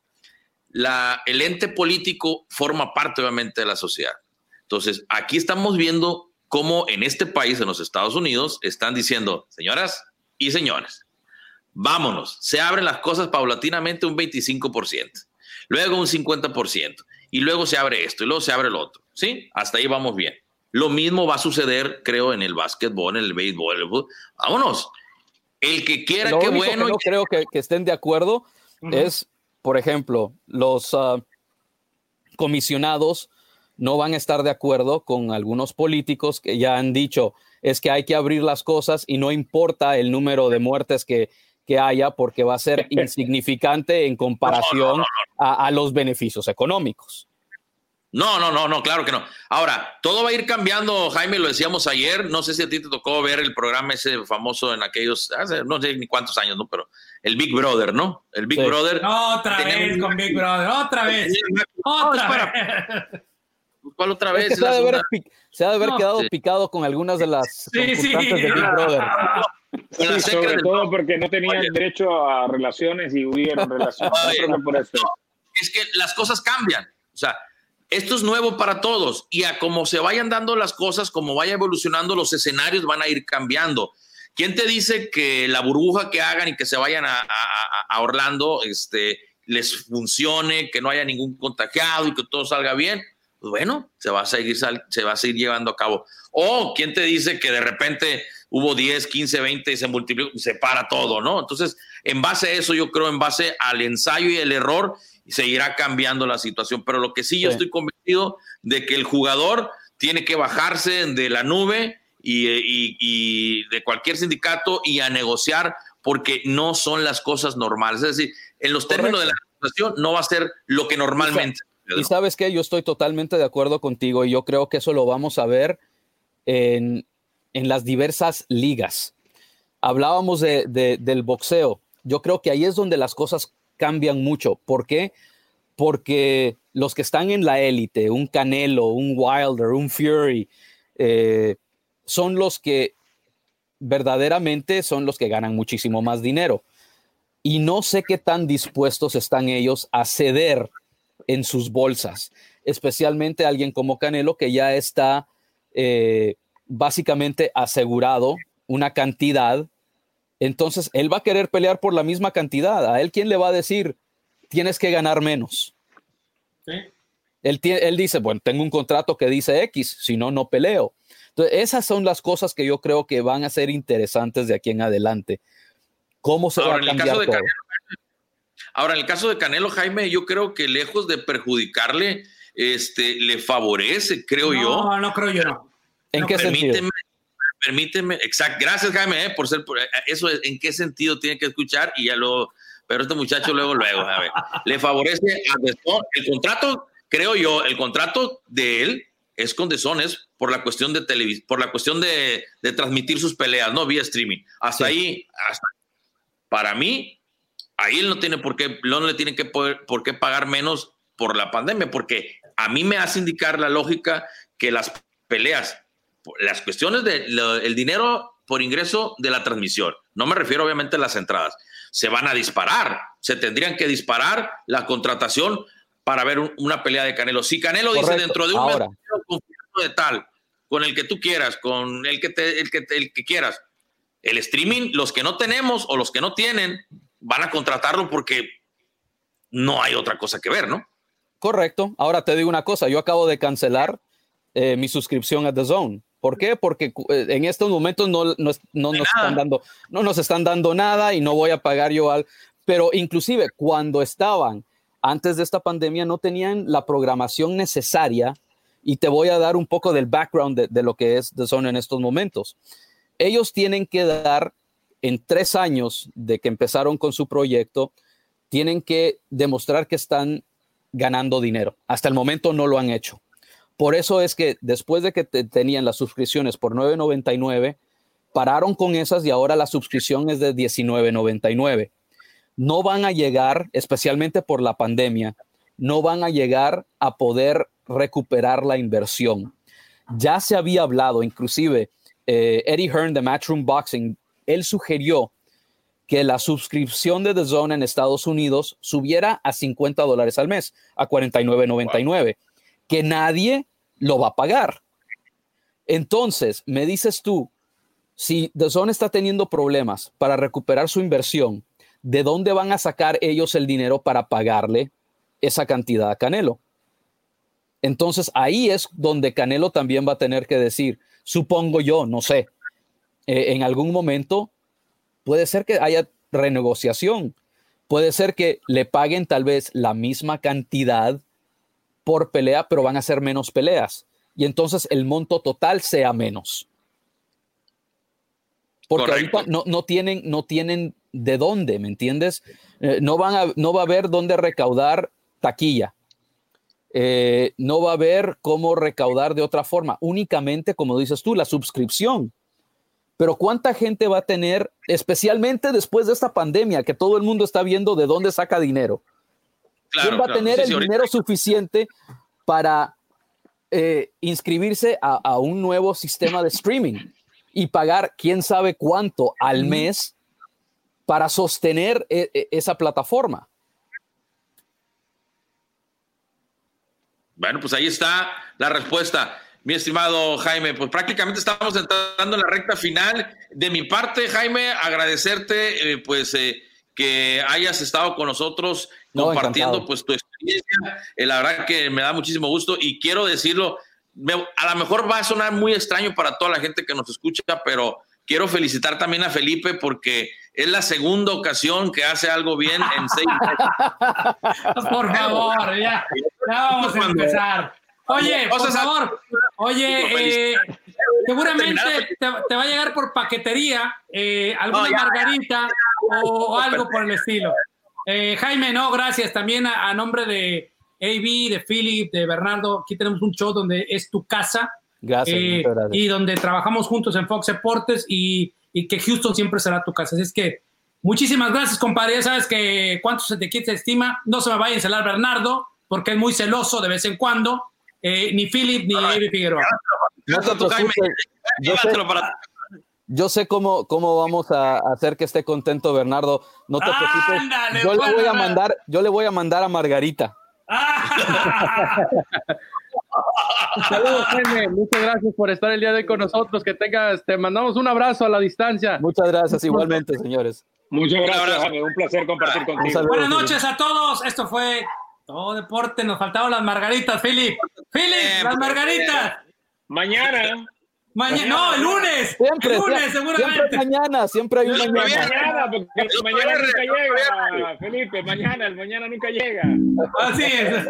la, el ente político forma parte, obviamente, de la sociedad. Entonces, aquí estamos viendo cómo en este país, en los Estados Unidos, están diciendo, señoras y señores, vámonos, se abren las cosas paulatinamente un 25%, luego un 50%, y luego se abre esto, y luego se abre el otro, ¿sí? Hasta ahí vamos bien. Lo mismo va a suceder, creo, en el básquetbol, en el béisbol, el fútbol. Vámonos. El que quiera, qué bueno. Que no creo que, estén de acuerdo es, por ejemplo, los ah, comisionados no van a estar de acuerdo con algunos políticos que ya han dicho es que hay que abrir las cosas y no importa el número de muertes que, que haya porque va a ser <laughs> insignificante en comparación a, los beneficios económicos. No, no, no, no, claro que no. Ahora, todo va a ir cambiando, Jaime, lo decíamos ayer, no sé si a ti te tocó ver el programa ese famoso en aquellos, hace no sé ni cuántos años, ¿no? Pero el Big Brother, ¿no? El Big Brother. Otra vez con Big Brother, otra vez. <laughs> Otra vez. ¿Cuál otra vez? Se, ha de haber, quedado picado con algunas de las sí, sí. de Big Brother. Sí, sobre todo porque no tenían derecho a relaciones y hubieron relaciones. Es que las cosas cambian. O sea, esto es nuevo para todos y a como se vayan dando las cosas, como vaya evolucionando, los escenarios van a ir cambiando. ¿quién te dice que la burbuja que hagan y que se vayan a, a Orlando este, les funcione, que no haya ningún contagiado y que todo salga bien? Pues bueno, se va a seguir, se va a seguir llevando a cabo. O quién te dice que de repente hubo 10, 15, 20 y se multiplicó, se para todo, ¿no? Entonces, en base a eso, yo creo, en base al ensayo y el error, seguirá cambiando la situación. Pero lo que sí, yo estoy convencido de que el jugador tiene que bajarse de la nube y, de cualquier sindicato y a negociar porque no son las cosas normales. Es decir, en los términos de la negociación no va a ser lo que normalmente. Y sabes que yo estoy totalmente de acuerdo contigo y yo creo que eso lo vamos a ver en, en las diversas ligas. Hablábamos de, del boxeo. Yo creo que ahí es donde las cosas cambian mucho. ¿Por qué? Porque los que están en la élite, un Canelo, un Wilder, un Fury, eh, son los que verdaderamente son los que ganan muchísimo más dinero. Y no sé qué tan dispuestos están ellos a ceder en sus bolsas, especialmente alguien como Canelo que ya está eh, básicamente asegurado una cantidad, entonces él va a querer pelear por la misma cantidad. A él, ¿quién le va a decir, tienes que ganar menos? Él, él dice, bueno, tengo un contrato que dice X, si no, no peleo. Entonces, esas son las cosas que yo creo que van a ser interesantes de aquí en adelante. ¿Cómo se va a cambiar todo? Ahora, en el caso de Canelo Jaime, yo creo que lejos de perjudicarle, este, le favorece, creo yo. No, no creo yo no. ¿En qué permíteme, sentido? Permíteme, exacto. Gracias, Jaime, eh, por ser. Eh, eso es, ¿en qué sentido tiene que escuchar? Y ya lo. Pero este muchacho luego, luego, a ver, le favorece a Desón. El contrato, creo yo, el contrato de él es con Desón, es por la cuestión de televisión, por la cuestión de, de, transmitir sus peleas, no vía streaming. Hasta ahí, hasta. Para mí, ahí él no tiene por qué, no le tiene que poder, por qué pagar menos por la pandemia, porque a mí me hace indicar la lógica que las peleas las cuestiones del dinero por ingreso de la transmisión, no me refiero obviamente a las entradas, se van a disparar, se tendrían que disparar la contratación para ver una pelea de Canelo. Si Canelo dice dentro de un mes de tal, con el que tú quieras, con el que, te, el, que, el que quieras, el streaming, los que no tenemos o los que no tienen, van a contratarlo porque no hay otra cosa que ver, ¿no? Correcto. Ahora te digo una cosa, yo acabo de cancelar eh, mi suscripción a The Zone ¿Por qué? Porque eh, en estos momentos no, no, no nos, están dando, no nos están dando nada y no voy a pagar yo al... Pero inclusive cuando estaban antes de esta pandemia no tenían la programación necesaria y te voy a dar un poco del background de, de lo que es The Zone en estos momentos. Ellos tienen que dar en tres años de que empezaron con su proyecto, tienen que demostrar que están ganando dinero. Hasta el momento no lo han hecho. Por eso es que después de que tenían las suscripciones por 9.99, pararon con esas y ahora la suscripción es de 19.99. No van a llegar, especialmente por la pandemia, no van a llegar a poder recuperar la inversión. Ya se había hablado, inclusive eh, Eddie Hearn de Matchroom Boxing, él sugirió que la suscripción de The Zone en Estados Unidos subiera a 50 dólares al mes, a 49.99 que nadie lo va a pagar. Entonces, me dices tú, si The Zone está teniendo problemas para recuperar su inversión, ¿de dónde van a sacar ellos el dinero para pagarle esa cantidad a Canelo? Entonces, ahí es donde Canelo también va a tener que decir, supongo yo, no sé, eh, en algún momento puede ser que haya renegociación, puede ser que le paguen tal vez la misma cantidad por pelea, pero van a ser menos peleas. Y entonces el monto total sea menos. Porque ahorita no, no, tienen, no tienen de dónde, ¿me entiendes? Eh, no, van a, no va a haber dónde recaudar taquilla. Eh, no va a haber cómo recaudar de otra forma. Únicamente, como dices tú, la suscripción. Pero ¿cuánta gente va a tener, especialmente después de esta pandemia, que todo el mundo está viendo de dónde saca dinero? ¿Quién va a tener el dinero suficiente para eh, inscribirse a, un nuevo sistema de streaming y pagar quién sabe cuánto al mes para sostener e, e, esa plataforma? Bueno, pues ahí está la respuesta. Mi estimado Jaime. Pues prácticamente estamos entrando en la recta final. De mi parte, Jaime, agradecerte, eh, pues, eh, que hayas estado con nosotros compartiendo, pues, tu experiencia. Eh, la verdad que me da muchísimo gusto y quiero decirlo, a lo mejor va a sonar muy extraño para toda la gente que nos escucha, pero quiero felicitar también a Felipe porque es la segunda ocasión que hace algo bien en seis meses. <laughs> Por favor, ya, <laughs> vamos a empezar. Oye, por favor, oye, eh, seguramente te, va a llegar por paquetería eh, alguna margarita o algo por el estilo. Eh, Jaime, no, gracias. También a, nombre de AB, de Philip, de Bernardo, aquí tenemos un show donde es tu casa. Gracias, Y donde trabajamos juntos en Fox Deportes y, y, que Houston siempre será tu casa. Así es que muchísimas gracias, compadre. Ya sabes que cuánto se te quita estima. No se me vaya a encelar Bernardo, porque es muy celoso de vez en cuando. Eh, ni Philip ni David Figueroa. yo, sé, cómo, cómo vamos a hacer que esté contento Bernardo. No te preocupes. Yo le voy a mandar, yo le voy a mandar a Margarita. Saludos, Jaime. Muchas gracias por estar el día de hoy con nosotros. Que tengas, te mandamos un abrazo a la distancia. Muchas gracias, igualmente, señores. Muchas gracias, Jaime. Un placer compartir contigo. Buenas noches a todos. Esto fue todo deporte, nos faltaban las margaritas, Philip. Philip, eh, las pues, margaritas. Mañana. Maña mañana. no, el lunes. Siempre, el lunes, seguramente. Siempre mañana, siempre hay un mañana. Mañana, porque el mañana nunca llega, Felipe. Mañana, el mañana nunca llega. Así es.